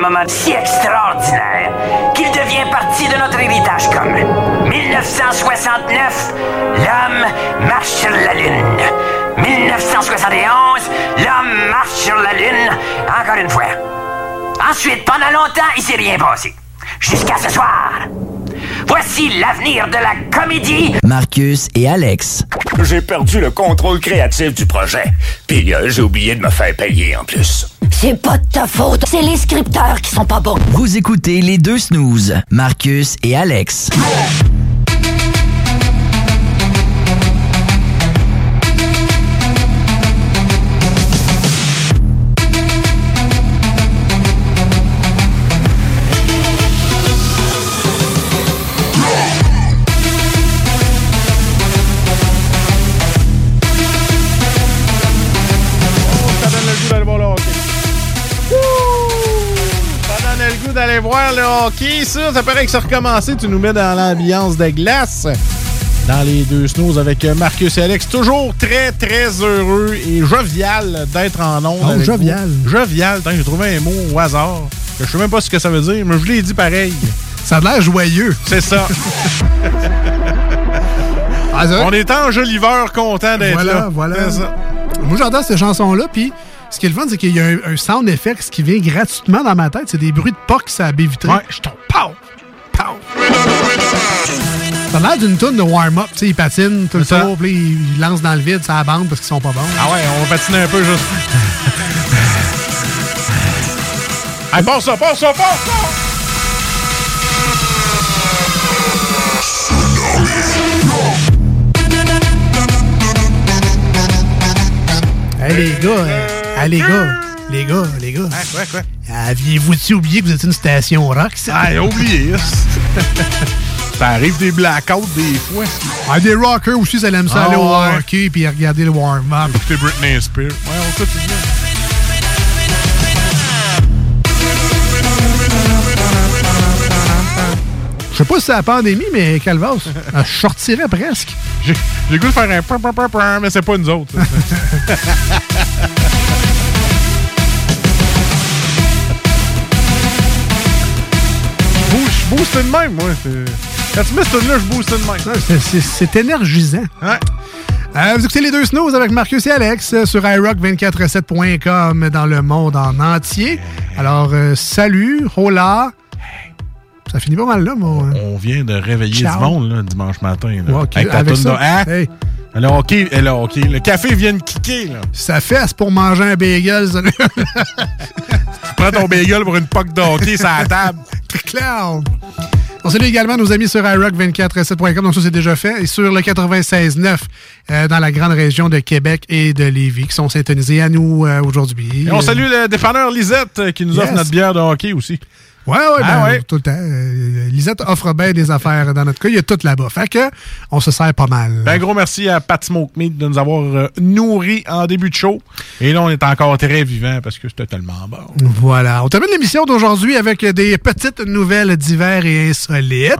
[SPEAKER 38] moment si extraordinaire qu'il devient partie de notre héritage commun. 1969, l'homme marche sur la Lune. 1971, l'homme marche sur la Lune, encore une fois. Ensuite, pendant longtemps, il s'est rien passé. Jusqu'à ce soir. Voici l'avenir de la comédie.
[SPEAKER 39] Marcus et Alex.
[SPEAKER 6] J'ai perdu le contrôle créatif du projet. Puis euh, j'ai oublié de me faire payer en plus.
[SPEAKER 39] C'est pas de ta faute, c'est les scripteurs qui sont pas bons. Vous écoutez les deux snooze, Marcus et Alex.
[SPEAKER 10] Voir le hockey. Ça, ça paraît que ça recommencé. Tu nous mets dans l'ambiance de glace. Dans les deux snows avec Marcus et Alex. Toujours très, très heureux et jovial d'être en ondes.
[SPEAKER 9] Oh, jovial.
[SPEAKER 10] vous. Jovial. J'ai trouvé un mot au hasard. Je sais même pas ce que ça veut dire, mais je l'ai dit pareil.
[SPEAKER 9] Ça a l'air joyeux.
[SPEAKER 10] C'est ça.
[SPEAKER 9] Ah?
[SPEAKER 10] On est enjoliveur content d'être
[SPEAKER 9] Voilà,
[SPEAKER 10] là.
[SPEAKER 9] voilà. Moi, j'adore cette chanson-là, puis ce qui est le fun, c'est qu'il y a un, un sound effect qui vient gratuitement dans ma tête. C'est des bruits de POC sur la baie vitrée.
[SPEAKER 10] Ouais.
[SPEAKER 9] Je tombe, pow, pow. Ça a l'air d'une toune de warm-up. Tu sais, ils patinent tout le
[SPEAKER 10] ça.
[SPEAKER 9] tour, puis ils ils lancent dans le vide sa bande parce qu'ils sont pas bons.
[SPEAKER 10] Ah ouais, on va patiner un peu juste. Hey, passe ça, passe ça, passe ça!
[SPEAKER 9] Hey, les gars, euh, hey, les gars, les gars, les gars.
[SPEAKER 10] quoi, quoi?
[SPEAKER 9] Aviez-vous oublié que vous êtes une station rock, ça?
[SPEAKER 10] Ah, oublié. ça arrive des blackouts des fois.
[SPEAKER 9] Ah, des rockers aussi, ça aime ça
[SPEAKER 10] Ah,
[SPEAKER 9] aller au
[SPEAKER 10] ouais.
[SPEAKER 9] hockey puis regarder le warm-up.
[SPEAKER 10] Écoutez Britney Spears. Ouais, on fait tout ça.
[SPEAKER 9] Je sais pas si c'est la pandémie, mais Calvas, je sortirais presque.
[SPEAKER 10] J'ai goût de faire un mais c'est pas nous autres. booste de même, moi. Quand tu mets ce tune-là, je booste de même.
[SPEAKER 9] C'est- c'est- C'est énergisant. Euh, vous écoutez les deux snows avec Marcus et Alex euh, sur iRock247.com dans le monde en entier. Alors, euh, salut, hola. Ça finit pas mal là, mon.
[SPEAKER 10] On vient de réveiller
[SPEAKER 9] Ciao.
[SPEAKER 10] du monde là, dimanche matin. Là,
[SPEAKER 9] Ouais, ok,
[SPEAKER 10] Avec ta
[SPEAKER 9] avec
[SPEAKER 10] toune
[SPEAKER 9] ça,
[SPEAKER 10] de- Hein?
[SPEAKER 9] hey.
[SPEAKER 10] Le café vient de kicker. Là.
[SPEAKER 9] Ça fesse pour manger un bagel, ça.
[SPEAKER 10] Tu prends ton bagel pour une poque de hockey sur la table.
[SPEAKER 9] Clair. On salue également nos amis sur iRock247.com, donc ça c'est déjà fait, et sur le 96.9 euh, dans la grande région de Québec et de Lévis, qui sont syntonisés à nous euh, aujourd'hui.
[SPEAKER 10] Et on salue le dépanneur Lisette euh, qui nous offre notre bière de hockey aussi.
[SPEAKER 9] Ouais, ouais,
[SPEAKER 10] Ah
[SPEAKER 9] ben,
[SPEAKER 10] ouais.
[SPEAKER 9] tout le temps. Euh, Lisette offre bien des affaires dans notre cas. Il y a tout là-bas. Fait que, on se sert pas mal.
[SPEAKER 10] Ben, gros merci à Pat Smoke Meat de nous avoir euh, nourris en début de show. Et là, on est encore très vivant parce que c'était tellement bon.
[SPEAKER 9] Voilà. On termine l'émission d'aujourd'hui avec des petites nouvelles divers et insolites.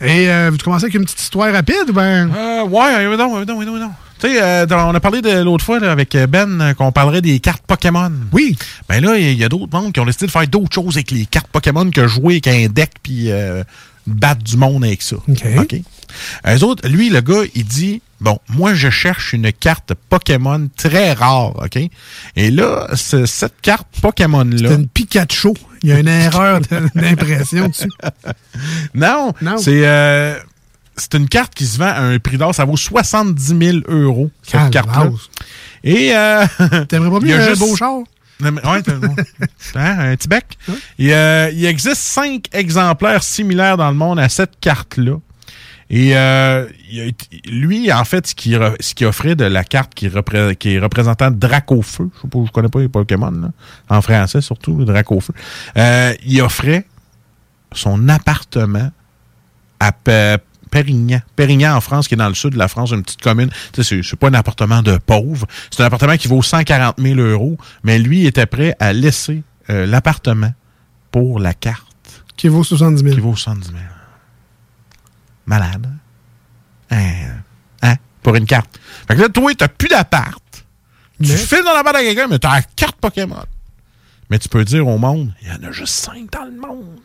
[SPEAKER 9] Et euh, vous commencez avec une petite histoire rapide? Ben...
[SPEAKER 10] Euh, ouais, oui, non, oui, non, oui, non. Tu sais, euh, on a parlé de l'autre fois là, avec Ben euh, qu'on parlerait des cartes Pokémon.
[SPEAKER 9] Oui.
[SPEAKER 10] Ben là, il y a d'autres mondes qui ont décidé de faire d'autres choses avec les cartes Pokémon que jouer avec un deck puis euh, battre du monde avec ça. OK. Eux autres, lui, le gars, il dit Bon, moi, je cherche une carte Pokémon très rare, OK? Et là, ce- cette carte Pokémon-là.
[SPEAKER 9] C'est une Pikachu. Il y a une erreur d'impression dessus.
[SPEAKER 10] Non, c'est euh, c'est une carte qui se vend à un prix d'or. Ça vaut 70 000 euros, cette
[SPEAKER 9] Calvasse.
[SPEAKER 10] carte-là. Et. Euh,
[SPEAKER 9] T'aimerais pas
[SPEAKER 10] il y
[SPEAKER 9] mieux
[SPEAKER 10] a
[SPEAKER 9] un
[SPEAKER 10] juste-
[SPEAKER 9] beau char?
[SPEAKER 10] Ouais, hein, un petit bec? Et, euh, il existe cinq exemplaires similaires dans le monde à cette carte-là. Et euh, lui, en fait, ce qu'il ce offrait de la carte qui, repré- qui est représentant Dracofeu, je je connais pas les Pokémon, là, en français surtout, Dracofeu, euh, il offrait son appartement à Pérignan. Pérignan, en France, qui est dans le sud de la France, une petite commune. Tu sais, c'est- c'est pas un appartement de pauvre. C'est un appartement qui vaut 140 000 euros, mais lui était prêt à laisser euh, l'appartement pour la carte.
[SPEAKER 9] Qui vaut 70 000.
[SPEAKER 10] Qui vaut 70 000. Malade. Hein? Hein? Pour une carte. Fait que là, toi, t'as plus d'appart. Tu files dans la barre à quelqu'un, mais t'as la carte Pokémon. Mais tu peux dire au monde, il y en a juste 5 dans le monde.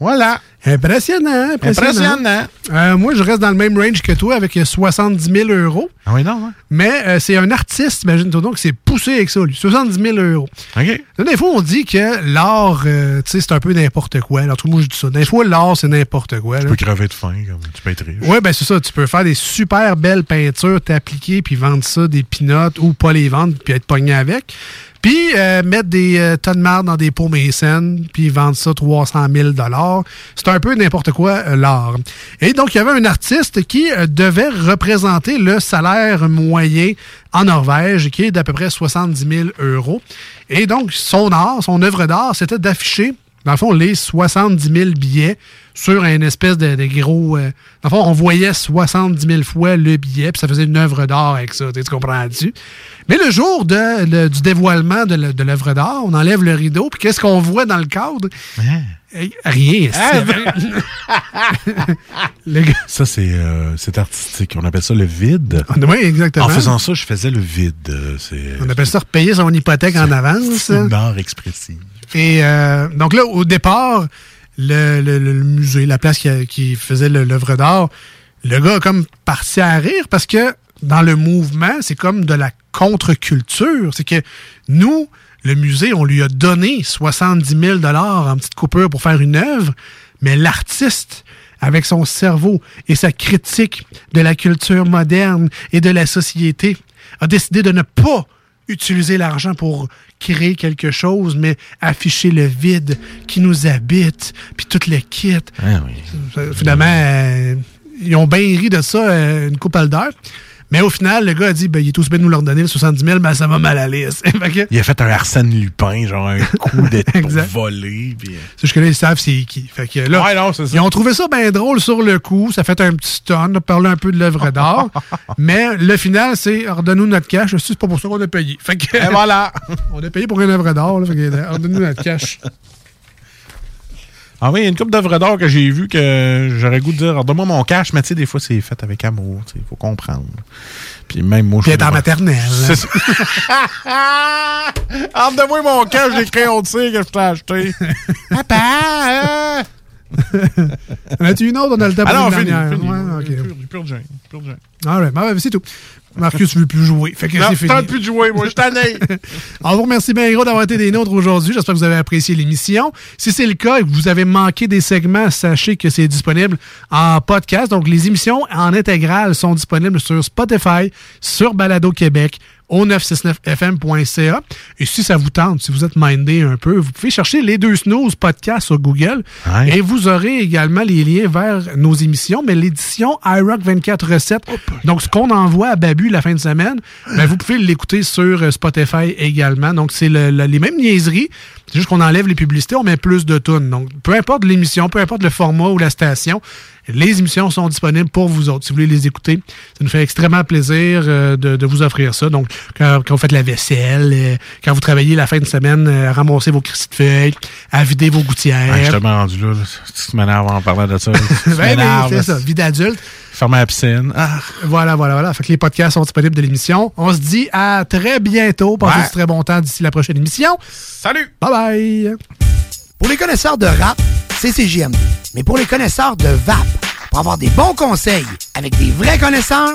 [SPEAKER 10] Voilà.
[SPEAKER 9] Impressionnant, impressionnant.
[SPEAKER 10] Impressionnant.
[SPEAKER 9] Euh, moi, je reste dans le même range que toi avec 70 000 euros.
[SPEAKER 10] Ah oui, non, hein?
[SPEAKER 9] Mais euh, c'est un artiste, imagine-toi donc, qui s'est poussé avec ça, lui. 70 000 euros.
[SPEAKER 10] OK.
[SPEAKER 9] Des fois, on dit que l'art, euh, tu sais, c'est un peu n'importe quoi. Alors, tout le monde, je dis ça. Des fois, l'art, c'est n'importe quoi.
[SPEAKER 10] Tu
[SPEAKER 9] là.
[SPEAKER 10] peux crever de faim, comme tu peux être riche.
[SPEAKER 9] Oui, ben c'est ça. Tu peux faire des super belles peintures, t'appliquer, puis vendre ça des pinottes ou pas les vendre, puis être pogné avec. Puis euh, mettre des euh, tonnes de marde dans des pots mécènes, puis vendre ça 300 000 C'est un peu n'importe quoi, euh, l'art. Et donc, il y avait un artiste qui devait représenter le salaire moyen en Norvège, qui est d'à peu près 70 000 euros. Et donc, son art, son œuvre d'art, c'était d'afficher dans le fond, les 70 000 billets sur un espèce de, gros... dans le fond, on voyait 70 000 fois le billet, puis ça faisait une œuvre d'art avec ça, tu comprends-tu? Mais le jour de, le- du dévoilement de l'œuvre d'art, on enlève le rideau, puis qu'est-ce qu'on voit dans le cadre? Eh, Rien.
[SPEAKER 10] Ah,
[SPEAKER 9] c'est- Le gars-
[SPEAKER 10] Ça, c'est euh, c'est artistique. On appelle ça le vide.
[SPEAKER 9] Oui, exactement.
[SPEAKER 10] En faisant ça, je faisais le vide. Euh, C'est
[SPEAKER 9] On appelle ça repayer son hypothèque en avance.
[SPEAKER 10] une art expressive.
[SPEAKER 9] Et euh, donc là, au départ, le, le- le musée, la place qui, qui faisait l'œuvre d'art, le gars a comme parti à rire parce que dans le mouvement, c'est comme de la contre-culture. C'est que nous, le musée, on lui a donné 70 000 en petite coupure pour faire une œuvre, mais l'artiste, avec son cerveau et sa critique de la culture moderne et de la société, a décidé de ne pas utiliser l'argent pour créer quelque chose, mais afficher le vide qui nous habite, puis tout le kit. Ça, Finalement, euh, ils ont bien ri de ça euh, une couple d'heures. Mais au final, le gars a dit ben, il est aussi bien de nous leur donner le 70 000, mais ça va mal aller. Que-
[SPEAKER 10] Il a fait un Arsène Lupin, genre un coup d'être volé. puis, euh,
[SPEAKER 9] ils savent c'est qui. Fait que là,
[SPEAKER 10] Ouais, non, c'est ça.
[SPEAKER 9] ils ont trouvé ça bien drôle sur le coup. Ça fait un petit stun, de parler un peu de l'œuvre d'art. mais le final, c'est redonne-nous notre cash. C'est pas pour ça qu'on a payé. Fait que,
[SPEAKER 10] Et voilà.
[SPEAKER 9] on a payé pour une œuvre d'art. là. Redonne-nous notre cash.
[SPEAKER 10] Ah oui, il y a une coupe d'œuvres d'art que j'ai vu que j'aurais goût de dire donne-moi mon cash, mais tu sais, des fois, c'est fait avec amour. Il faut comprendre. Puis même moi,
[SPEAKER 9] Puis
[SPEAKER 10] je
[SPEAKER 9] être en maternelle.
[SPEAKER 10] C'est ça. Ah, donne-moi mon cash des crayons de cire que je t'ai acheté. Papa! hein?
[SPEAKER 9] En as-tu une autre? On a le temps
[SPEAKER 10] Ah
[SPEAKER 9] pour une dernière.
[SPEAKER 10] fini.
[SPEAKER 9] Ouais, ok.
[SPEAKER 10] Plus- plus de gêne, plus de gêne.
[SPEAKER 9] All right. Ben, c'est tout. Marcus ne veut plus jouer. Fait que
[SPEAKER 10] Non,
[SPEAKER 9] c'est fini.
[SPEAKER 10] tente plus de jouer, moi, je t'en ai.
[SPEAKER 9] On vous remercie bien gros d'avoir été des nôtres aujourd'hui. J'espère que vous avez apprécié l'émission. Si c'est le cas et que vous avez manqué des segments, sachez que c'est disponible en podcast. Donc, les émissions en intégrale sont disponibles sur Spotify, sur Balado Québec, au 969fm.ca. Et si ça vous tente, si vous êtes mindé un peu, vous pouvez chercher les deux snooze podcast sur Google. Et vous aurez également les liens vers nos émissions, mais l'édition iRock 24 recettes. Donc, ce qu'on envoie à Babu la fin de semaine, ben, vous pouvez l'écouter sur euh, Spotify également. Donc, c'est le- le- les mêmes niaiseries. C'est juste qu'on enlève les publicités, on met plus de tunes. Donc, peu importe l'émission, peu importe le format ou la station, les émissions sont disponibles pour vous autres. Si vous voulez les écouter, ça nous fait extrêmement plaisir euh, de, de vous offrir ça. Donc, quand, quand vous faites la vaisselle, euh, quand vous travaillez la fin de semaine, euh, à ramasser vos crisses de feuilles, à vider vos gouttières.
[SPEAKER 10] Ah, je suis tellement rendu là. là. Tu m'énerves en parlant de ça.
[SPEAKER 9] Ben, ben, c'est ça, vie d'adulte.
[SPEAKER 10] Fermer la piscine. Ah.
[SPEAKER 9] Voilà, voilà, voilà. Fait que les podcasts sont disponibles de l'émission. On se dit à très bientôt. Passez
[SPEAKER 31] Ouais.
[SPEAKER 9] du très bon temps d'ici la prochaine émission.
[SPEAKER 10] Salut!
[SPEAKER 9] Bye bye!
[SPEAKER 31] Pour les connaisseurs de rap, c'est CJMD. Mais pour les connaisseurs de VAP, pour avoir des bons conseils avec des vrais connaisseurs,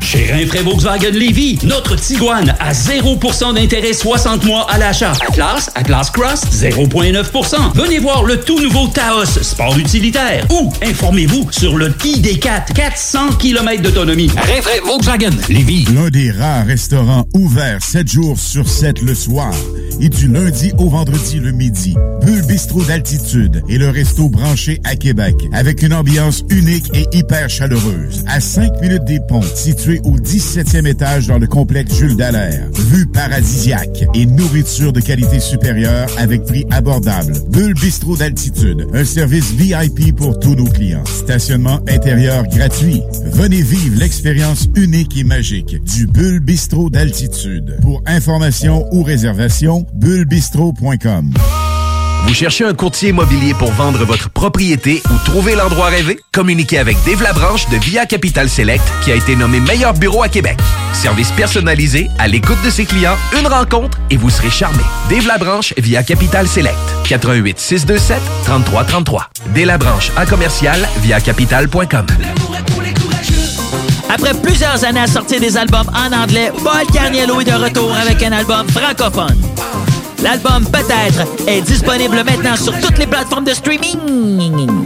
[SPEAKER 14] Chez Rinfraie Volkswagen Lévy, notre Tiguan à 0% d'intérêt 60 mois à l'achat. Atlas, Atlas Cross, 0,9%. Venez voir le tout nouveau Taos, sport utilitaire. Ou informez-vous sur le ID4, 400 km d'autonomie. Rinfraie Volkswagen Lévy.
[SPEAKER 15] L'un des rares restaurants ouverts 7 jours sur 7 le soir et du lundi au vendredi le midi. Bulle Bistrot d'altitude et le resto branché à Québec avec une ambiance unique et hyper chaleureuse. À 5 minutes des ponts, situé au 17e étage dans le complexe Jules Dallaire. Vue paradisiaque et nourriture de qualité supérieure avec prix abordable. Bulle Bistrot d'altitude, un service VIP pour tous nos clients. Stationnement intérieur gratuit. Venez vivre l'expérience unique et magique du Bulle Bistrot d'altitude. Pour information ou réservation, bullebistrot.com.
[SPEAKER 1] Vous cherchez un courtier immobilier pour vendre votre propriété ou trouver l'endroit rêvé? Communiquez avec Dave Labranche de Via Capital Select qui a été nommé meilleur bureau à Québec. Service personnalisé, à l'écoute de ses clients, une rencontre et vous serez charmé. Dave Labranche via Capital Select. 88 627 3333. Dave Labranche à commercial via capital.com.
[SPEAKER 4] Après plusieurs années à sortir des albums en anglais, Paul Carniello est de retour avec un album francophone. L'album Peut-être est disponible maintenant sur toutes les plateformes de streaming.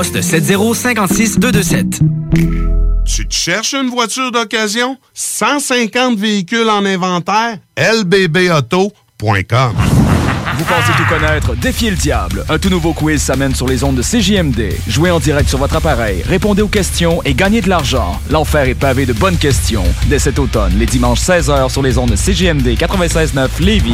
[SPEAKER 2] poste 7056 227.
[SPEAKER 3] Tu te cherches une voiture d'occasion? 150 véhicules en inventaire? lbbauto.com
[SPEAKER 40] Vous pensez tout connaître? Défiez le diable. Un tout nouveau quiz s'amène sur les ondes de CJMD. Jouez en direct sur votre appareil, répondez aux questions et gagnez de l'argent. L'enfer est pavé de bonnes questions. Dès cet automne, les dimanches 16h sur les ondes de CJMD 96.9 Lévis.